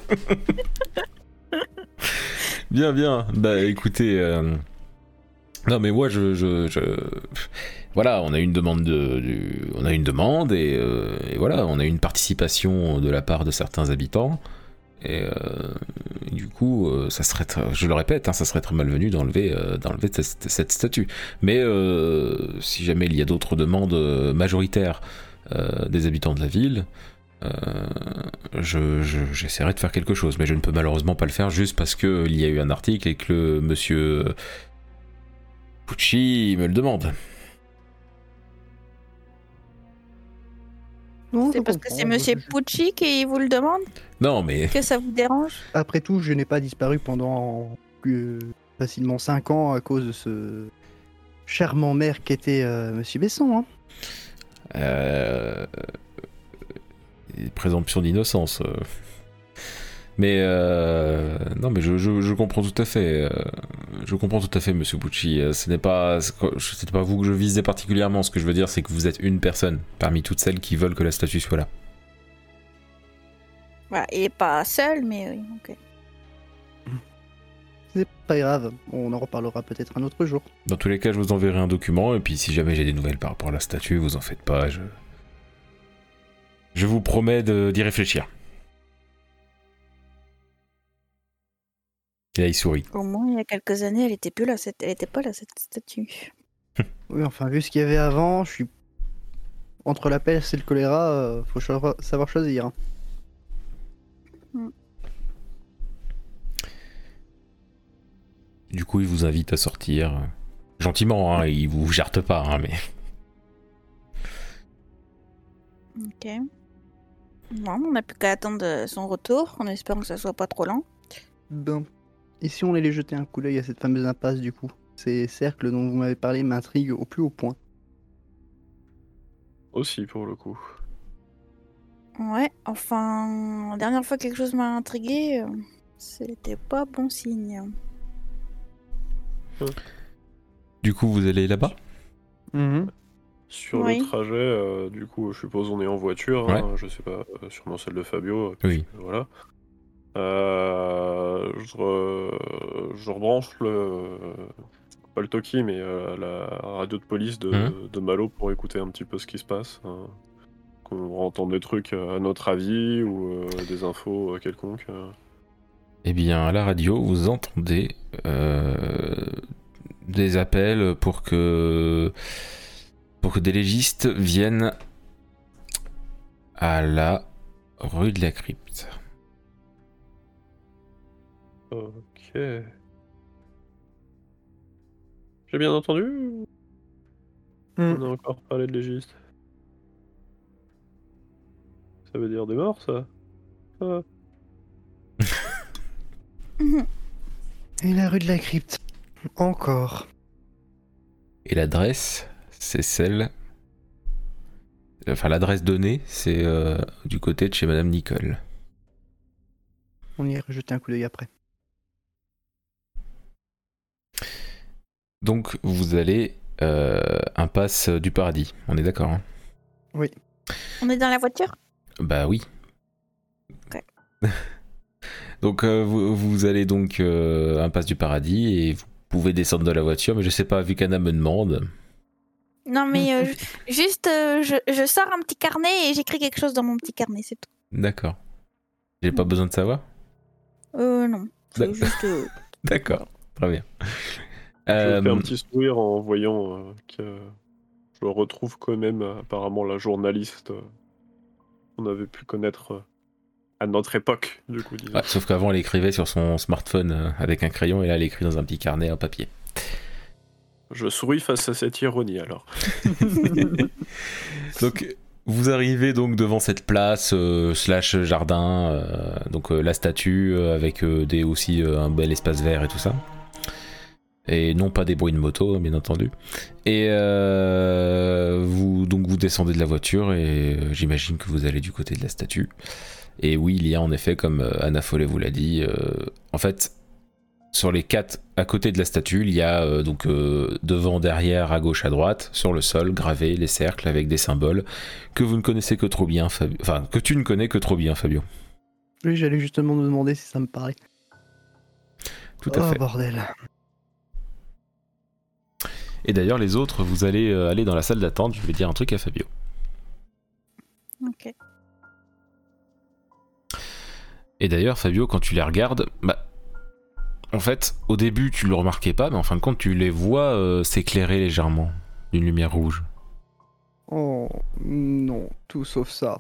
bien, bien. Bah écoutez, euh, non mais moi je, je, je- voilà, on a une demande de, du- on a une demande et, euh, et voilà, on a une participation de la part de certains habitants. Et euh, du coup, euh, ça serait, je le répète, hein, ça serait très malvenu d'enlever, euh, d'enlever cette, statue. Mais si jamais il y a d'autres demandes majoritaires des habitants de la ville, je- je- j'essaierai de faire quelque chose. Mais je ne peux malheureusement pas le faire juste parce qu'il y a eu un article et que le monsieur Pucci me le demande. C'est parce que c'est. Monsieur Pucci qui vous le demande Non, mais que ça vous dérange Après tout, je n'ai pas disparu pendant euh, facilement 5 ans à cause de ce charmant maire qu'était euh, Monsieur Besson. Hein. euh, présomption d'innocence. Mais euh, non, mais je, je- je comprends tout à fait. euh, je comprends tout à fait, Monsieur Pucci. euh, Ce n'est pas, c'est pas vous que je visais particulièrement. Ce que je veux dire, c'est que vous êtes une personne parmi toutes celles qui veulent que la statue soit là. Voilà, est pas seul, mais oui, ok. C'est pas grave, on en reparlera peut-être un autre jour. Dans tous les cas, je vous enverrai un document, et puis si jamais j'ai des nouvelles par rapport à la statue, vous en faites pas, je... Je vous promets de- d'y réfléchir. Et là, il sourit. Au moins, il y a quelques années, elle était plus là, cette... elle était pas là, cette statue. Oui, enfin, vu ce qu'il y avait avant, je suis. Entre la peste et le choléra, euh, faut cho- savoir choisir. hein. Du coup, il vous invite à sortir. euh, Gentiment, hein, il vous jarte pas, hein, mais... Ok. Bon, on n'a plus qu'à attendre euh, son retour, en espérant que ça soit pas trop lent. Ben. Et si on allait jeter un coup d'œil à cette fameuse impasse du coup? Ces cercles dont vous m'avez parlé m'intriguent au plus haut point. Aussi, pour le coup. Ouais, enfin, la dernière fois quelque chose m'a intrigué, euh, c'était pas bon signe. Du coup, vous allez là-bas? Sur Oui. le trajet, euh, du coup, je suppose on est en voiture, hein, je sais pas, euh, sûrement celle de Fabio. Oui. Voilà. Euh, je, re- je rebranche le. Pas le Toki, mais euh, la radio de police de, Mhm. de Malo pour écouter un petit peu ce qui se passe. hein. Qu'on entend des trucs euh, à notre avis ou euh, des infos quelconques. Eh bien, à la radio, vous entendez des appels pour que pour que des légistes viennent à la rue de la Crypte. Ok. J'ai bien entendu ou Hmm. On a encore parlé de légiste. Ça veut dire des morts, ça? Ah. Et la rue de la crypte. Encore. Et l'adresse, c'est celle. Enfin, l'adresse donnée, c'est euh, du côté de chez Madame Nicole. On y jeter un coup d'œil après. Donc, vous allez euh, impasse du paradis. On est d'accord hein? On est dans la voiture? Bah oui. Ok. donc euh, vous, vous allez donc euh, impasse du paradis et vous pouvez descendre de la voiture, mais je sais pas, vu qu'Anna me demande. Non, mais euh, ju- juste, euh, je, je sors un petit carnet et j'écris quelque chose dans mon petit carnet, c'est tout. D'accord. J'ai pas besoin de savoir? Euh, non. C'est D'accord. juste. euh, D'accord, très bien. Je Euh, fais un petit sourire en voyant euh, que je retrouve quand même euh, apparemment la journaliste euh, qu'on avait pu connaître euh, à notre époque, du coup, ouais, sauf qu'avant, elle écrivait sur son smartphone euh, avec un crayon et là, elle écrit dans un petit carnet en papier. Je souris face à cette ironie alors. Donc, vous arrivez donc devant cette place euh, slash jardin, euh, donc euh, la statue euh, avec euh, des aussi euh, un bel espace vert et tout ça. Et non pas des bruits de moto, hein, bien entendu. Et euh, vous donc vous descendez de la voiture et euh, j'imagine que vous allez du côté de la statue. Et oui, il y a en effet, comme euh, Anna Follet vous l'a dit, euh, en fait, sur les quatre à côté de la statue, il y a euh, donc euh, devant, derrière, à gauche, à droite, sur le sol, gravés les cercles avec des symboles que vous ne connaissez que trop bien, Fabio. Enfin, que tu ne connais que trop bien, Fabio. Oui, j'allais justement me demander si ça me parlait. Tout à oh fait. bordel. Et d'ailleurs, les autres, vous allez euh, aller dans la salle d'attente. Je vais dire un truc à Fabio. Ok. Et d'ailleurs, Fabio, quand tu les regardes, bah. En fait, au début, tu le remarquais pas, mais en fin de compte, tu les vois euh, s'éclairer légèrement d'une lumière rouge. Oh non, tout sauf ça.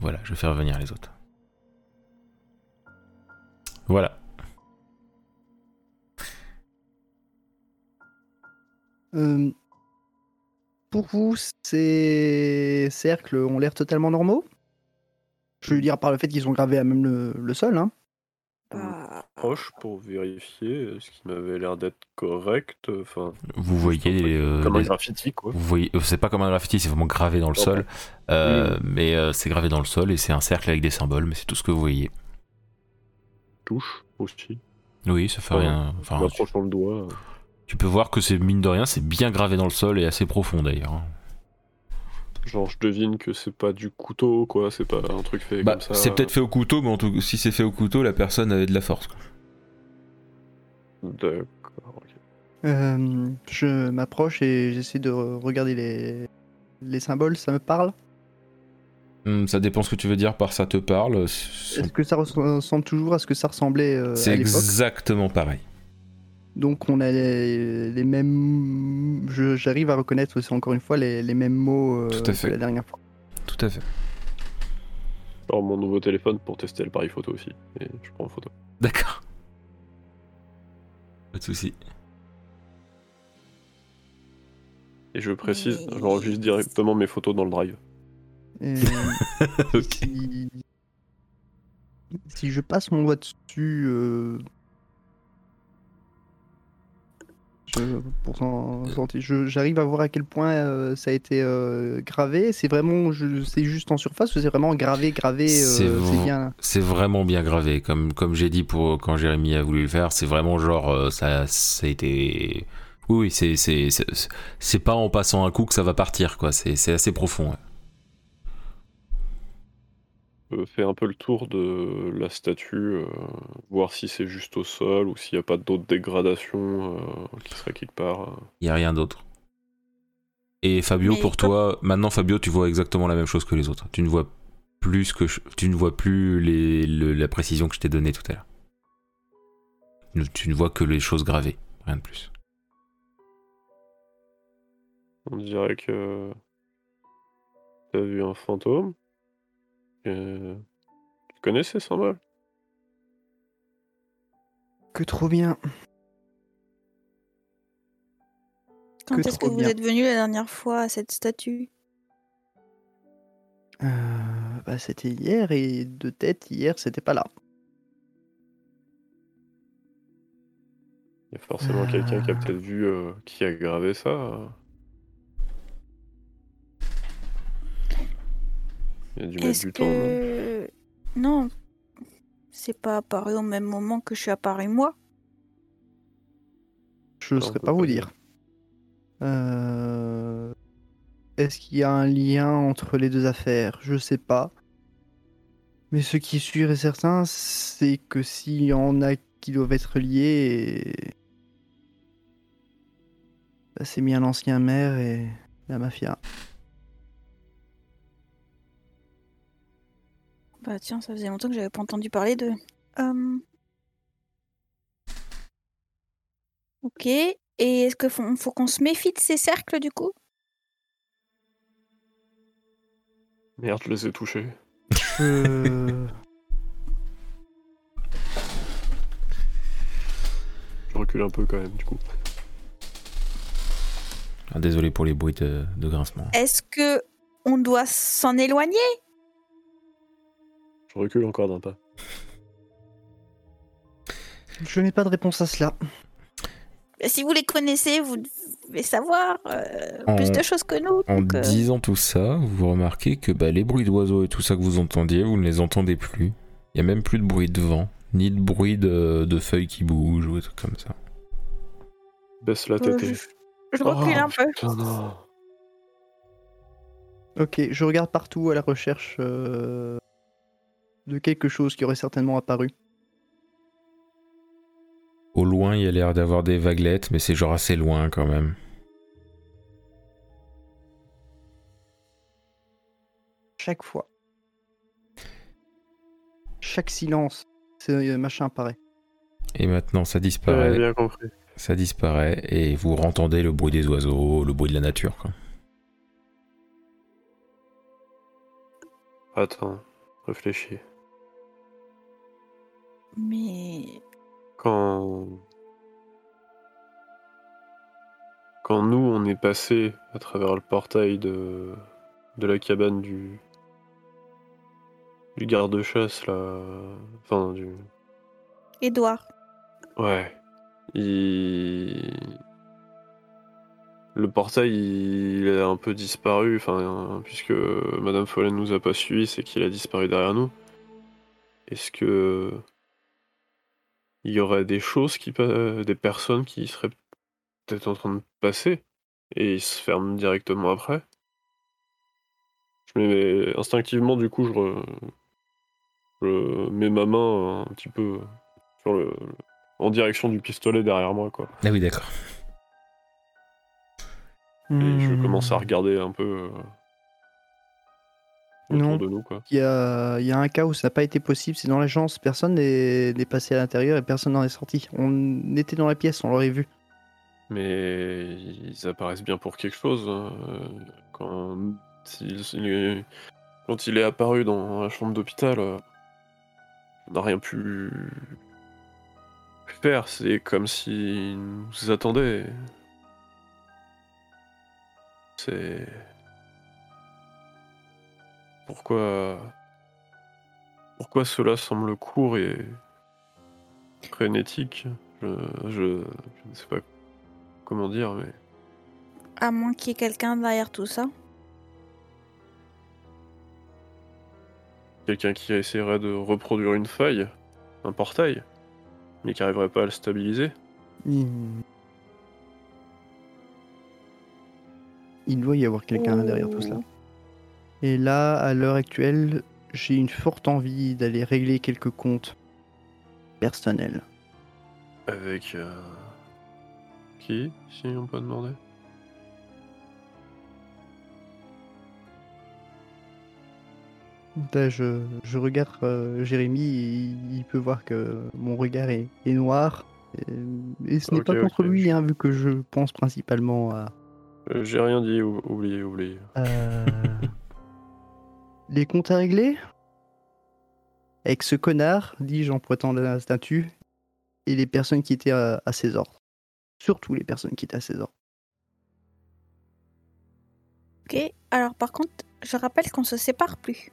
Voilà, je vais faire revenir les autres. Voilà. Euh, pour vous, ces cercles ont l'air totalement normaux? Je veux dire par le fait qu'ils sont gravés à même le, le sol, hein Bah, Proche pour vérifier euh, ce qui m'avait l'air d'être correct. Enfin, Vous voyez les. euh, comme un les- graffiti quoi. Vous voyez, euh, c'est pas comme un graffiti, c'est vraiment gravé dans le sol. Euh, Mais euh, c'est gravé dans le sol et c'est un cercle avec des symboles, mais c'est tout ce que vous voyez. Touche aussi. Oui, ça fait Ouais. rien. En Enfin, approchant le doigt. Tu peux voir que c'est mine de rien, c'est bien gravé dans le sol et assez profond d'ailleurs. hein. Genre, je devine que c'est pas du couteau, quoi. C'est pas un truc fait Bah, comme ça. c'est peut-être fait au couteau, mais en tout, si c'est fait au couteau, la personne avait de la force. D'accord. ok. Euh, Je m'approche et j'essaie de re- regarder les, les symboles, ça me parle? Hum, ça dépend ce que tu veux dire par ça te parle. Est-ce que ça ressemble toujours à ce que ça ressemblait euh, c'est à l'époque? exactement pareil. Donc on a les, les mêmes... je- J'arrive à reconnaître aussi encore une fois les, les mêmes mots euh, Tout à fait. que la dernière fois. Tout à fait. Alors, mon nouveau téléphone pour tester l'appareil photo aussi. Et je prends en photo. D'accord. Pas de soucis. Et je précise, Mais- j'enregistre directement mes photos dans le drive. Et Ok. si... si je passe mon doigt dessus... euh, j'arrive à voir à quel point euh, ça a été euh, gravé. C'est vraiment, c'est juste en surface ou c'est vraiment gravé, gravé. euh, C'est v- bien? C'est vraiment bien gravé, comme, comme j'ai dit pour quand Jérémy a voulu le faire, c'est vraiment genre euh, ça, ça a été. Oui, oui, c'est pas en passant un coup que ça va partir, quoi. C'est c'est assez profond. ouais. Euh, fais un peu le tour de la statue, euh, voir si c'est juste au sol ou s'il n'y a pas d'autres dégradations euh, qui seraient quelque part. euh. Il y a rien d'autre. Et Fabio, Mais pour toi, maintenant Fabio, tu vois exactement la même chose que les autres. Tu ne vois plus que je- tu ne vois plus les, le- la précision que je t'ai donnée tout à l'heure. Tu ne- Tu ne vois que les choses gravées, rien de plus. On dirait que t'as vu un fantôme. Euh, Tu connais ces symboles Que trop bien. Quand est-ce que vous bien. êtes venu la dernière fois à cette statue? Euh, bah, c'était hier et de tête, hier, c'était pas là. Il y a forcément quelqu'un qui a Euh. peut-être vu euh, qui a gravé ça. Il y a dû mettre Est-ce du temps. non que. Non. C'est pas apparu au même moment que je suis apparu moi. Je ne saurais pas vous dire. Euh, Est-ce qu'il y a un lien entre les deux affaires? Je sais pas. Mais ce qui est sûr et certain, c'est que s'il y en a qui doivent être liés, bah, c'est bien l'ancien maire et la mafia. Bah tiens, ça faisait longtemps que j'avais pas entendu parler de. Euh, Ok. Et est-ce qu'il faut, faut qu'on se méfie de ces cercles du coup? Merde, je les ai touchés. Je... Je recule un peu quand même, du coup. Ah, désolé pour les bruits de, de grincement. Est-ce que on doit s'en éloigner? Je recule encore d'un pas. je n'ai pas de réponse à cela. Si vous les connaissez, vous devez savoir euh, En- plus de choses que nous. En donc, euh, disant tout ça, vous remarquez que bah, les bruits d'oiseaux et tout ça que vous entendiez, vous ne les entendez plus. Il y a même plus de bruit de vent, ni de bruit de, de feuilles qui bougent ou des trucs comme ça. Baisse la euh, tête. je, je recule Oh, un peu. putain, non. Ok, je regarde partout à la recherche euh, de quelque chose qui aurait certainement apparu. Au loin, il y a l'air d'avoir des vaguelettes, mais c'est genre assez loin quand même. Chaque fois. Chaque silence, ce machin apparaît. Et maintenant, ça disparaît, bien compris. ça disparaît, et vous entendez le bruit des oiseaux, le bruit de la nature. Quoi. Attends, réfléchis. Mais Quand. Quand nous, on est passé à travers le portail de, de la cabane du. du garde-chasse, là. Enfin, du. Edouard, Ouais. Il... Le portail, il a un peu disparu, enfin, puisque Madame Follen nous a pas suivis, c'est qu'il a disparu derrière nous. Est-ce que il y aurait des choses qui, pa- des personnes qui seraient peut-être en train de passer et ils se ferment directement après Je mets instinctivement, du coup, je, re- je mets ma main un petit peu sur le, en direction du pistolet derrière moi, quoi. Ah oui, d'accord. Et je Hmm. commence à regarder un peu euh, Non. de nous, quoi. Il y a, il y a un cas où ça n'a pas été possible, c'est dans l'agence, personne n'est passé à l'intérieur et personne n'en est sorti. On était dans la pièce, on l'aurait vu. Mais ils apparaissent bien pour quelque chose. hein. Quand il, il est, quand il est apparu dans la chambre d'hôpital, on n'a rien pu faire. C'est comme s'il nous attendait. C'est. Pourquoi. Pourquoi cela semble court et frénétique je, je, je ne sais pas comment dire, mais. à moins qu'il y ait quelqu'un derrière tout ça. Quelqu'un qui essaierait de reproduire une faille, un portail, mais qui n'arriverait pas à le stabiliser. Il... Il doit y avoir quelqu'un derrière tout cela. Et là, à l'heure actuelle, j'ai une forte envie d'aller régler quelques comptes personnels. Avec. euh, Qui, si on peut demander? Là, je, je regarde euh, Jérémy et il, il peut voir que mon regard est, est noir. Et, et ce n'est pas contre lui, hein, vu que je pense principalement à, Euh, J'ai rien dit, ou- oubliez, oubliez. Euh, Les comptes à régler Avec ce connard, dis-je en pointant la statue, et les personnes qui étaient à, à ses ordres. Surtout les personnes qui étaient à ses ordres. Ok, alors par contre, je rappelle qu'on se sépare plus.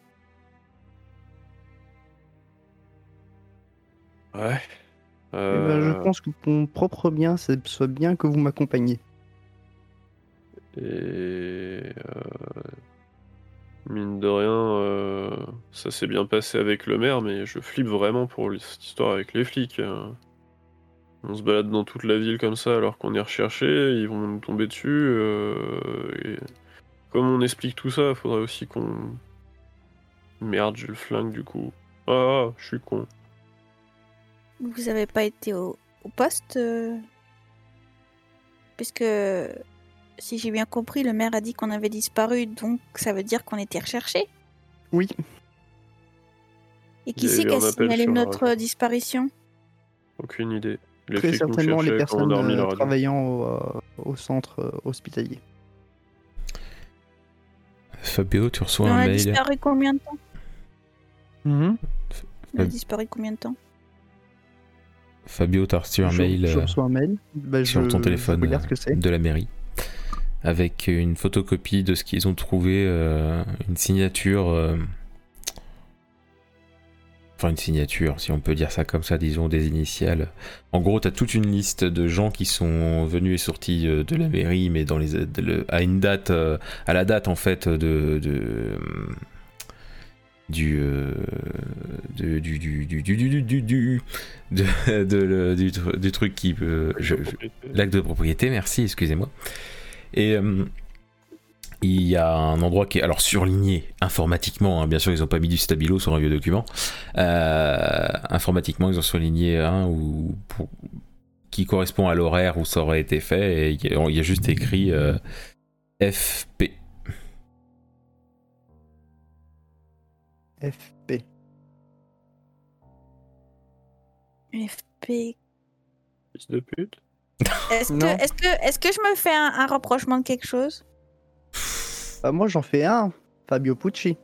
Ouais. Eh ben, je Euh, pense que pour mon propre bien, ce soit bien que vous m'accompagniez. Et. euh, Mine de rien, euh, ça s'est bien passé avec le maire, mais je flippe vraiment pour cette histoire avec les flics. hein. On se balade dans toute la ville comme ça alors qu'on est recherché, ils vont nous tomber dessus. euh, comme on explique tout ça, faudrait aussi qu'on. Merde, j'ai le flingue du coup. Ah, je suis con. Vous avez pas été au, poste euh, Puisque, si j'ai bien compris, le maire a dit qu'on avait disparu, donc ça veut dire qu'on était recherché. Oui, Et qui a c'est qui a signalé la notre disparition? Aucune idée. Les très certainement les on personnes a euh, travaillant au, euh, au centre euh, hospitalier. Fabio, tu reçois On un a mail. disparu combien de temps? Mhm. On a Euh, disparu combien de temps? Fabio, t'as reçu un je, mail je euh, reçois un mail. Bah, sur je- ton téléphone Je regarde ce que c'est. euh, de la mairie avec une photocopie de ce qu'ils ont trouvé, euh, une signature. euh, Enfin, une signature, si on peut dire ça comme ça, disons des initiales. En gros, t'as toute une liste de gens qui sont venus et sortis euh, de la mairie, mais dans les, à une date, euh, à la date en fait de, du, euh, du, du, du, du, du, du, du, truc qui je- L'acte de propriété, merci, excusez-moi. Et euh, il y a un endroit qui est alors surligné informatiquement, hein, bien sûr ils n'ont pas mis du stabilo sur un vieux document. Euh, informatiquement ils ont surligné un ou pour- qui correspond à l'horaire où ça aurait été fait et il y a, il y a juste écrit euh, FP. FP. FP. Fils de pute. Est-ce que, je me fais un, un rapprochement de quelque chose? Bah, moi, j'en fais un. Fabio Pucci.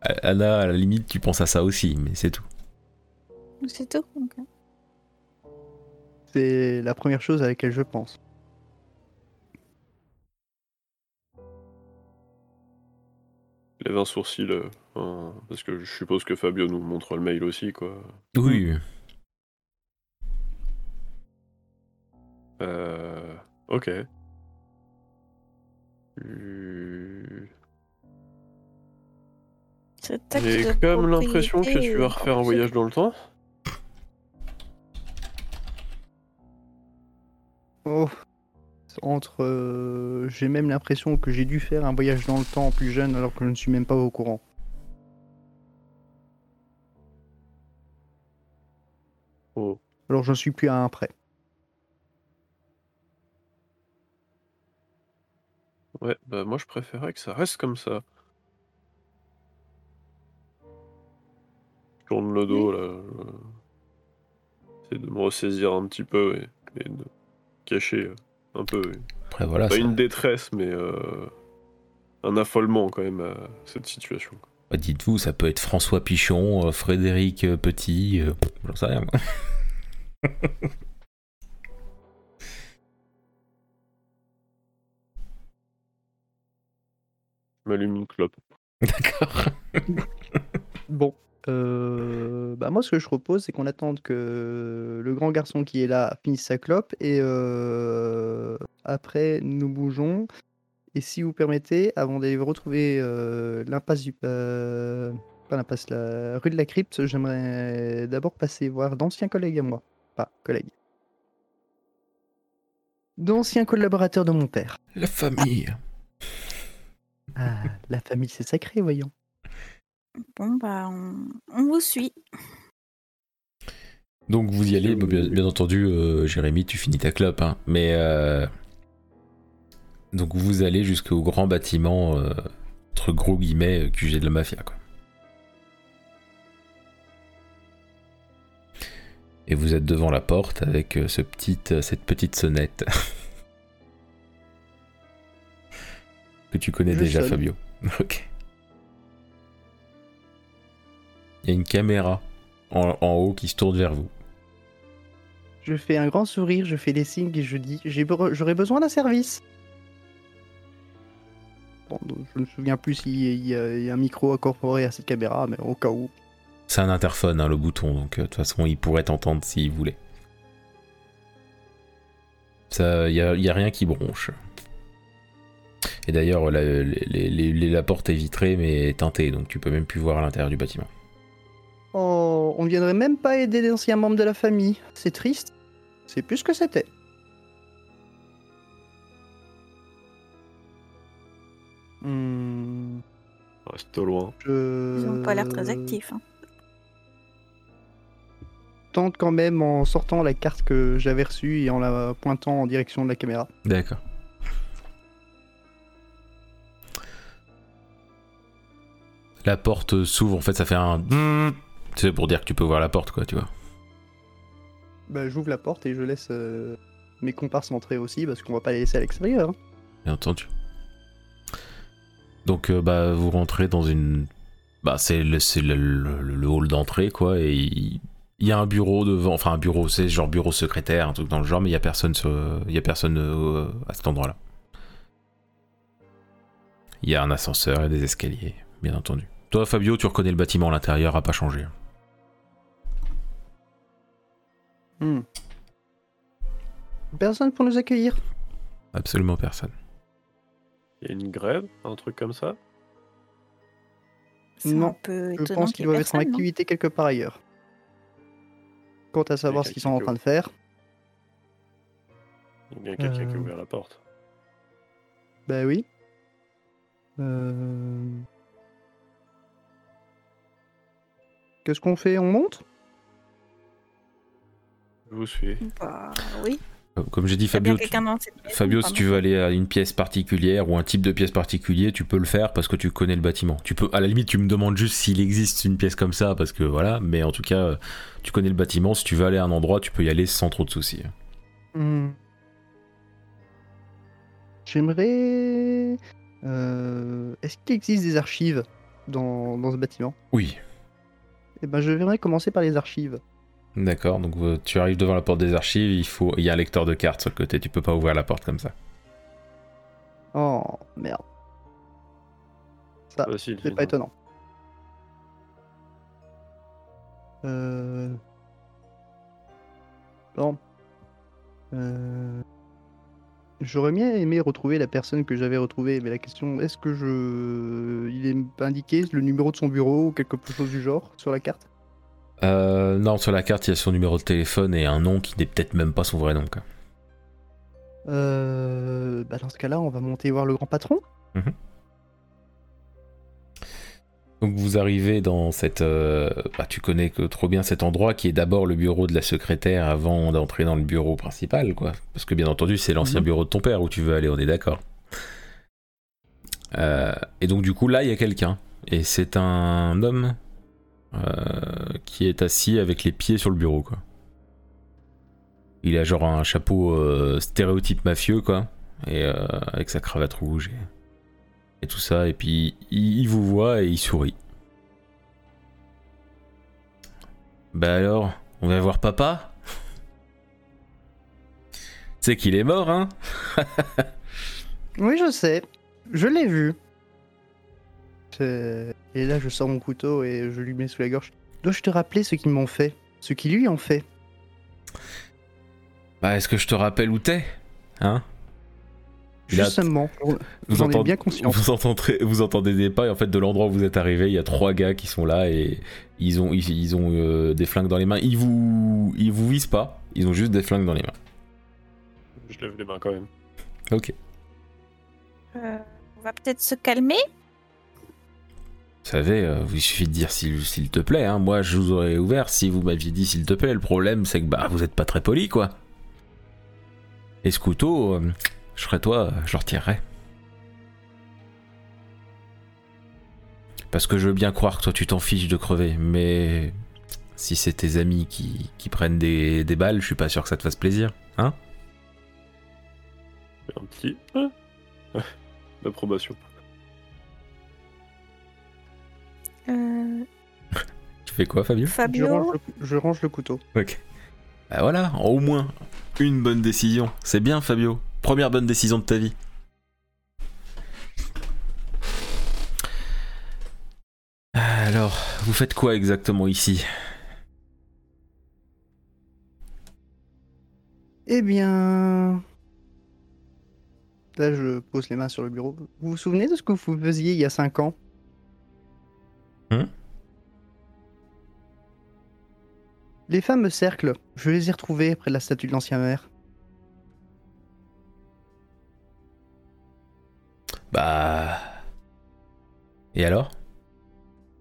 Anna, à la limite, tu penses à ça aussi, mais c'est tout. C'est tout Ok. C'est la première chose à laquelle je pense. Lève un sourcil. euh, hein, parce que je suppose que Fabio nous montre le mail aussi, quoi. Oui. Euh. Ok. J'ai même l'impression que tu vas refaire un voyage dans le temps. Oh. Entre. euh, j'ai même l'impression que j'ai dû faire un voyage dans le temps plus jeune alors que je ne suis même pas au courant. Oh. Alors j'en suis plus à un près. Ouais, bah moi je préférais que ça reste comme ça. Je tourne le dos là. je- J'essaie de me ressaisir un petit peu et, et de cacher euh, un peu. euh, Après, voilà. Pas ça- une détresse, mais euh, un affolement quand même à cette situation. Bah, Dites-vous, ça peut être François Pichon, euh, Frédéric euh, Petit, euh, j'en sais rien. moi. m'allume une clope. D'accord. Bon. euh, bah moi ce que je propose c'est qu'on attende que le grand garçon qui est là finisse sa clope et euh, après nous bougeons. Et si vous permettez, avant d'aller retrouver euh, l'impasse du... euh, pas l'impasse, la rue de la crypte, j'aimerais d'abord passer voir d'anciens collègues à moi. Pas collègues. D'anciens collaborateurs de mon père. La famille. Ah, la famille c'est sacré, voyons. Bon, bah, on, on vous suit. Donc vous y allez, bon, bien, bien entendu, euh, Jérémy, tu finis ta clope, hein, mais euh, donc vous allez jusqu'au grand bâtiment euh, entre gros guillemets euh, QG de la mafia, quoi. Et vous êtes devant la porte avec euh, ce petite, euh, cette petite sonnette que tu connais Je déjà, sonne. Fabio. ok. Il y a une caméra en- en haut qui se tourne vers vous. Je fais un grand sourire, je fais des signes et je dis j'aurais besoin d'un service. Bon, je ne me souviens plus s'il y, a- y y un micro incorporé à cette caméra, mais au cas où. C'est un interphone, hein, le bouton, donc euh, de toute façon, il pourrait t'entendre s'il voulait. Ça, il y a, y a rien qui bronche. Et d'ailleurs, la, les- les- les- la porte est vitrée mais teintée, donc tu peux même plus voir à l'intérieur du bâtiment. Oh, on ne viendrait même pas aider les anciens membres de la famille. C'est triste. C'est plus que c'était. Hmm, Reste loin. je... Ils n'ont pas l'air très actifs. hein. tente quand même en sortant la carte que j'avais reçue et en la pointant en direction de la caméra. D'accord. La porte s'ouvre, en fait, ça fait un. C'est pour dire que tu peux voir la porte, quoi, tu vois. Bah, j'ouvre la porte et je laisse euh, mes comparses entrer aussi parce qu'on va pas les laisser à l'extérieur. hein. Bien entendu. Donc, euh, bah, vous rentrez dans une. Bah, c'est le, c'est le, le- le hall d'entrée, quoi, et il y a un bureau devant. Enfin, un bureau, c'est genre bureau secrétaire, un truc dans le genre, mais il y a personne, sur- y a personne euh, à cet endroit-là. Il y a un ascenseur et des escaliers, bien entendu. Toi, Fabio, tu reconnais le bâtiment à l'intérieur, a pas changé. Hmm. Personne pour nous accueillir? Absolument personne. Il y a une grève, un truc comme ça? Non, Je pense qu'il qu'ils doivent être en activité quelque part ailleurs. Quant à savoir ce qu'ils sont en train de faire, Il y a quelqu'un qui a Euh. ouvert la porte. bah oui. Euh... Qu'est-ce qu'on fait? On monte? Je vous suis. Bah oui. Euh, Comme j'ai dit, Fabio, tu- Fabio, si tu veux aller à une pièce particulière ou un type de pièce particulier, tu peux le faire parce que tu connais le bâtiment. Tu peux, à la limite, tu me demandes juste s'il existe une pièce comme ça parce que voilà, mais en tout cas, euh, tu connais le bâtiment. Si tu veux aller à un endroit, tu peux y aller sans trop de soucis. Hmm. J'aimerais... euh, Est-ce qu'il existe des archives dans, dans ce bâtiment? Oui, Eh ben, je vais commencer par les archives. d'accord. Donc euh, tu arrives devant la porte des archives. Il faut, il y a un lecteur de cartes sur le côté. Tu peux pas ouvrir la porte comme ça. Oh, merde. Ça, c'est pas étonnant. Euh... Bon. Euh... J'aurais bien aimé retrouver la personne que j'avais retrouvée, mais la question, est-ce que je... Il est indiqué le numéro de son bureau ou quelque chose du genre sur la carte? Euh, non, sur la carte, il y a son numéro de téléphone et un nom qui n'est peut-être même pas son vrai nom. quoi. Euh... Bah dans ce cas-là, on va monter voir le grand patron. Donc vous arrivez dans cette... euh, bah, tu connais que trop bien cet endroit qui est d'abord le bureau de la secrétaire avant d'entrer dans le bureau principal, quoi. Parce que bien entendu, c'est l'ancien Mhm. bureau de ton père où tu veux aller, on est d'accord. Euh, et donc du coup, là, il y a quelqu'un. Et c'est un homme euh, qui est assis avec les pieds sur le bureau, quoi. Il a genre un chapeau stéréotype mafieux, quoi. Et euh, avec sa cravate rouge et et tout ça, et puis il, il vous voit et il sourit. Bah alors, on va voir papa C'est qu'il est mort, hein Oui, je sais. Je l'ai vu. Et là, je sors mon couteau et je lui mets sous la gorge. Dois-je te rappeler ce qu'ils m'ont fait? Ce qu'ils lui ont fait? Bah est-ce que je te rappelle où t'es Hein? Justement, vous entendez, bien conscience. vous, entendrez, vous entendez des pas, et en fait, de l'endroit où vous êtes arrivé, il y a trois gars qui sont là et ils ont, ils, ils ont euh, des flingues dans les mains. Ils vous, ils vous visent pas, ils ont juste des flingues dans les mains. Je lève les mains quand même. Ok. Euh, on va peut-être se calmer. savez, euh, il suffit de dire s'il s'il te plaît. Hein. Moi, je vous aurais ouvert si vous m'aviez dit s'il te plaît. Le problème, c'est que bah, vous êtes pas très poli, quoi. Et ce couteau, euh, je serais toi, je le retirerais. Parce que je veux bien croire que toi, tu t'en fiches de crever, mais si c'est tes amis qui, qui prennent des, des balles, je suis pas sûr que ça te fasse plaisir, hein? Un petit. L'approbation. Euh, Tu fais quoi, Fabio? Je Fabio, range, le, je range le couteau. Ok. Bah voilà, au moins une bonne décision. C'est bien, Fabio. Première bonne décision de ta vie. Alors, vous faites quoi exactement ici? Eh bien. Là, je pose les mains sur le bureau. Vous vous souvenez de ce que vous faisiez il y a 5 ans? Hmm? Les fameux cercles, je les ai retrouvés près de la statue de l'ancien maire. Bah. Et alors?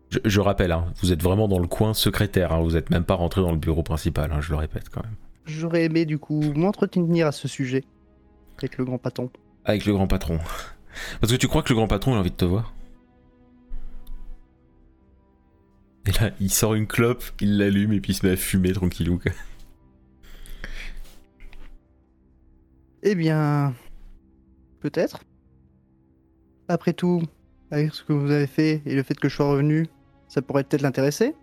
Je, je rappelle, hein, vous êtes vraiment dans le coin secrétaire, hein, vous êtes même pas rentré dans le bureau principal, hein, je le répète quand même. J'aurais aimé du coup m'entretenir à ce sujet avec le grand patron. Avec le grand patron. Parce que tu crois que le grand patron a envie de te voir? Et là, il sort une clope, il l'allume et puis il se met à fumer tranquillou. Eh bien, peut-être. Après tout, avec ce que vous avez fait et le fait que je sois revenu, ça pourrait peut-être l'intéresser.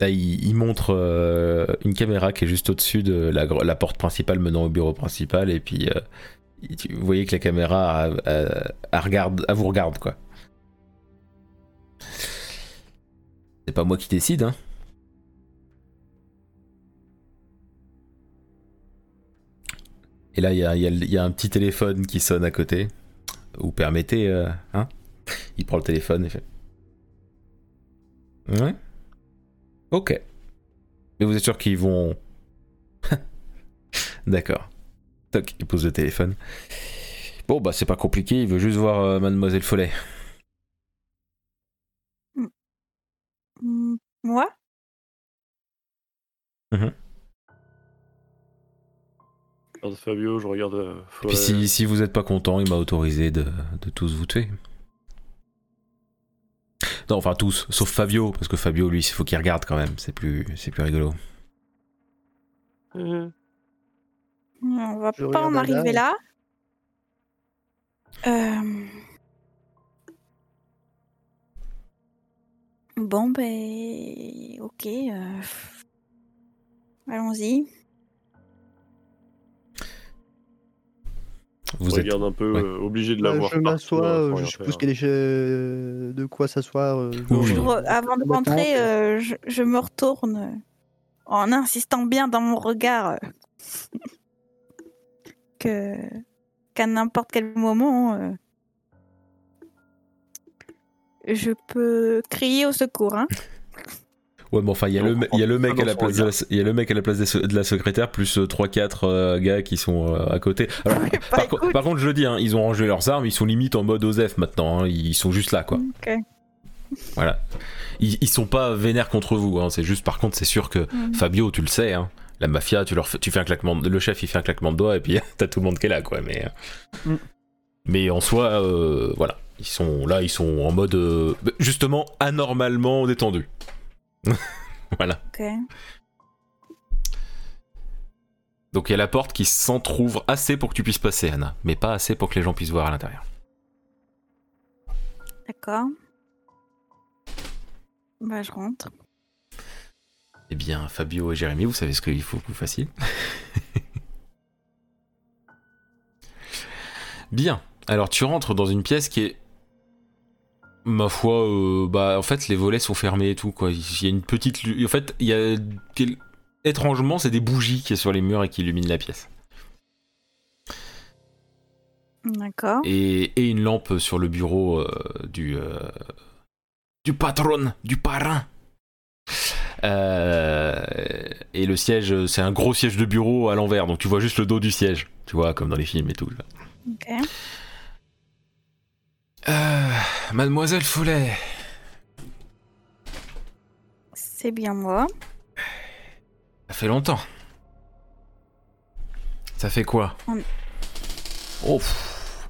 Là, il, montre euh, une caméra qui est juste au-dessus de la, porte principale menant au bureau principal et puis euh, vous voyez que la caméra euh, euh, vous regarde quoi. C'est pas moi qui décide, hein. Et là, il y a, un petit téléphone qui sonne à côté. Vous permettez, euh, hein? Il prend le téléphone et fait. Ouais. Ok. Mais vous êtes sûr qu'ils vont? D'accord. Toc, il pose le téléphone. Bon, bah, c'est pas compliqué, il veut juste voir euh, Mademoiselle Follet. Moi? Je regarde Fabio, je regarde euh, Et puis, si, si vous êtes pas content, il m'a autorisé de, de tous vous tuer. Non, enfin, tous, sauf Fabio, parce que Fabio, lui, il faut qu'il regarde quand même, c'est plus, c'est plus rigolo. Euh, On va Je pas en arriver là. là. Euh, Bon, ben. Ok. euh, Allons-y. Vous êtes. regarde un peu, ouais. euh, obligé de l'avoir. je m'assois, partout, euh, je suppose qu'il y a des che- de quoi s'asseoir. euh, Avant de rentrer, euh, euh, je, je me retourne euh, en insistant bien dans mon regard euh, que qu'à n'importe quel moment, euh, je peux crier au secours. Hein. Ouais, mais enfin, il y a le, mec à la place de la, il y a le mec à la place de la secrétaire, plus 3-4 gars qui sont euh, à côté. Alors, Bah, par, co- écoute. par contre, je le dis, hein, ils ont rangé leurs armes, ils sont limite en mode OZEF maintenant, hein, ils sont juste là, quoi. Ok. Voilà. Ils, ils sont pas vénères contre vous, hein, c'est juste, par contre, c'est sûr que Mhm. Fabio, tu le sais, hein, la mafia, tu, leur tu fais un claquement, de- le chef il fait un claquement de doigts et puis t'as tout le monde qui est là, quoi. Mais, Mm. Mais en soi, euh, voilà, ils sont là, ils sont en mode euh, justement anormalement détendu. voilà. Ok. Donc il y a la porte qui s'entrouvre assez pour que tu puisses passer, Anna, mais pas assez pour que les gens puissent voir à l'intérieur. D'accord. Bah, je rentre. Eh bien, Fabio et Jérémy, vous savez ce qu'il faut que vous fassiez Bien. Alors, tu rentres dans une pièce qui est. Ma foi, euh, bah, en fait, les volets sont fermés et tout, quoi. Il y a une petite. En fait, il y a. Étrangement, c'est des bougies qui sont sur les murs et qui illuminent la pièce. D'accord. Et, et une lampe sur le bureau euh, du. euh, du patron, du parrain. Et le siège, c'est un gros siège de bureau à l'envers, donc tu vois juste le dos du siège, tu vois, comme dans les films et tout. Ok. Euh, Mademoiselle Follet, C'est bien moi. ça fait longtemps. Ça fait quoi? On- Oh, pff,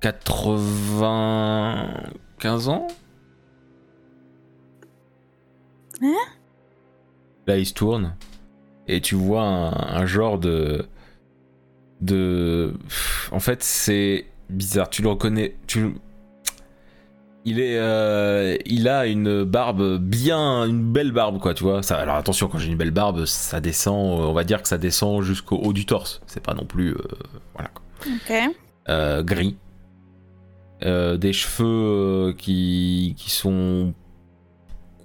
95 ans Hein? Là, il se tourne et tu vois un, un genre de. de. En fait, c'est bizarre. Tu le reconnais. Tu. Il est, euh, il a une barbe bien, une belle barbe quoi, tu vois. Ça, alors attention, quand j'ai une belle barbe, ça descend, euh, on va dire que ça descend jusqu'au haut du torse. C'est pas non plus, euh, voilà. Ok. Euh, gris, des cheveux qui, qui sont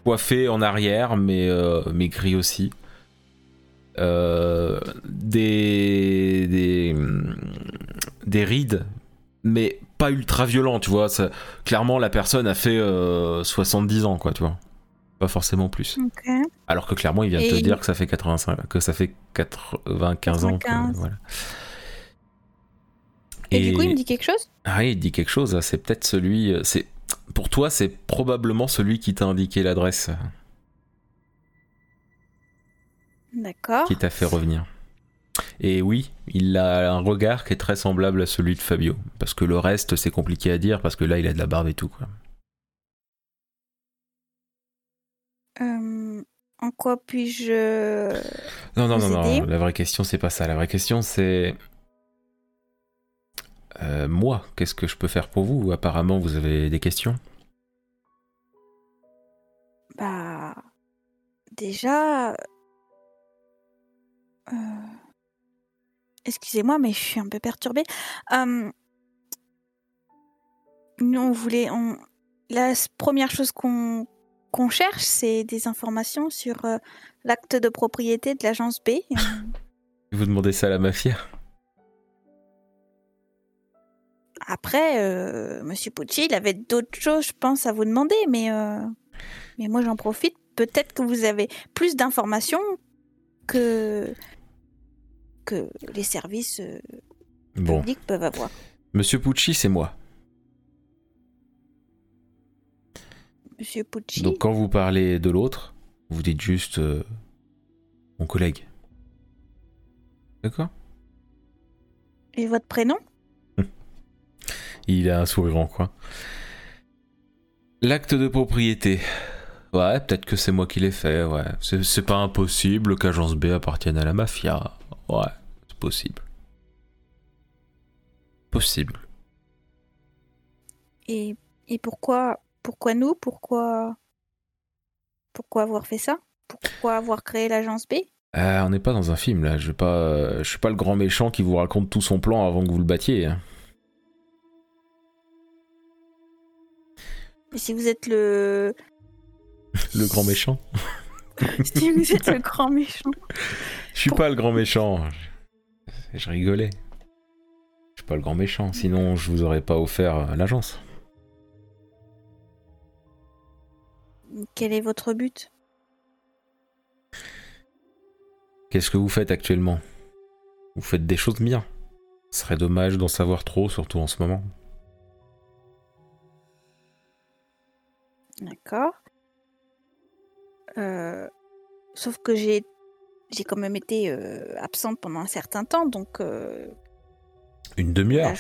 coiffés en arrière, mais, mais gris aussi. Euh, des, des, des rides, mais pas ultra violents, tu vois. Ça- clairement, la personne a fait euh, 70 ans, quoi, tu vois. Pas forcément plus. Alors que clairement, il vient de te il- dire que ça fait 85, que ça fait 95 ans. que- 95. voilà. Et, du coup, il me dit quelque chose? Ah oui, il dit quelque chose, c'est peut-être celui. euh, C'est Pour toi, c'est probablement celui qui t'a indiqué l'adresse, D'accord. qui t'a fait revenir. Et oui, il a un regard qui est très semblable à celui de Fabio. Parce que le reste, c'est compliqué à dire, parce que là, il a de la barbe et tout. Quoi. Euh, en quoi puis-je. Non, non, non, Vous non, aider la vraie question, c'est pas ça. La vraie question, c'est. Euh, moi, qu'est-ce que je peux faire pour vous? Apparemment, vous avez des questions. Bah. Déjà. euh, Excusez-moi, mais je suis un peu perturbée. Euh, Nous, on voulait. On... La première chose qu'on cherche, c'est des informations sur euh, l'acte de propriété de l'agence B. Vous demandez ça à la mafia? Après, euh, Monsieur Pucci, il avait d'autres choses, je pense, à vous demander, mais, euh, mais moi j'en profite. Peut-être que vous avez plus d'informations que, que les services euh, Bon, publics peuvent avoir. Monsieur Pucci, c'est moi. Monsieur Pucci, Donc quand vous parlez de l'autre, vous dites juste euh, mon collègue. D'accord? Et votre prénom? Il a un sourire en coin. L'acte de propriété. Ouais, peut-être que c'est moi qui l'ai fait, ouais. C'est c'est pas impossible qu'Agence B appartienne à la mafia. Ouais, c'est possible. Possible. et, et pourquoi, pourquoi nous? Pourquoi, pourquoi avoir fait ça? Pourquoi avoir créé l'agence B? Euh, on n'est pas dans un film là, je vais pas, je suis pas le grand méchant qui vous raconte tout son plan avant que vous le battiez. hein. Et Si vous êtes le, Le grand méchant si vous êtes le grand méchant, Je suis pas le grand méchant. Je, je rigolais. Je suis pas le grand méchant, sinon je vous aurais pas offert euh, l'agence. quel est votre but? Qu'est-ce que vous faites actuellement? Vous faites des choses bien. Ce serait dommage d'en savoir trop, surtout en ce moment. D'accord. Euh, sauf que j'ai j'ai quand même été euh, absente pendant un certain temps, donc euh, Une demi-heure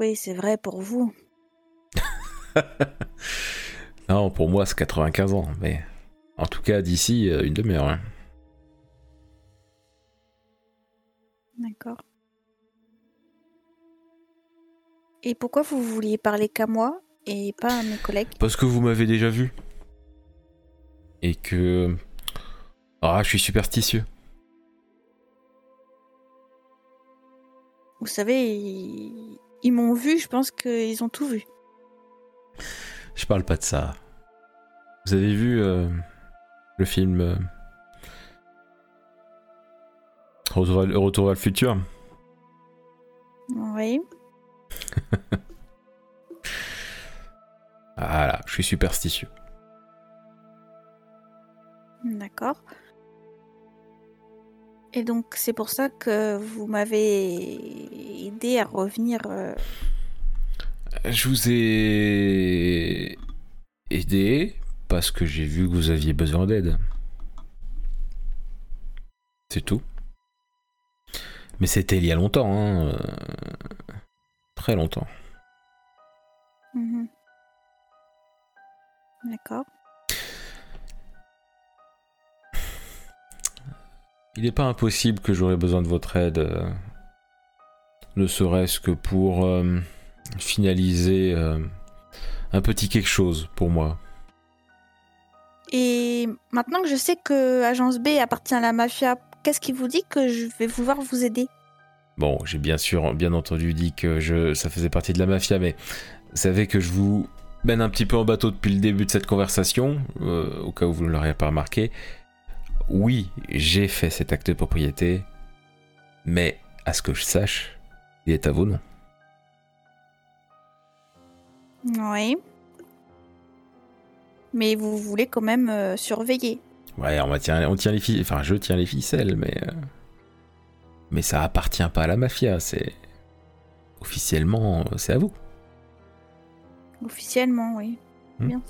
Oui, c'est vrai pour vous. Non, pour moi c'est 95 ans, mais en tout cas d'ici euh, une demi-heure. hein. D'accord. Et pourquoi vous vouliez parler qu'à moi? Et pas à mes collègues Parce que vous m'avez déjà vu. Et que... Ah, je suis superstitieux. Vous savez, ils, ils m'ont vu, je pense qu'ils ont tout vu. Je parle pas de ça. Vous avez vu euh, le film euh, Retour, à, Retour à le futur? Oui. Je suis superstitieux. D'accord. Et donc c'est pour ça que vous m'avez aidé à revenir. euh, Je vous ai aidé parce que j'ai vu que vous aviez besoin d'aide. C'est tout. Mais c'était il y a longtemps, hein. euh, Très longtemps. mhm. D'accord. Il n'est pas impossible que j'aurais besoin de votre aide, euh, ne serait-ce que pour euh, finaliser euh, un petit quelque chose pour moi. Et maintenant que je sais que Agence B appartient à la mafia, qu'est-ce qui vous dit que je vais pouvoir vous aider? Bon, j'ai bien sûr, bien entendu dit que je, ça faisait partie de la mafia, mais vous savez que je vous mène un petit peu en bateau depuis le début de cette conversation, euh, au cas où vous ne l'auriez pas remarqué. Oui, j'ai fait cet acte de propriété, mais à ce que je sache, il est à vos noms. Oui. Mais vous voulez quand même euh, surveiller. Ouais, on, va tient, on tient les ficelles, enfin je tiens les ficelles, mais euh, mais ça appartient pas à la mafia, c'est officiellement c'est à vous. Officiellement, oui. Hmm. Bien.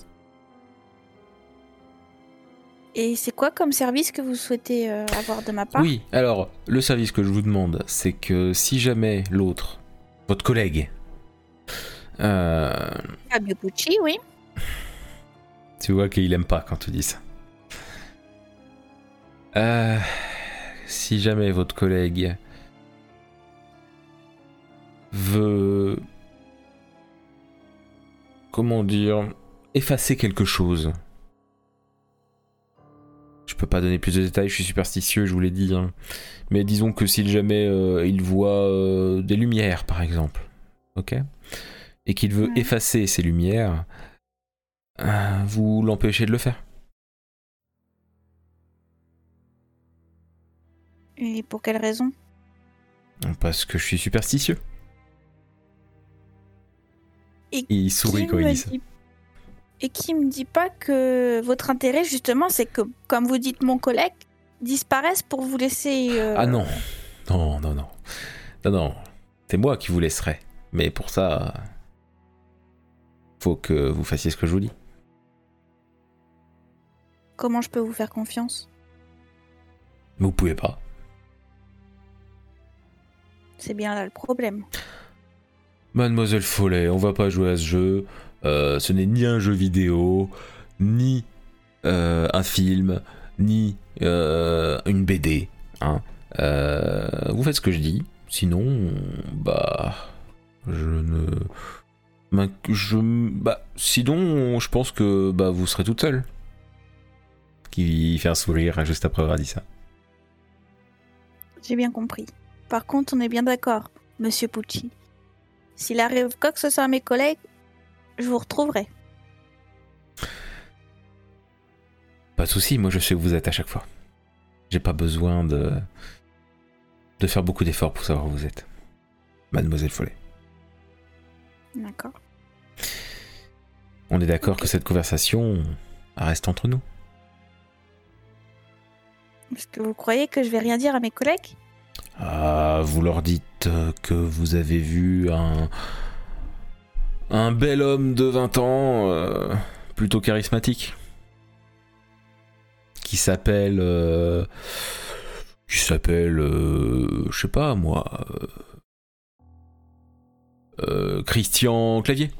Et c'est quoi comme service que vous souhaitez euh, avoir de ma part? Oui, alors le service que je vous demande, c'est que si jamais l'autre, votre collègue, euh, Fabio oui. tu vois qu'il aime pas quand tu dis ça. Euh, si jamais votre collègue veut, comment dire, effacer quelque chose. Je peux pas donner plus de détails, je suis superstitieux, je vous l'ai dit. hein. Mais disons que si jamais euh, il voit euh, des lumières, par exemple, ok, et qu'il veut effacer ces lumières, euh, vous l'empêchez de le faire. Et pour quelle raison? Parce que je suis superstitieux. Et Il sourit quand il dit ça. dit- Et qui me dit pas que votre intérêt, justement, c'est que, comme vous dites, mon collègue disparaisse pour vous laisser. euh, Ah non, non, non, non. Non, non, c'est moi qui vous laisserai. Mais pour ça, faut que vous fassiez ce que je vous dis. Comment je peux vous faire confiance? Vous pouvez pas. C'est bien là le problème. Mademoiselle Follet, on va pas jouer à ce jeu. Euh, ce n'est ni un jeu vidéo, ni euh, un film, ni euh, une BD. Hein. Vous faites ce que je dis. Sinon, bah, je ne, m'inc- je, bah, sinon, je pense que bah vous serez toute seule. Qui fait un sourire juste après avoir dit ça. J'ai bien compris. Par contre, on est bien d'accord, monsieur Pucci. S'il arrive quoi que ce soit à mes collègues, je vous retrouverai. Pas de souci, moi je sais où vous êtes à chaque fois. J'ai pas besoin de de faire beaucoup d'efforts pour savoir où vous êtes. Mademoiselle Follet. D'accord. On est d'accord que cette conversation reste entre nous. Est-ce que vous croyez que je vais rien dire à mes collègues? Ah, vous leur dites que vous avez vu un un bel homme de 20 ans euh, plutôt charismatique qui s'appelle euh, qui s'appelle euh, je sais pas moi Christian Clavier.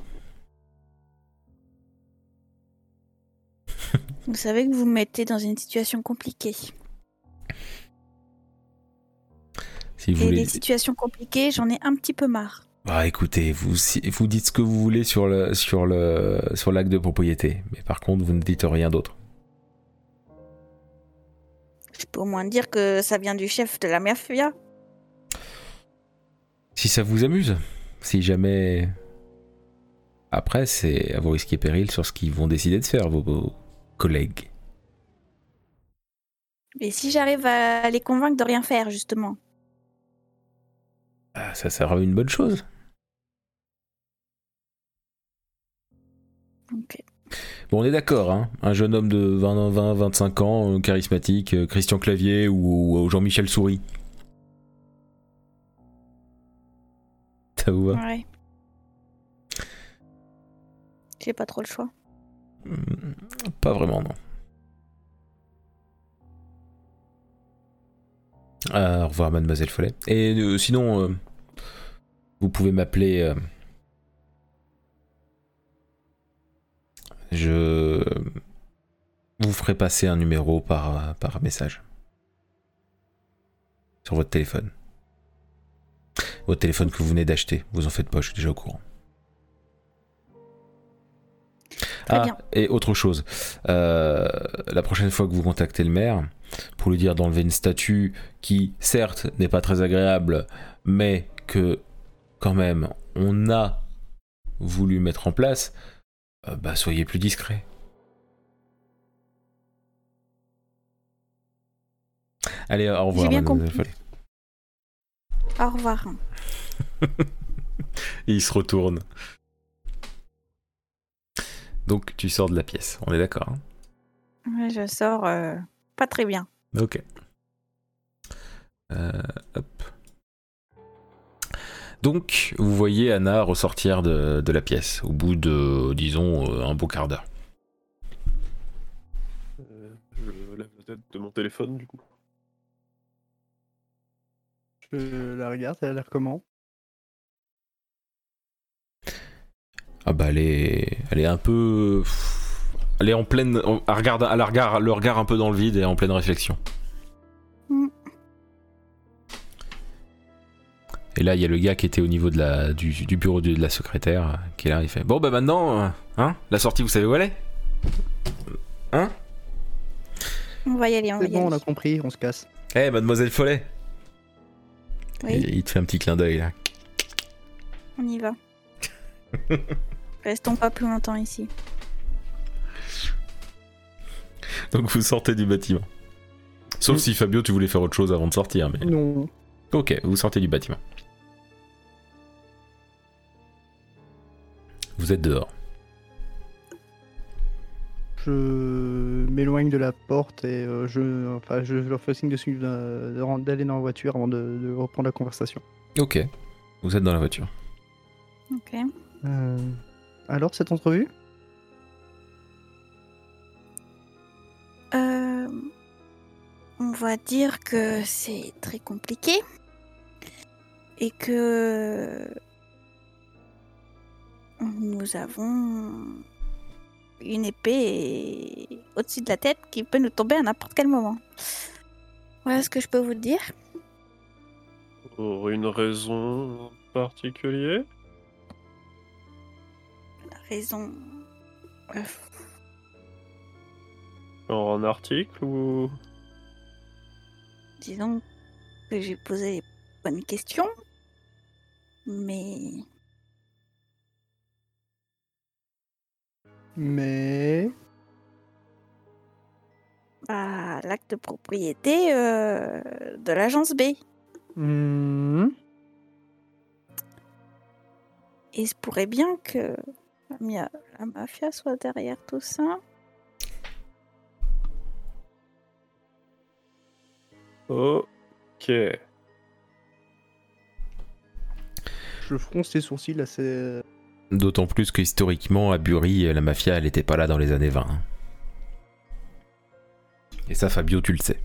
Vous savez que vous me mettez dans une situation compliquée. Si vous Et voulez des situations compliquées, j'en ai un petit peu marre. Ah, écoutez, vous, si- vous dites ce que vous voulez sur le sur le sur l'acte de propriété, mais par contre, vous ne dites rien d'autre. Je peux au moins dire que ça vient du chef de la mafia. Si ça vous amuse, si jamais après, c'est à vos risques et périls sur ce qu'ils vont décider de faire vos, vos collègues. Et si j'arrive à les convaincre de rien faire, justement? Ah, ça sera une bonne chose. Bon, on est d'accord, hein. Un jeune homme de 20, 20 25 ans, euh, charismatique, euh, Christian Clavier ou, ou Jean-Michel Souris. Ça vous va? Ouais. J'ai pas trop le choix. Hmm, Pas vraiment, non. Au revoir, mademoiselle Follet. Et euh, sinon, euh, vous pouvez m'appeler. euh, je vous ferai passer un numéro par, euh, par message. Sur votre téléphone. Votre téléphone que vous venez d'acheter. Vous en faites pas, je suis déjà au courant. Très ah, bien. et autre chose. Euh, la prochaine fois que vous contactez le maire, pour lui dire d'enlever une statue qui, certes, n'est pas très agréable, mais que, quand même, on a voulu mettre en place, euh, bah, soyez plus discret. Allez, au revoir, bien. Au revoir. Et il se retourne. Donc, tu sors de la pièce, on est d'accord hein? Ouais, Je sors euh, pas très bien. Ok. Euh, hop. Donc, vous voyez Anna ressortir de, de la pièce au bout de, disons, euh, un beau quart d'heure. Euh, je lève la tête de mon téléphone, du coup. Je la regarde, elle a l'air comment? Ah bah, elle est, elle est un peu. Elle est en pleine. Elle regarde, elle regarde le regard un peu dans le vide et en pleine réflexion. Mm. Et là, il y a le gars qui était au niveau de la, du, du bureau de, de la secrétaire qui est là. Il fait Bon, bah maintenant, euh, hein, la sortie, vous savez où elle est? Hein? On va y aller, on va C'est y bon, on a compris, on se casse. Eh, mademoiselle Follet Oui, Et il te fait un petit clin d'œil là. on y va. Restons pas plus longtemps ici. Donc vous sortez du bâtiment. Sauf Mm. si Fabio, tu voulais faire autre chose avant de sortir. Mais... Non. Ok, vous sortez du bâtiment. Vous êtes dehors. Je m'éloigne de la porte et euh, je, enfin, je leur fais signe de suivre, de ren- d'aller dans la voiture avant de, de reprendre la conversation. Ok. Vous êtes dans la voiture. Ok. Euh, alors, cette entrevue? Euh, on va dire que c'est très compliqué et que nous avons une épée au-dessus de la tête qui peut nous tomber à n'importe quel moment. Voilà ce que je peux vous dire. Pour une raison particulière? La raison. En article ou... disons que j'ai posé les bonnes questions, mais Mais. à l'acte de propriété euh, de l'agence B. Hmm, Et il se pourrait bien que la mafia soit derrière tout ça. Ok. Je fronce les sourcils assez. D'autant plus que historiquement, à Bury, la mafia, elle était pas là dans les années 20. hein. Et ça, Fabio, tu le sais.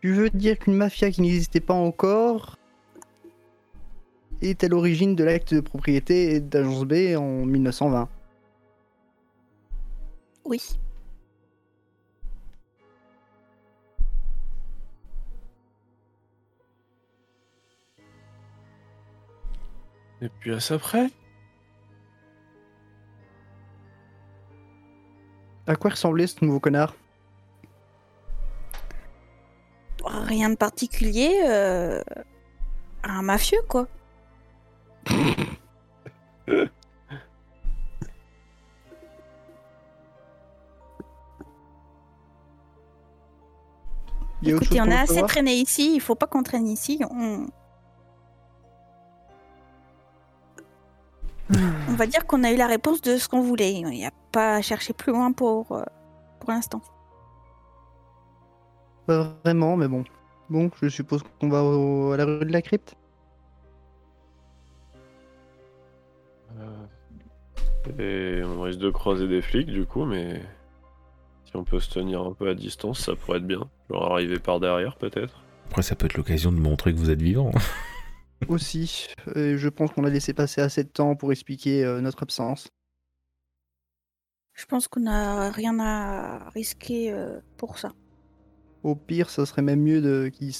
Tu veux dire qu'une mafia qui n'existait pas encore est à l'origine de l'acte de propriété d'Agence B en 1920 Oui. Et puis à ça près À quoi ressemblait ce nouveau connard? Rien de particulier. euh, Un mafieux, quoi. Il y a autre Écoutez, on a assez traîné ici, il faut pas qu'on traîne ici. On... va dire qu'on a eu la réponse de ce qu'on voulait. Il n'y a pas à chercher plus loin pour, euh, pour l'instant. Pas vraiment, mais bon. Bon, je suppose qu'on va au- à la rue de la crypte. Et on risque de croiser des flics du coup, mais si on peut se tenir un peu à distance, ça pourrait être bien. Genre arriver par derrière peut-être. Après, ça peut être l'occasion de montrer que vous êtes vivant. Aussi, et je pense qu'on a laissé passer assez de temps pour expliquer euh, notre absence. Je pense qu'on n'a rien à risquer euh, pour ça. Au pire, ça serait même mieux de qu'ils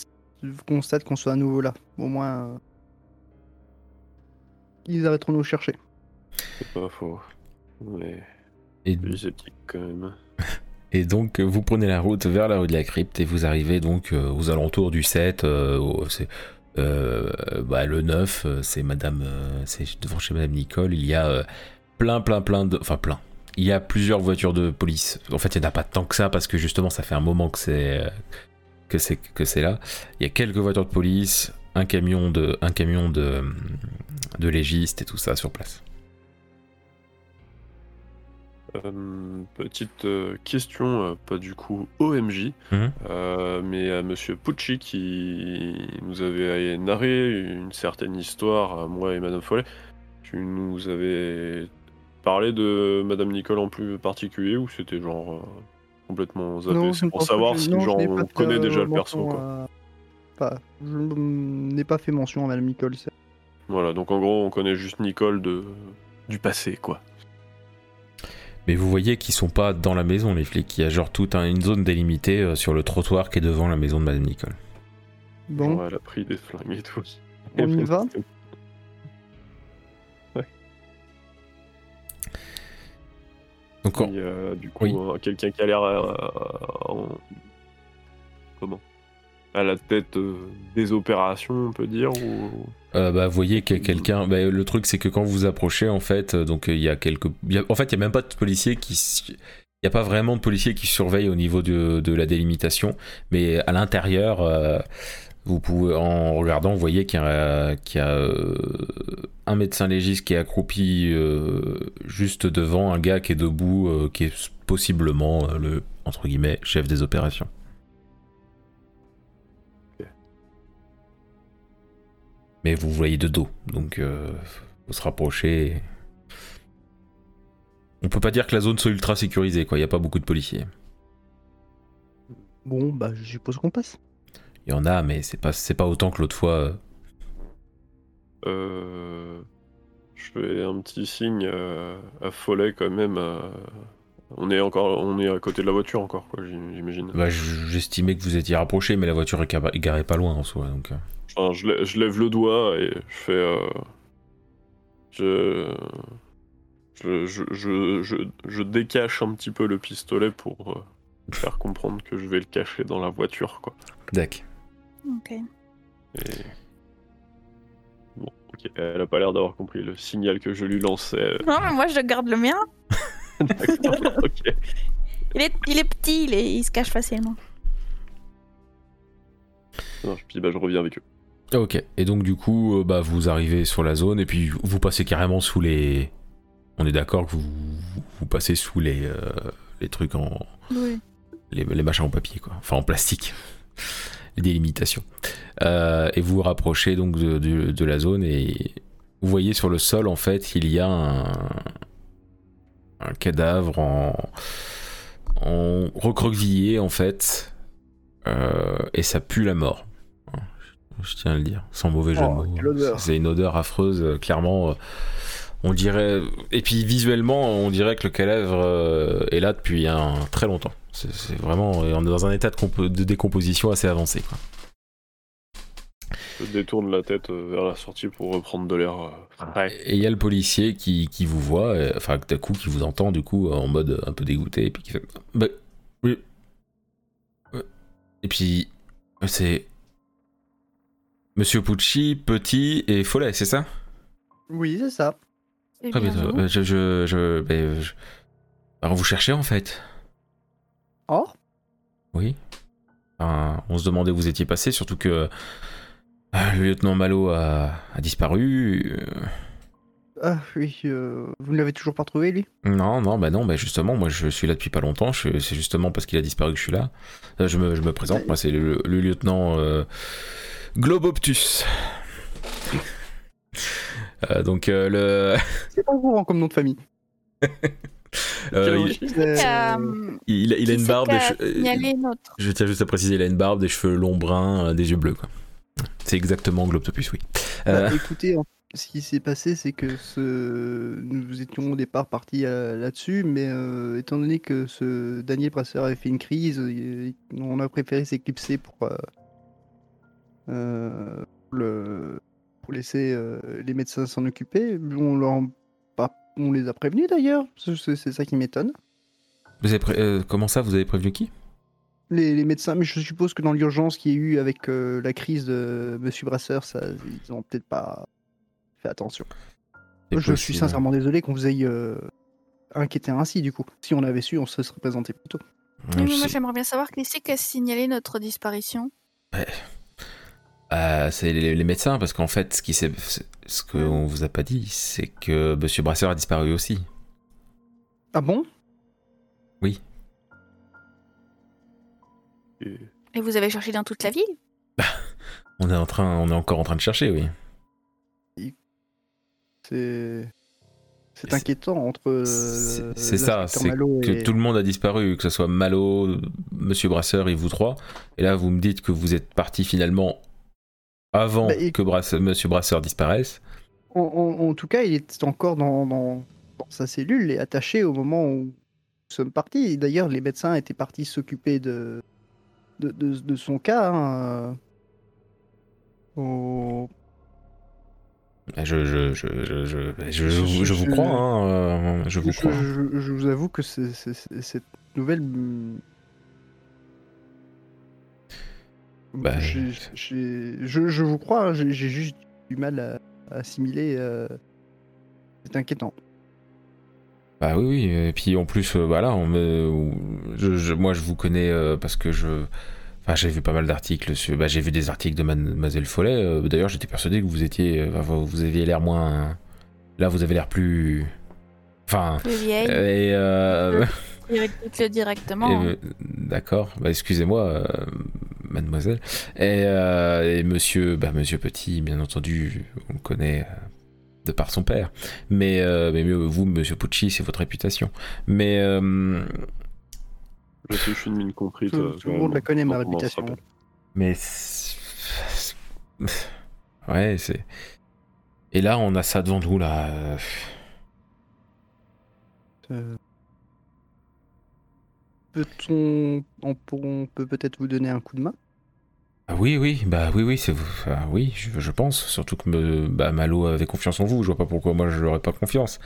constatent qu'on soit à nouveau là. Au moins, euh, ils arrêteront de nous chercher. C'est pas faux. Mais Et, plus sceptique quand même. et donc, vous prenez la route vers la rue de la crypte et vous arrivez donc euh, aux alentours du 7. euh, au- c'est, euh, bah, le 9, euh, c'est Madame. euh, c'est devant chez Madame Nicole. Il y a euh, plein, plein, plein de. Enfin, plein. Il y a plusieurs voitures de police. En fait, il n'y en a pas tant que ça parce que justement, ça fait un moment que c'est. euh, que c'est que c'est là. Il y a quelques voitures de police, un camion de un camion de de légiste et tout ça sur place. Euh, petite euh, question, euh, pas du coup OMJ, Mhm. euh, mais à Monsieur Pucci qui nous avait narré une certaine histoire à moi et Madame Follet. Tu nous avais parlé de Madame Nicole en plus particulier ou c'était genre euh, complètement zappé C'est pour savoir que- si non, genre on connaît déjà le perso quoi. à- Pas, je n'ai pas fait mention à Madame Nicole. Voilà, donc en gros on connaît juste Nicole de du passé quoi. Mais vous voyez qu'ils sont pas dans la maison, les flics. Il y a genre toute un- une zone délimitée euh, sur le trottoir qui est devant la maison de Madame Nicole. Bon, elle a pris des flingues et tout. On y va? Donc, en- Il y a du coup Oui. un- quelqu'un qui a l'air euh, en- comment? À la tête euh, des opérations, on peut dire ou euh, bah, vous voyez qu'il y a quelqu'un. bah, le truc, c'est que quand vous approchez, en fait, euh, donc il y a quelques. En fait, il y a même pas de policiers qui. Il n'y a pas vraiment de policiers qui surveillent au niveau de, la délimitation, mais à l'intérieur, en regardant, vous voyez qu'il y a, un médecin légiste qui est accroupi juste devant un gars qui est debout, qui est possiblement le entre guillemets chef des opérations. Mais vous voyez de dos, donc euh, faut se rapprocher. On peut pas dire que la zone soit ultra sécurisée, quoi. Il y a pas beaucoup de policiers. bon, bah, je suppose qu'on passe. Il y en a, mais c'est pas c'est pas autant que l'autre fois. euh. Euh, je fais un petit signe euh, à Follet quand même. euh, On est encore, on est à côté de la voiture encore, quoi, j'im- j'imagine. Bah, j'estimais que vous étiez rapproché, mais la voiture est gar- est garée pas loin en soi, donc. Enfin, je, lè- je lève le doigt et je fais. euh, je, je, je, je, je, je décache un petit peu le pistolet pour euh, faire comprendre que je vais le cacher dans la voiture, quoi. D'accord. Ok. Et... Bon, ok, elle a pas l'air d'avoir compris le signal que je lui lançais. Non, mais moi je garde le mien. D'accord, ok. Il est, il est petit, il, est- il se cache facilement. Non, puis bah, je reviens avec eux. Ok. Et donc du coup, euh, bah vous arrivez sur la zone et puis vous passez carrément sous les. On est d'accord que vous, vous passez sous les euh, les trucs en Oui. les, les machins en papier quoi, enfin en plastique, les délimitations. Euh, et vous vous rapprochez donc de, de- de la zone et vous voyez sur le sol en fait il y a un, un cadavre en, en recroquevillé en fait Euh, et ça pue la mort. Hein, Je tiens à le dire, sans mauvais jeu Oh, de mots. quelle odeur. C'est une odeur affreuse, euh, clairement. euh, on dirait. Et puis visuellement, on dirait que le cadavre euh, est là depuis un très longtemps. C'est vraiment. On est dans un état de, compo- de décomposition assez avancé. Quoi. Je détourne la tête vers la sortie pour reprendre de l'air. Et il y a le policier qui, qui vous voit, enfin d'un coup qui vous entend du coup en mode un peu dégoûté, et puis qui fait. Bah, oui. Et puis. C'est. Monsieur Pucci, Petit et Follet, c'est ça? Oui, c'est ça. C'est Très bien. bien vous. euh, Je, je, je, ben, je- Alors, vous cherchez en fait Oh Oui. Enfin, on se demandait où vous étiez passé, surtout que euh, le lieutenant Malo a, a disparu. euh, Ah oui, euh, vous ne l'avez toujours pas trouvé, lui? Non, non, bah non, bah justement, moi je suis là depuis pas longtemps, je- c'est justement parce qu'il a disparu que je suis là. Je, me, je me présente, moi c'est le, le lieutenant euh, Globoptus. Euh, donc euh, le... C'est pas courant comme nom de famille. euh, il, a, il- il a qui une barbe, des a che- je tiens juste à préciser, il a une barbe, des cheveux longs bruns, des yeux bleus quoi. C'est exactement Globoptus, oui. Euh, bah, écoutez, ce qui s'est passé, c'est que ce... nous étions au départ partis là-dessus, mais euh, étant donné que ce Daniel Brasseur avait fait une crise, on a préféré s'éclipser pour, pour le... pour laisser euh, les médecins s'en occuper. On, leur... pas- on les a prévenus d'ailleurs, c'est ça qui m'étonne. vous avez pré- euh, comment ça, vous avez prévenu qui? Les, les médecins, mais je suppose que dans l'urgence qu'il y a eu avec euh, la crise de Monsieur Brasseur, ça, ils ont peut-être pas fait attention. Je suis sincèrement désolé qu'on vous ait euh, inquiété ainsi, du coup. Si on avait su, on se serait présenté plus tôt. Oui, mais moi j'aimerais bien savoir qui c'est qui a signalé notre disparition. Euh, c'est les, les médecins, parce qu'en fait, ce qui ce qu'on vous a pas dit, c'est que Monsieur Brasseur a disparu aussi. Ah bon? Et- Et vous avez cherché dans toute la ville? On est en train, on est encore en train de chercher, oui. C'est. Inquiétant entre. euh, C'est ça, c'est Malo que et- tout le monde a disparu, que ce soit Malo, Monsieur Brasseur et vous trois. Et là, vous me dites que vous êtes parti finalement avant Bah, et- que Brasse- Monsieur Brasseur disparaisse. En, en- en tout cas, il est encore dans, dans- dans sa cellule et attaché au moment où nous sommes partis. D'ailleurs, les médecins étaient partis s'occuper de, de, de- de son cas. hein, au- Je, vous crois, hein, euh, je vous je, crois. je- je vous avoue que c'est- cette nouvelle. Bah, je, je vous crois, hein, j'ai juste du mal à, à assimiler. euh, C'est inquiétant. Bah oui, oui. Et puis en plus, euh, voilà, on me, je, je- moi je vous connais euh, parce que je, enfin j'ai vu pas mal d'articles sur, bah, j'ai vu des articles de Mademoiselle Follet. euh, D'ailleurs, j'étais persuadé que vous étiez, enfin, vous aviez l'air moins, là vous avez l'air plus, enfin, Plus vieille. et euh, directement. d'accord. Bah excusez-moi, Mademoiselle. Et, euh, et Monsieur, bah Monsieur Petit, bien entendu, on le connaît. euh, de par son père, mais, euh, mais mieux vous, Monsieur Pucci, c'est votre réputation. Mais euh, Je suis une mine comprise. Tout, tout le monde la connaît, ma réputation. Mais. Ouais, c'est. Et là, on a ça devant nous, là. Peut-on, on, peut peut-être vous donner un coup de main? Ah oui, oui, bah oui, oui, c'est ah oui, je, je pense. Surtout que me, bah, Malo avait confiance en vous. Je vois pas pourquoi moi je n'aurais pas confiance.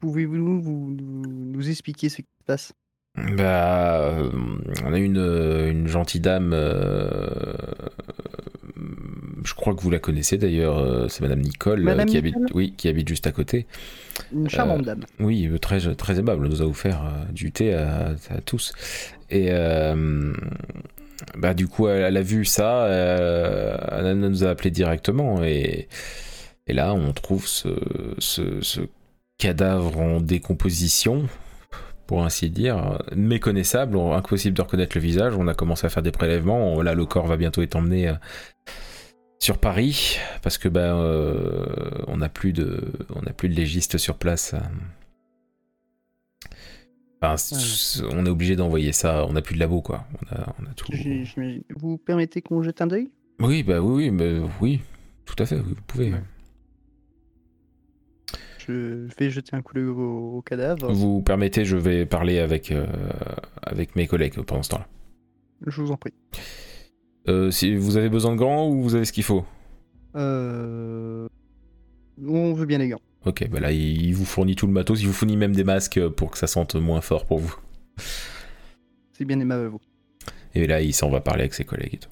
Pouvez-vous nous, vous- nous, nous expliquer ce qui se passe? Bah, euh, on a une, euh, une gentille dame. euh, je crois que vous la connaissez d'ailleurs. euh, C'est Madame Nicole, euh, Madame qui Nicole habite, oui, qui habite juste à côté. Une charmante dame. Oui, euh, très, très aimable, nous a offert euh, du thé à, à tous. Et euh, bah, du coup, elle, elle a vu ça, euh, elle nous a appelé directement. Et, et là, on trouve ce, ce, ce cadavre en décomposition, pour ainsi dire, méconnaissable, impossible de reconnaître le visage. On a commencé à faire des prélèvements. Là, le corps va bientôt être emmené. Sur Paris parce que bah euh, on n'a plus de on n'a plus de légiste sur place. Enfin, on est obligé d'envoyer ça. On n'a plus de labo quoi. On a, on a tout. Vous permettez qu'on jette un œil Oui bah oui oui mais oui tout à fait vous pouvez. Je vais jeter un coup d'œil au, au cadavre. Vous permettez je vais parler avec euh, avec mes collègues pendant ce temps-là. Je vous en prie. Euh, si vous avez besoin de gants ou vous avez ce qu'il faut. Euh... On veut bien les gants. Ok bah là il, vous fournit tout le matos. Il vous fournit même des masques pour que ça sente moins fort pour vous. C'est bien aimable à vous. Et là, il s'en va parler avec ses collègues et tout.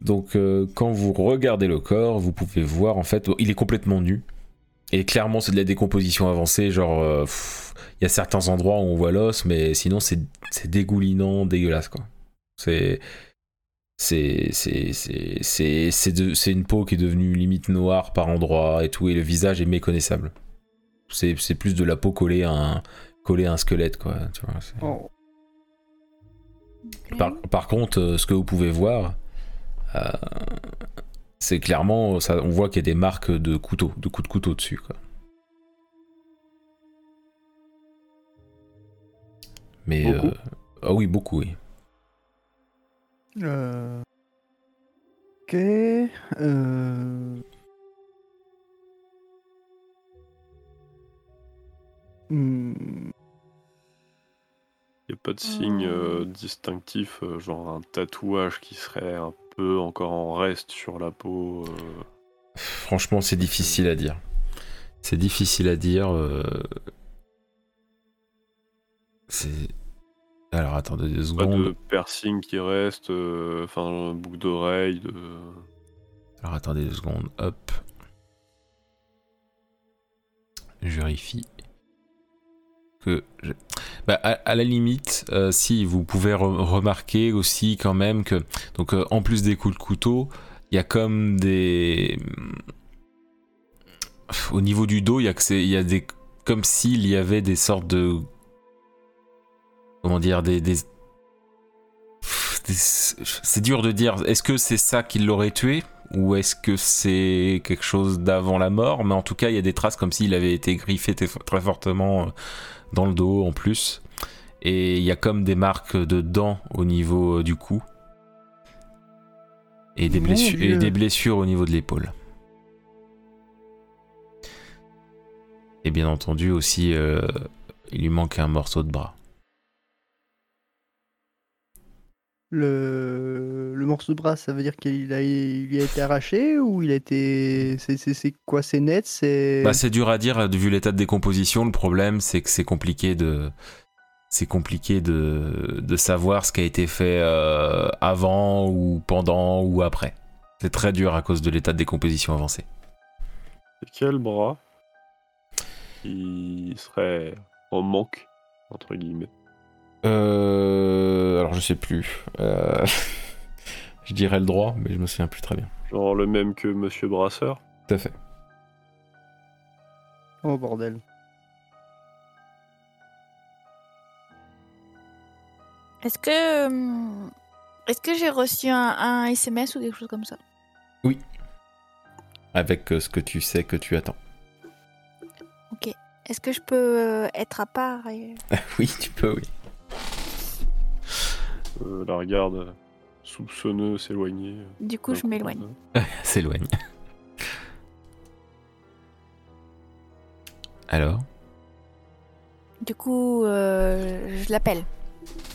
Donc, euh, quand vous regardez le corps, vous pouvez voir en fait, il est complètement nu. Et clairement, c'est de la décomposition avancée. Genre, euh, il y a certains endroits où on voit l'os, mais sinon, c'est dégoulinant, dégueulasse quoi. C'est c'est c'est c'est c'est c'est de- c'est une peau qui est devenue limite noire par endroits et tout et le visage est méconnaissable. C'est c'est plus de la peau collée à un collée à un squelette quoi. Tu vois. Oh. Par, par contre, euh, ce que vous pouvez voir, euh, c'est clairement, ça, on voit qu'il y a des marques de couteau, de coups de couteau dessus. Quoi. Mais Beaucoup euh, ah oui, beaucoup, oui. Euh, Ok. euh, hmm, Il n'y a pas de signe euh, distinctif, euh, genre un tatouage qui serait un peu encore en reste sur la peau. euh. Franchement, c'est difficile à dire. C'est difficile à dire. euh, C'est. Alors attendez deux Pas de secondes. piercing qui reste, euh, enfin boucle d'oreille. De... Alors attendez deux secondes, hop. Je vérifie que... je- Bah, à, à la limite, euh, si vous pouvez re- remarquer aussi quand même que, donc euh, en plus des coups de couteau, il y a comme des... Au niveau du dos, il y a, que c'est- il y a des... Comme s'il y avait des sortes de... Comment dire Des... des... C'est dur de dire. Est-ce que c'est ça qui l'aurait tué ou est-ce que c'est quelque chose d'avant la mort? Mais en tout cas, il y a des traces comme s'il avait été griffé très fortement euh, dans le dos en plus. Et il y a comme des marques de dents au niveau euh, du cou. Et des blessures au niveau de l'épaule. Et bien entendu aussi, euh, il lui manque un morceau de bras. Le... le morceau de bras, ça veut dire qu'il a... il lui a été arraché ou il a été. C'est c'est- c'est quoi C'est net C'est. Bah, c'est dur à dire vu l'état de décomposition. Le problème, c'est que c'est compliqué de, c'est compliqué de, de savoir ce qui a été fait euh, avant ou pendant ou après. C'est très dur à cause de l'état de décomposition avancé. Et quel bras qui serait en manque, entre guillemets? Euh, alors je sais plus. Euh, je dirais le droit, mais je me souviens plus très bien. Genre le même que Monsieur Brasseur Tout à fait. Oh bordel. Est-ce que. hum, Est-ce que j'ai reçu un, un SMS ou quelque chose comme ça? Avec euh, ce que tu sais que tu attends. Est-ce que je peux euh, être à part et- oui, tu peux, oui. Euh, La regarde euh, soupçonneux s'éloigner. Du coup, je m'éloigne. S'éloigne. Alors Du coup, euh, je l'appelle.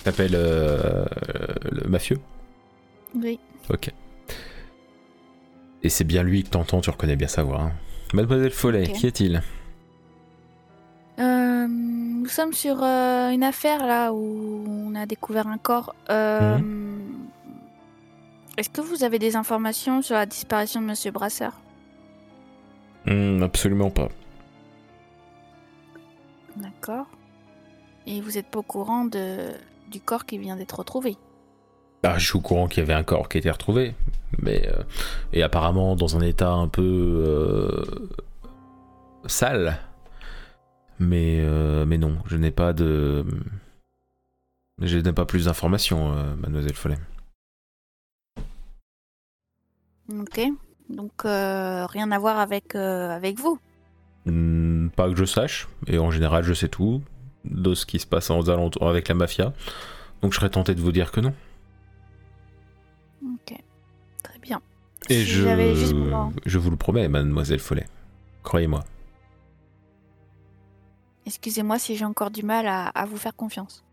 T'appelles euh, le mafieux? Oui. Ok. Et c'est bien lui que t'entends, tu reconnais bien sa voix. hein. Mademoiselle Follet, qui est-il? Euh, nous sommes sur euh, une affaire là où on a découvert un corps. Euh, Est-ce que vous avez des informations sur la disparition de Monsieur Brasseur? Hmm, Absolument pas. D'accord. Et vous n'êtes pas au courant de... du corps qui vient d'être retrouvé? Ah, je suis au courant qu'il y avait un corps qui a été retrouvé, mais euh, et apparemment dans un état un peu euh, sale. Mais euh, mais non, je n'ai pas de, je n'ai pas plus d'informations, euh, Mademoiselle Follet. Ok. Donc euh, rien à voir avec, avec vous. Hmm, Pas que je sache, et en général je sais tout de ce qui se passe aux alentours avec la mafia. Donc je serais tenté de vous dire que non. Ok. Très bien. Et Si je, je vous le promets, Mademoiselle Follet. Croyez-moi. Excusez-moi si j'ai encore du mal à, à vous faire confiance.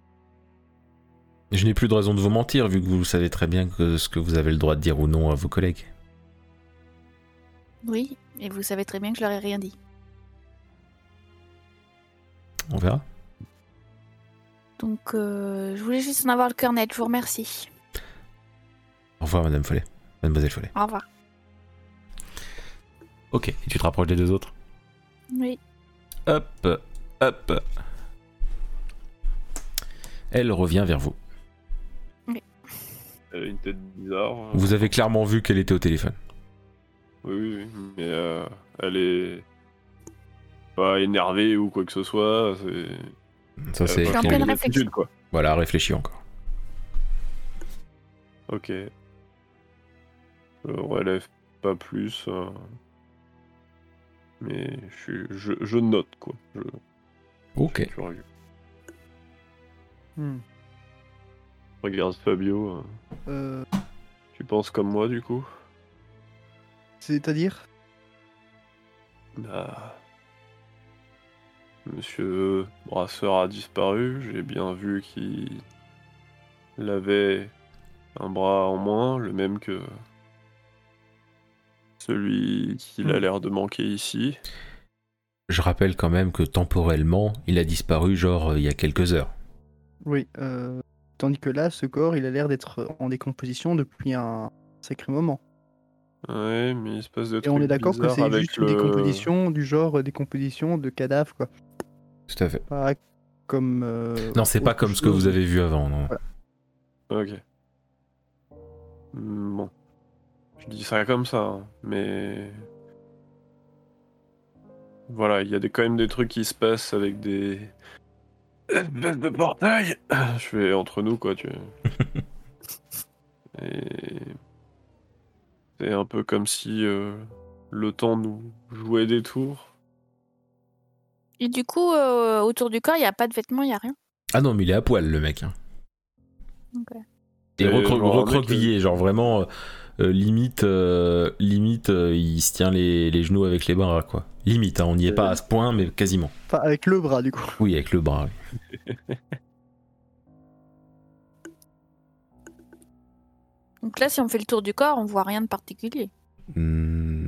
Je n'ai plus de raison de vous mentir, vu que vous savez très bien que ce que vous avez le droit de dire ou non à vos collègues. Oui, et vous savez très bien que je leur ai rien dit. On verra. Donc euh, je voulais juste en avoir le cœur net. Je vous remercie. Au revoir, Madame Follet. Mademoiselle Follet. Au revoir. Ok, et tu te rapproches des deux autres? Oui. Hop, hop. Elle revient vers vous. Oui. Elle a une tête bizarre. Vous avez clairement vu qu'elle était au téléphone. Oui, oui, oui, mais euh, elle est pas énervée ou quoi que ce soit. C'est Ça, c'est. pas en pleine réflexion. quoi. Voilà, réfléchis encore. Ok. Je relève pas plus. euh, Mais je, suis- je, je note quoi. Je, Ok. curieux. Hmm. Regarde Fabio. euh, Euh, Tu penses comme moi du coup? C'est-à-dire? Bah. Monsieur Brasseur a disparu. J'ai bien vu qu'il avait un bras en moins, le même que celui qu'il a Hmm. l'air de manquer ici. Je rappelle quand même que temporellement, il a disparu genre euh, il y a quelques heures. Oui. euh, Tandis que là, ce corps, il a l'air d'être en décomposition depuis un sacré moment. Ouais, mais il se passe des Et on est d'accord que c'est juste une le- décomposition du genre euh, décomposition de cadavres, quoi. Tout à fait. Pas comme. euh, Non, c'est pas comme ce que vous avez vu avant, non. Ok. Hmm, Bon. Je dis ça comme ça, hein, mais... Voilà, il y a des, quand même des trucs qui se passent avec des... espèces de portail Je fais entre nous, quoi, tu... Et... C'est un peu comme si euh, le temps nous jouait des tours. Et du coup, euh, autour du corps, il n'y a pas de vêtements, il n'y a rien? Ah non, mais il est à poil, le mec. hein. Ok. Et Et recro- genre, recroquevillé, vraiment, euh, euh, limite, euh, limite euh, il se tient les, les genoux avec les bras, quoi. Limite, hein, on n'y est pas à ce point, mais quasiment. Enfin, avec le bras, du coup. Oui, avec le bras. oui. Donc là, si on fait le tour du corps, on voit rien de particulier. Hmm.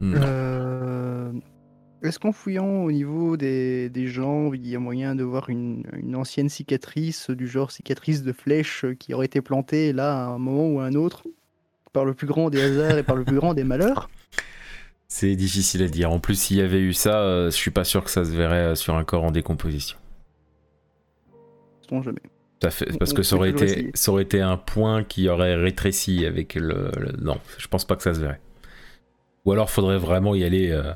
Non. Euh, Est-ce qu'en fouillant au niveau des, des jambes, il y a moyen de voir une, une ancienne cicatrice, du genre cicatrice de flèche qui aurait été plantée là à un moment ou à un autre, par le plus grand des hasards et par le plus grand des malheurs? C'est difficile à dire. En plus, s'il y avait eu ça, euh, je suis pas sûr que ça se verrait euh, sur un corps en décomposition. Jamais. Fait, parce on que ça aurait, été, essayer. ça aurait été un point qui aurait rétréci avec le, le- Non, je pense pas que ça se verrait. Ou alors faudrait vraiment y aller euh,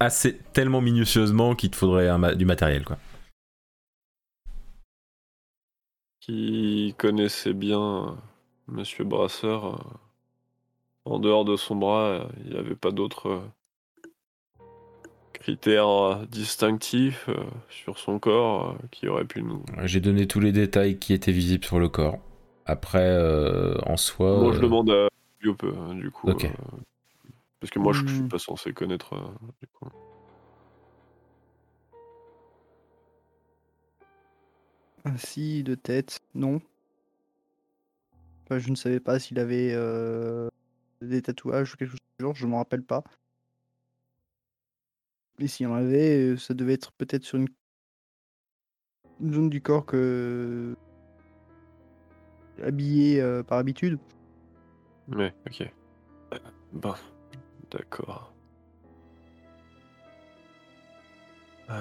assez, tellement minutieusement qu'il te faudrait un ma- du matériel, quoi. Qui connaissait bien euh, Monsieur Brasseur. euh, en dehors de son bras, euh, il n'y avait pas d'autres critères distinctifs sur son corps qui auraient pu nous... J'ai donné tous les détails qui étaient visibles sur le corps. Après, euh, en soi. Moi, je euh, demande à du coup. Ok. euh, parce que moi, je, suis Hmm. pas censé connaître. euh, du coup. Ainsi, de tête, non. Enfin, je ne savais pas s'il avait euh, des tatouages ou quelque chose du genre, je ne m'en rappelle pas. Et s'il y en avait, euh, ça devait être peut-être sur une... une zone du corps que habillé euh, par habitude. Ouais, ok. Bon, d'accord. Euh,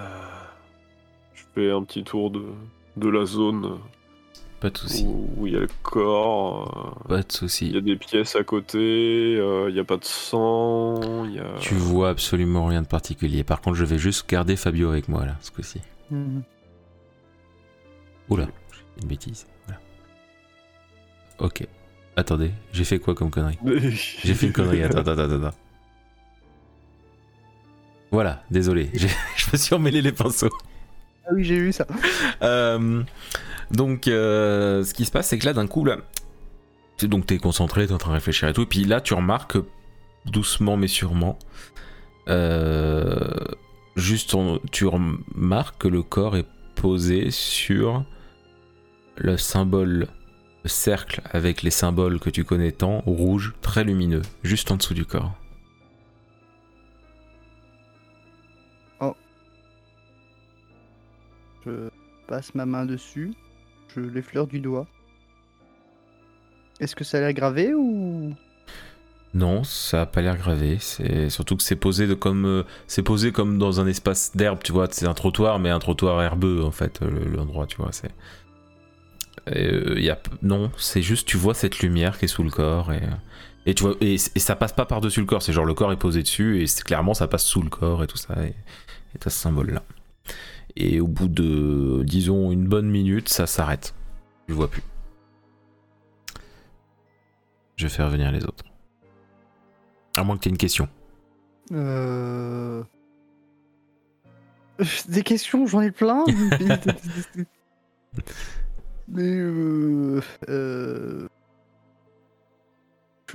Je fais un petit tour de, de la zone Pas de soucis. où il y a le corps. euh, Pas de Il y a des pièces à côté, euh, il n'y a pas de sang, il y a... Tu vois absolument rien de particulier. Par contre, je vais juste garder Fabio avec moi, là, ce coup-ci. Oula, j'ai fait une bêtise. Voilà. Ok. Attendez, j'ai fait quoi comme connerie J'ai fait une connerie, attends, attends, attends, attends. Voilà, désolé, je me suis emmêlé les pinceaux. Ah oui, j'ai vu ça. Euh, donc, euh, ce qui se passe, c'est que là, d'un coup, là, tu- donc t'es concentré, t'es en train de réfléchir et tout, et puis là, tu remarques doucement mais sûrement, euh, juste, on- tu remarques que le corps est posé sur le symbole, le cercle avec les symboles que tu connais tant, rouge, très lumineux, juste en dessous du corps. Je passe ma main dessus, je l'effleure du doigt. Est-ce que ça a l'air gravé ou? Non, ça a pas l'air gravé. C'est surtout que c'est posé comme euh, c'est posé comme dans un espace d'herbe, tu vois. C'est un trottoir, mais un trottoir herbeux en fait, le- l'endroit, tu vois. C'est Euh, a... Non, c'est juste tu vois cette lumière qui est sous le corps et, et tu vois et, ça passe pas par dessus le corps. C'est genre le corps est posé dessus et clairement ça passe sous le corps et tout ça. Et et t'as ce symbole là. Et au bout de disons une bonne minute, ça s'arrête. Je vois plus. Je vais faire venir les autres. À moins que t'aies une question. Euh... Des questions, j'en ai plein. Mais euh, euh,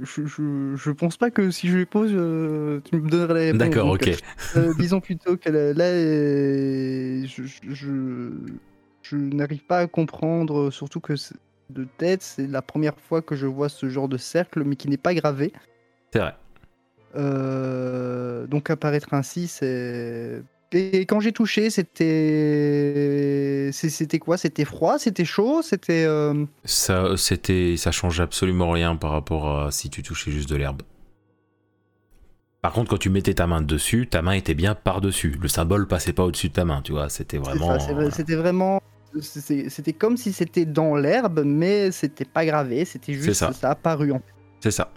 je, je, je pense pas que si je les pose, euh, tu me donnerais les réponses. D'accord, ok. euh, disons plutôt que là, là, euh, je, n'arrive pas à comprendre, surtout que de tête, c'est la première fois que je vois ce genre de cercle, mais qui n'est pas gravé. C'est vrai. Euh, donc apparaître ainsi, c'est. Et quand j'ai touché, c'était. C'était quoi? C'était froid? C'était chaud? C'était. euh, Ça, c'était, ça change absolument rien par rapport à si tu touchais juste de l'herbe. Par contre, quand tu mettais ta main dessus, ta main était bien par-dessus. Le symbole passait pas au-dessus de ta main, tu vois. C'était vraiment. C'était vraiment. C'était comme si c'était dans l'herbe, mais c'était pas gravé. C'était juste. ça. Ça apparu en C'est ça.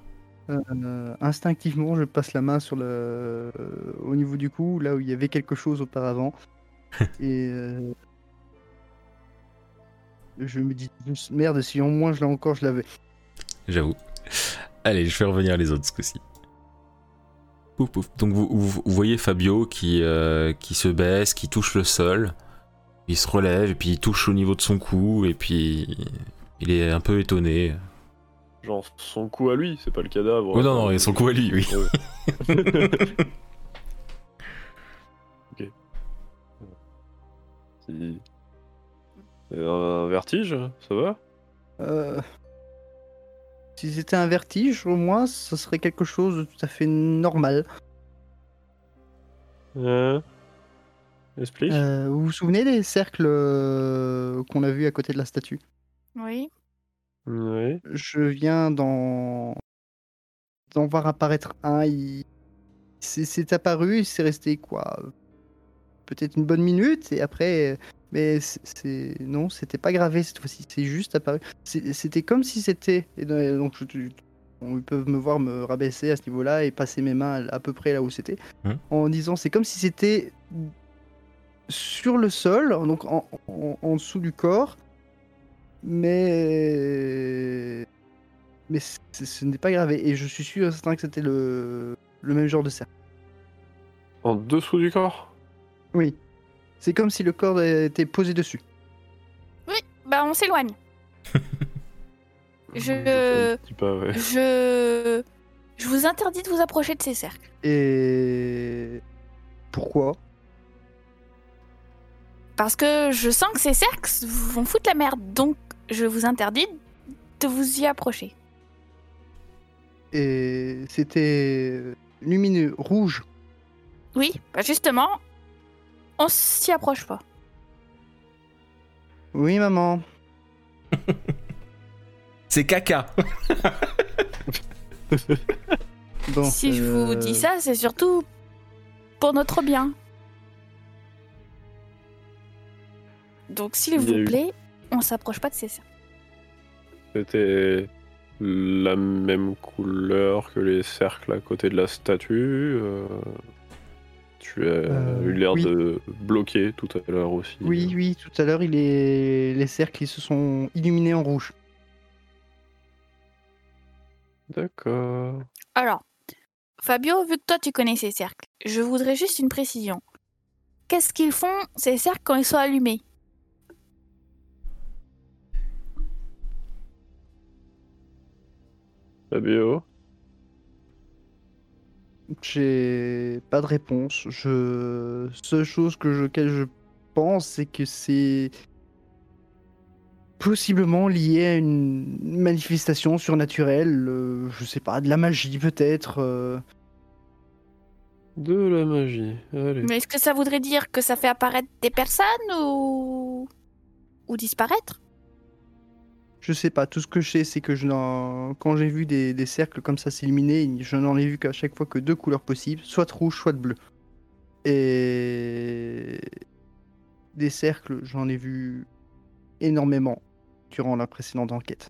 Euh, instinctivement, je passe la main sur le, au niveau du cou, là où il y avait quelque chose auparavant. et euh, je me dis, merde, si au moins je l'ai encore, je l'avais. J'avoue. Allez, je fais revenir les autres ce coup-ci. Pouf, pouf. Donc vous, vous- vous voyez Fabio qui, euh, qui se baisse, qui touche le sol, il se relève et puis il touche au niveau de son cou et puis il est un peu étonné. Genre son coup à lui, c'est pas le cadavre. Oh non, non, il a son coup à lui, oui. Ouais. ok. Si- Euh, Un vertige, ça va? Euh, si c'était un vertige, au moins, ce serait quelque chose de tout à fait normal. Hein Explique. Euh, vous vous souvenez des cercles euh, qu'on a vus à côté de la statue? Oui. Oui. Je viens d'en d'en voir apparaître un. Il c'est apparu, c'est resté quoi? Peut-être une bonne minute et après. Mais c'est- non, c'était pas gravé cette fois-ci. C'est juste apparu. C'était comme si c'était. et donc je- on- ils peuvent me voir me rabaisser à ce niveau-là et passer mes mains à peu près là où c'était, Mhm. en disant c'est comme si c'était sur le sol, donc en, en- en dessous du corps, mais mais ce n'est pas gravé. Et je suis sûr et certain que c'était le le même genre de cercle. En dessous du corps? Oui, c'est comme si le corps était posé dessus. Bah, on s'éloigne. Je. Dis pas, ouais. Je. Je vous interdis de vous approcher de ces cercles. Et pourquoi? Parce que je sens que ces cercles vont foutre la merde. Donc, je vous interdis de vous y approcher. Et c'était lumineux, rouge. Oui, bah justement, on s'y approche pas. Oui, maman. C'est caca. Bon, si je vous euh, dis ça, c'est surtout pour notre bien. Donc, s'il vous eu- plaît, on s'approche pas de ces cercles. C'était la même couleur que les cercles à côté de la statue. euh, Tu as Euh, eu l'air oui. de bloquer tout à l'heure aussi. Oui, oui, tout à l'heure, il est... les cercles ils se sont illuminés en rouge. D'accord. Alors, Fabio, vu que toi tu connais ces cercles, je voudrais juste une précision. Qu'est-ce qu'ils font, ces cercles, quand ils sont allumés? Fabio J'ai pas de réponse. Je... Seule chose que je... je pense, c'est que c'est possiblement lié à une manifestation surnaturelle. euh, je sais pas, de la magie peut-être. euh. De la magie. Allez. Mais est-ce que ça voudrait dire que ça fait apparaître des personnes ou. ou disparaître? Je sais pas, tout ce que je sais, c'est que je quand j'ai vu des, des cercles comme ça s'illuminer, je n'en ai vu qu'à chaque fois que deux couleurs possibles, soit de rouge, soit de bleu. Et des cercles, j'en ai vu énormément durant la précédente enquête.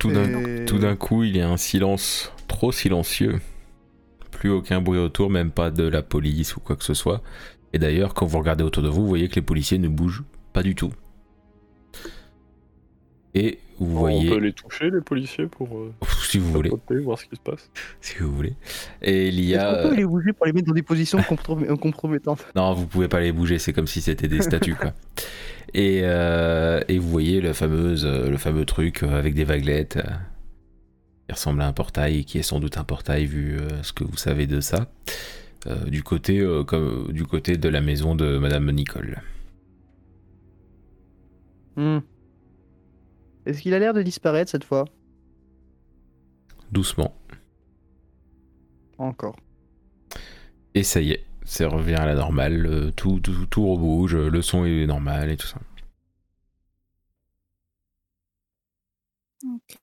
Tout d'un Et- tout d'un coup, il y a un silence trop silencieux. Plus aucun bruit autour, même pas de la police ou quoi que ce soit. Et d'ailleurs, quand vous regardez autour de vous, vous voyez que les policiers ne bougent pas du tout. Et vous On voyez, peut les toucher, les policiers, pour euh, si vous voulez, voir ce qui se passe. si vous voulez. Et il y Est-ce a, qu'on peut les bouger pour les mettre dans des positions comprom- compromettantes? Non, vous pouvez pas les bouger, c'est comme si c'était des statues, quoi. Et, euh, et vous voyez le, fameuse, euh, le fameux truc euh, avec des vaguelettes euh, qui ressemble à un portail, qui est sans doute un portail vu euh, ce que vous savez de ça, euh, du, côté, euh, comme, du côté de la maison de Madame Nicole. Hmm. Est-ce qu'il a l'air de disparaître cette fois? Doucement. Encore. Et ça y est, ça revient à la normale, euh, tout, tout, tout rebouge, le son est normal et tout ça.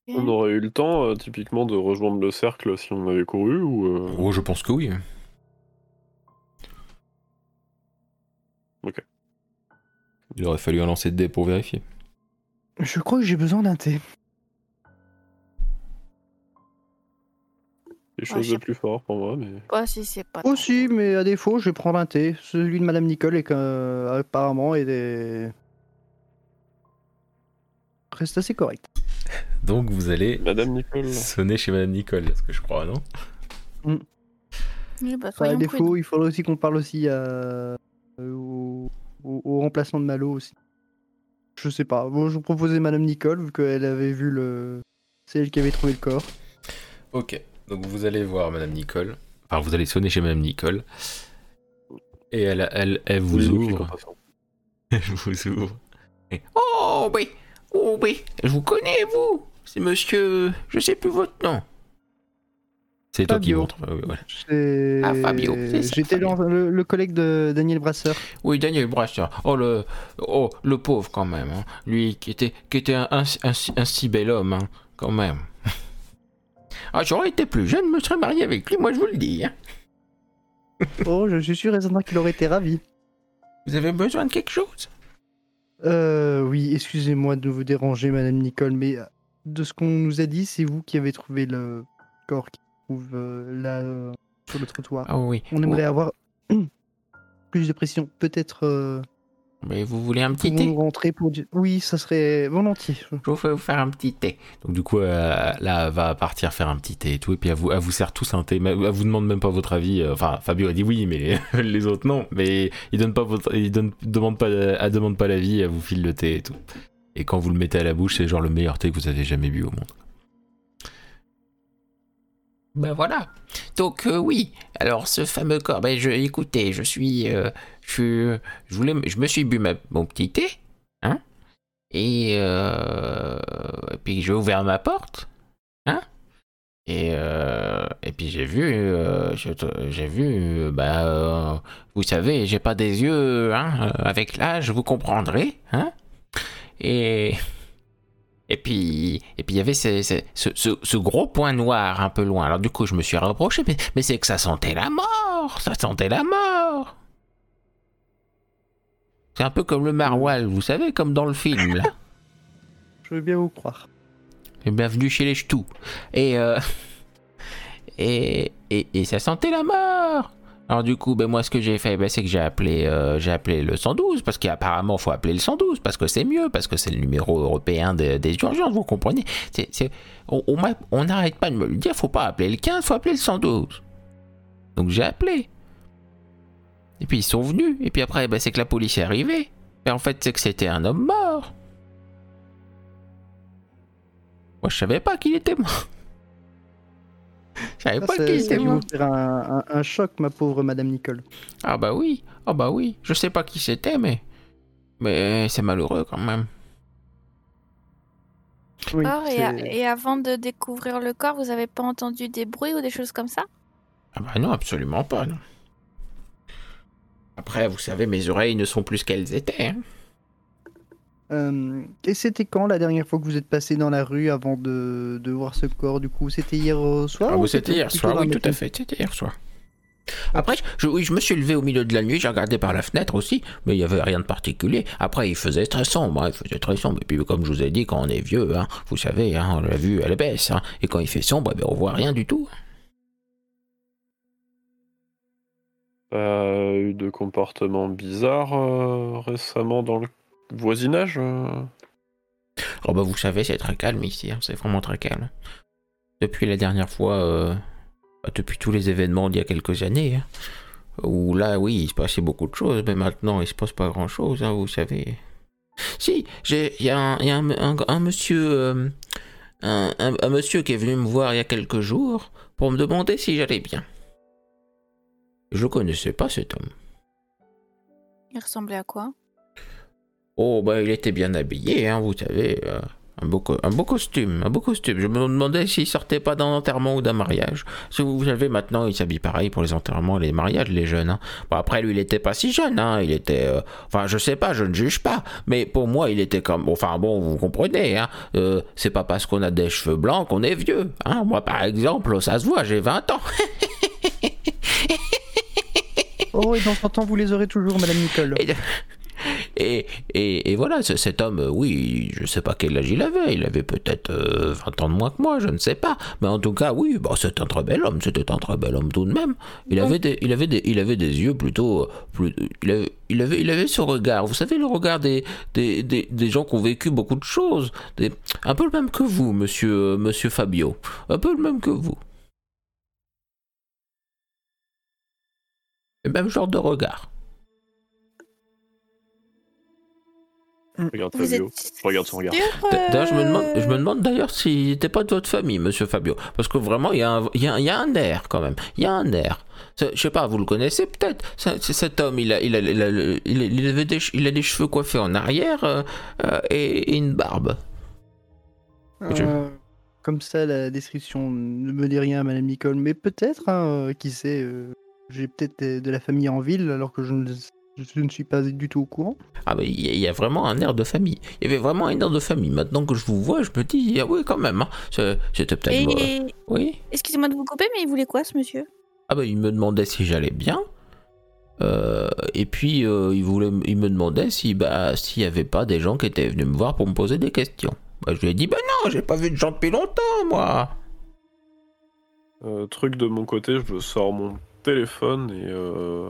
On aurait eu le temps, euh, typiquement, de rejoindre le cercle si on avait couru, ou... euh, Oh, je pense que oui. Ok. Il aurait fallu un lancer de dés pour vérifier. Je crois que j'ai besoin d'un thé. Quelque chose je sais de plus fort pour moi, mais... Pas si c'est pas. Aussi, mais à défaut, je vais prendre un thé. Celui de Madame Nicole est euh, apparemment est des... reste assez correct. Donc vous allez Madame Nicole... sonner chez Madame Nicole, ce que je crois, non? Oui, bah, Enfin, à défaut, il faudrait aussi qu'on parle aussi à... euh, au... au- au remplaçant de Malo aussi. Je sais pas. Bon, je vous proposais Madame Nicole vu qu'elle avait vu le. C'est elle qui avait trouvé le corps. Ok, donc vous allez voir Madame Nicole. Enfin, vous allez sonner chez Madame Nicole. Et elle, elle, elle vous Oui, ouvre. Elle vous ouvre. Et, oh oui, oh oui, je vous connais, vous. C'est monsieur. Je sais plus votre nom. C'est toi qui Fabio. montre. ouais, voilà. C'est- Ah, Fabio, J'étais le, collègue de Daniel Brasseur. Oui, Daniel Brasseur. Oh le, oh le pauvre quand même. hein. Lui qui était, qui était un, un, un si- un si bel homme, hein, quand même. Ah, j'aurais été plus jeune, je me serais marié avec lui, moi je vous le dis. hein. Oh, je suis sûr et certain qu'il aurait été ravi. Vous avez besoin de quelque chose? Euh, oui, excusez-moi de vous déranger, Madame Nicole, mais euh, de ce qu'on nous a dit, c'est vous qui avez trouvé le corps qui trouve euh, là euh, sur le trottoir. Ah oui. On aimerait avoir plus de précision. Peut-être euh, Mais vous voulez un petit thé rentrer pour. Oui, ça serait volontiers. Je vous fais vous faire un petit thé. Donc du coup, euh, là, elle va partir faire un petit thé et tout, et puis elle vous, elle vous sert tous un thé. Mais elle vous demande même pas votre avis. Enfin, Fabio a dit oui, mais les autres non. Mais il donne pas votre, il donne, demande pas, elle demande pas l'avis, elle vous file le thé et tout. Et quand vous le mettez à la bouche, c'est genre le meilleur thé que vous avez jamais bu au monde. Ben voilà. Donc euh, oui. Alors ce fameux corps. Ben je, écoutez, je suis, euh, je, voulais, je me suis bu ma- mon petit thé, hein. Et, euh, puis j'ai ouvert ma porte, hein et, et puis j'ai vu, j'ai vu, bah, vous savez, j'ai pas des yeux, hein, avec l'âge, vous comprendrez, hein Et et puis et puis il y avait ce, ce, ce- ce- ce gros point noir un peu loin. Alors du coup, je me suis rapproché, mais, mais c'est que ça sentait la mort, ça sentait la mort. C'est un peu comme le maroilles, vous savez, comme dans le film là. Je veux bien vous croire. Et bienvenue chez les ch'tous. Et, euh, et, et, et ça sentait la mort. Alors du coup, ben moi ce que j'ai fait, ben, c'est que j'ai appelé, euh, j'ai appelé le 112 parce qu'apparemment faut appeler le 112 parce que c'est mieux, parce que c'est le numéro européen des, urgences, vous comprenez on n'arrête pas de me le dire, faut pas appeler le 15, faut appeler le 112. Donc j'ai appelé. Et puis ils sont venus, et puis après, ben, c'est que la police est arrivée. Mais en fait, c'est que c'était un homme mort. Moi, je savais pas qu'il était mort. Je savais Ça, pas c'est- qu'il était mort. un, un- un choc, ma pauvre Madame Nicole. Ah bah oui, ah bah oui. Je sais pas qui c'était, mais mais c'est malheureux quand même. Oui, D'accord, et, a- c'est- et avant de découvrir le corps, vous avez pas entendu des bruits ou des choses comme ça? Ah bah non, absolument pas. Non. Après, vous savez, mes oreilles ne sont plus ce qu'elles étaient. hein. Euh, et c'était quand la dernière fois que vous êtes passé dans la rue avant de, de voir ce corps du coup? C'était hier soir Ah, ou c'était hier soir, oui, tout à fait, c'était hier soir. Après, je, oui, je me suis levé au milieu de la nuit, j'ai regardé par la fenêtre aussi, mais il n'y avait rien de particulier. Après, il faisait très sombre, hein, il faisait très sombre. Et puis, comme je vous ai dit, quand on est vieux, hein, vous savez, hein, on l'a vu, elle baisse. Hein, et quand il fait sombre, eh ben, on voit rien du tout. Pas eu de comportement bizarre euh, récemment dans le voisinage euh Oh bah vous savez, c'est très calme ici, hein, c'est vraiment très calme. Depuis la dernière fois, euh, bah, depuis tous les événements d'il y a quelques années, hein, où là, oui, il se passait beaucoup de choses, mais maintenant, il se passe pas grand-chose, hein, vous savez. Si, j'ai- il y a un, il y a un- un- un monsieur, euh, un, un- un monsieur qui est venu me voir il y a quelques jours pour me demander si j'allais bien. Je connaissais pas cet homme. Il ressemblait à quoi? Oh, bah, il était bien habillé, hein, vous savez. euh, un, beau, un beau costume, un beau costume. Je me demandais s'il sortait pas d'un enterrement ou d'un mariage. Parce que vous savez, maintenant, il s'habille pareil pour les enterrements et les mariages, les jeunes. hein. Bon, après, lui, il était pas si jeune, hein. Il était. euh, Enfin, je sais pas, je ne juge pas. Mais pour moi, il était comme. Enfin, bon, vous comprenez, hein. euh, c'est pas parce qu'on a des cheveux blancs qu'on est vieux. Hein. Moi, par exemple, ça se voit, j'ai 20 ans. Oh, et dans 30 ans, vous les aurez toujours, Madame Nicole. Et, et, et, et voilà, ce- cet homme, euh, oui, je sais pas quel âge il avait, il avait peut-être euh, 20 ans de moins que moi, je ne sais pas. Mais en tout cas, oui, bah, c'était un très bel homme, c'était un très bel homme tout de même. Il avait des, il avait des, il avait des yeux plutôt, euh, plus, il, avait, il, avait, il avait ce regard, vous savez, le regard des, des, des, des gens qui ont vécu beaucoup de choses, des, un peu le même que vous, monsieur, euh, monsieur Fabio, un peu le même que vous. Le même genre de regard. Regarde Vous Fabio, êtes regarde son regard. D'ailleurs, je me demande, je me euh, demande d'ailleurs s'il n'était pas de votre famille, monsieur Fabio. Parce que vraiment, il y, a un- il y a, il y a un air quand même. Il y a un air. Je sais pas, vous le connaissez peut-être. Cet homme, il a, il, a, il, a, il, a- il avait des, che- il a des cheveux coiffés en arrière euh, euh, et, et une barbe. Je- Euh, Comme ça, la description ne me dit rien, Madame Nicole, mais peut-être, hein, qui sait, euh, j'ai peut-être de la famille en ville alors que je ne, je ne suis pas du tout au courant. Ah, mais il y, a- il y a vraiment un air de famille. Il y avait vraiment un air de famille. Maintenant que je vous vois, je me dis, ah oui, quand même. hein. C'est- C'était peut-être. Oui. excusez-moi de vous couper, mais il voulait quoi, ce monsieur? Ah bah il me demandait si j'allais bien. Euh, et puis euh, il, voulait, il me demandait si bah s'il y avait pas des gens qui étaient venus me voir pour me poser des questions. Bah, je lui ai dit bah non, j'ai pas vu de gens depuis longtemps moi. Euh, truc de mon côté, je sors mon téléphone et euh,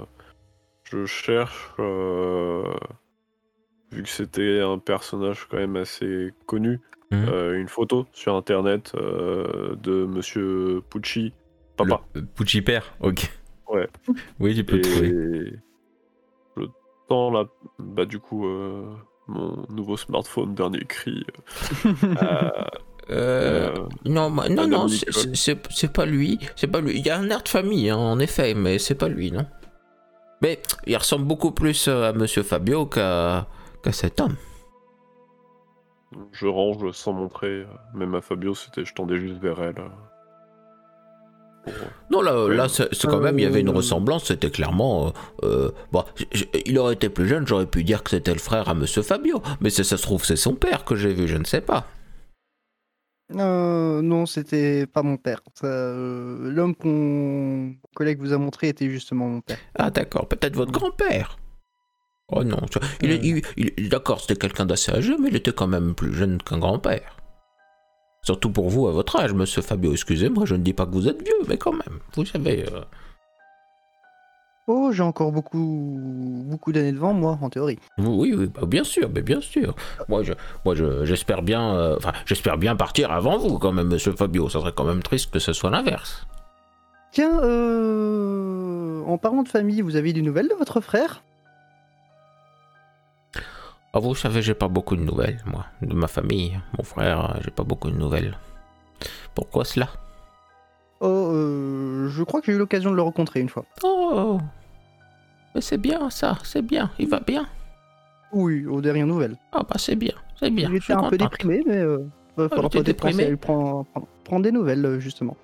je cherche, euh, vu que c'était un personnage quand même assez connu, Mhm. euh, une photo sur internet euh, de Monsieur Pucci, papa. Pucci père, ok. Ouais. Oui, tu peux Et le trouver. je tends là, bah du coup, euh, mon nouveau smartphone dernier cri. euh, Euh, euh, non, bah, non, non, c'est pas lui. C'est pas lui. Il y a un air de famille, hein, en effet, mais c'est pas lui, non? Mais il ressemble beaucoup plus euh, à Monsieur Fabio qu'à cet homme. je range sans montrer, euh, même à Fabio, c'était, je tendais juste vers elle. euh, pour- Non, là, Ouais. là c'est c'est quand même, il y avait une ressemblance, c'était clairement. euh, bon, il aurait été plus jeune, j'aurais pu dire que c'était le frère à Monsieur Fabio, mais ça se trouve, c'est son père que j'ai vu, je ne sais pas. Euh, non, c'était pas mon père. Euh, L'homme qu'on collègue vous a montré était justement mon père. Ah, d'accord, peut-être votre grand-père. Oh non, il est- il- il- d'accord, c'était quelqu'un d'assez âgé, mais il était quand même plus jeune qu'un grand-père. Surtout pour vous à votre âge, Monsieur Fabio, excusez-moi, je ne dis pas que vous êtes vieux, mais quand même, vous savez. Oh, j'ai encore beaucoup, beaucoup d'années devant moi, en théorie. Oui, oui, bah, bien sûr, mais bien sûr. Moi, je, moi, je- j'espère bien, euh, enfin, j'espère bien partir avant vous, quand même, Monsieur Fabio. Ça serait quand même triste que ce soit l'inverse. Tiens, euh, en parlant de famille, vous avez des nouvelles de votre frère? Ah, vous savez, j'ai pas beaucoup de nouvelles, moi, de ma famille, mon frère, euh, j'ai pas beaucoup de nouvelles. Pourquoi cela? Oh, euh, je crois que j'ai eu l'occasion de le rencontrer une fois. Oh, mais c'est bien ça, c'est bien, il va bien. Oui, aux dernières nouvelles. Ah bah c'est bien, c'est bien. il était un peu contente. déprimé, mais euh, va falloir était peut-être penser déprimé à lui prendre, prendre, prendre des nouvelles, euh, justement.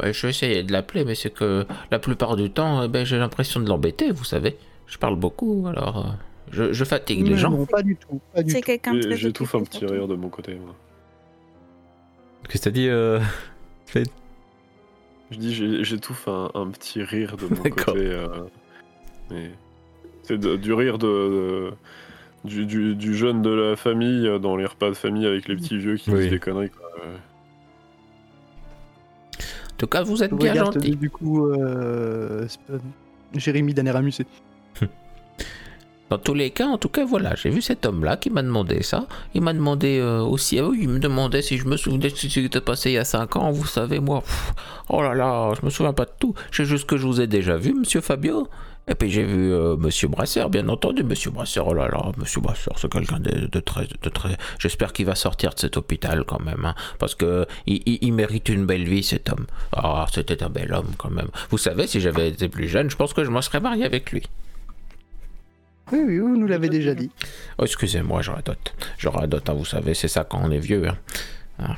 Ouais, je vais essayer de l'appeler, mais c'est que la plupart du temps, eh ben, j'ai l'impression de l'embêter, vous savez. Je parle beaucoup, alors euh, je, je fatigue les Non, gens. non, pas du tout, C'est quelqu'un de J'ai très fait un petit rire de mon côté. moi. Qu'est-ce que t'as dit euh... Je dis, j'ai- j'étouffe un, un petit rire de mon côté. euh, mais c'est du rire de, de- du, du- du jeune de la famille euh, dans les repas de famille avec les petits vieux qui Oui. disent des conneries. Quoi. En tout cas, vous êtes Je bien gentil. Du coup, euh, Jérémy d'un air amusé. Dans tous les cas, en tout cas, voilà, j'ai vu cet homme-là qui m'a demandé ça. Il m'a demandé euh, aussi, oui, il me demandait si je me souvenais de ce qui s'était passé il y a 5 ans. Vous savez, moi, oh là là, je me souviens pas de tout. J'ai juste que je vous ai déjà vu, monsieur Fabio. Et puis j'ai vu euh, monsieur Brasseur, bien entendu, monsieur Brasseur. Oh là là, monsieur Brasseur, c'est quelqu'un de, très, de très. J'espère qu'il va sortir de cet hôpital quand même, hein, parce que il mérite une belle vie, cet homme. Ah, c'était un bel homme quand même. Vous savez, si j'avais été plus jeune, je pense que je m'en serais marié avec lui. Oui, oui, vous nous l'avez déjà dit. Oh, excusez-moi, je radote. Je radote, hein, vous savez, c'est ça quand on est vieux. hein.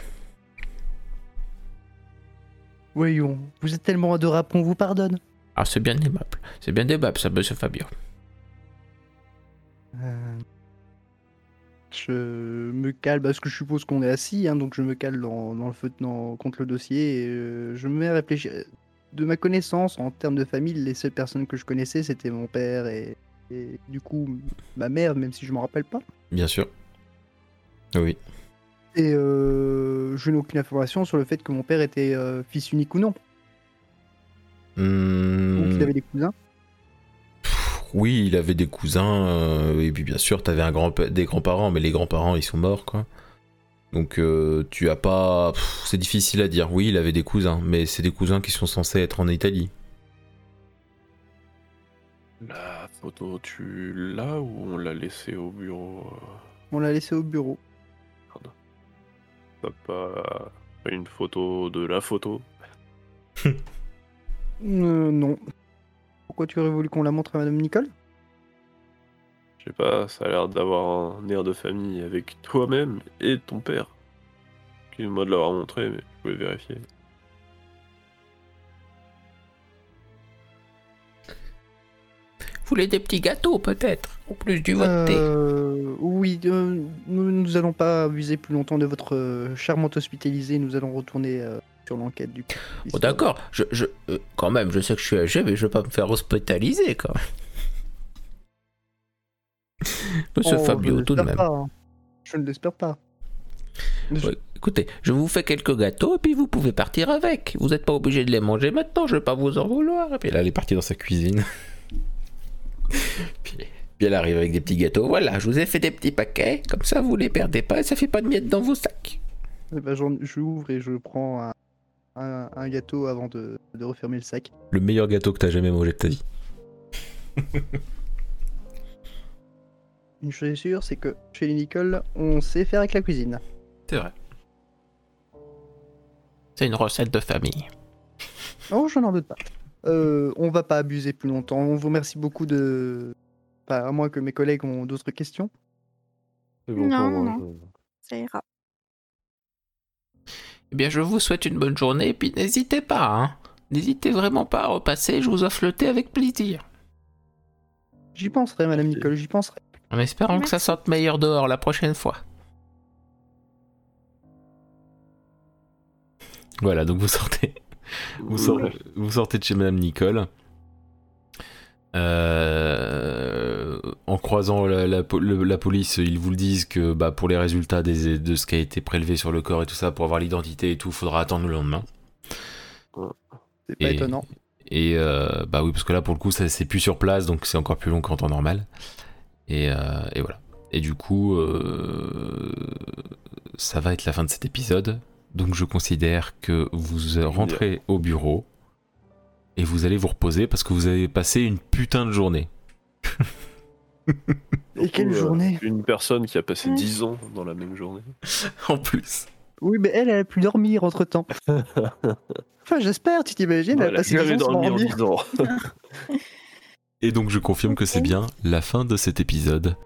Voyons, vous êtes tellement adorable qu'on vous pardonne. Ah, c'est bien aimable. C'est bien aimable, ça, monsieur Fabio. Euh, Je me cale, parce que je suppose qu'on est assis, hein, donc je me cale dans, dans le feu dans- contre le dossier et euh, je me mets à réfléchir. De ma connaissance, en termes de famille, les seules personnes que je connaissais, c'était mon père et, et du coup ma mère, même si je m'en rappelle pas. Bien sûr. Oui. Et euh, je n'ai aucune information sur le fait que mon père était euh, fils unique ou non. Hmm, Ou qu'il avait des cousins. Oui, il avait des cousins, euh, et puis bien sûr, t'avais un grand des grands-parents, mais les grands-parents, ils sont morts, quoi. Donc, euh, tu as pas. C'est difficile à dire. Oui, il avait des cousins, mais c'est des cousins qui sont censés être en Italie. La photo, tu l'as ou on l'a laissée au bureau euh, On l'a laissé au bureau. T'as pas une photo de la photo? Euh, non. Pourquoi tu aurais voulu qu'on la montre à Madame Nicole? Je sais pas, ça a l'air d'avoir un air de famille avec toi-même et ton père. Excuse-moi de l'avoir montré, mais je pouvais vérifier. Voulez des petits gâteaux, peut-être En plus du votre thé Euh, Oui, euh, nous nous allons pas abuser plus longtemps de votre euh, charmante hospitalisée. Nous allons retourner euh, sur l'enquête du coup. Oh, d'accord, je, je, quand même, je sais que je suis âgé, mais je vais pas me faire hospitaliser, quand même. Monsieur Oh, Fabio, tout de même. pas, hein. Je ne l'espère pas. Je- Ouais, écoutez, je vous fais quelques gâteaux et puis vous pouvez partir avec. Vous n'êtes pas obligé de les manger maintenant, je vais pas vous en vouloir. Et puis là, elle est partie dans sa cuisine. puis, puis elle arrive avec des petits gâteaux. Voilà, je vous ai fait des petits paquets, comme ça vous les perdez pas et ça fait pas de miettes dans vos sacs. Eh ben, j'en- J'ouvre et je prends un, un- un gâteau avant de, de refermer le sac. Le meilleur gâteau que t'as jamais mangé de ta vie. Une chose est sûre, c'est que chez les Nicole, on sait faire avec la cuisine. C'est vrai. C'est une recette de famille. Oh, je n'en doute pas. Euh, on va pas abuser plus longtemps. On vous remercie beaucoup de. Pas à moins que mes collègues ont d'autres questions. C'est bon Non, pour non, moi, non. Ça ira. Eh bien, je vous souhaite une bonne journée et puis n'hésitez pas, hein. N'hésitez vraiment pas à repasser, je vous offre le thé avec plaisir. J'y penserai, Madame Nicole, j'y penserai. En espérant que ça sorte meilleur dehors la prochaine fois. Voilà, donc vous sortez, vous sortez, vous sortez de chez Madame Nicole. Euh, en croisant la, police, ils vous le disent que bah, pour les résultats des- de ce qui a été prélevé sur le corps et tout ça, pour avoir l'identité et tout, faudra attendre le lendemain. C'est pas Et- étonnant. Et euh, bah oui, parce que là pour le coup, ça c'est plus sur place, donc c'est encore plus long qu'en temps normal. Et, euh, et voilà. Et du coup, ça va être la fin de cet épisode. Donc je considère que vous rentrez au bureau et vous allez vous reposer parce que vous avez passé une putain de journée. Et quelle euh, journée Une personne qui a passé Ouais. 10 ans dans la même journée. en plus. Oui, mais elle, elle a pu dormir entre temps. enfin, j'espère, tu t'imagines, elle a passé j'avais 10 ans en dormir. 10 ans. Et donc je confirme que c'est bien la fin de cet épisode.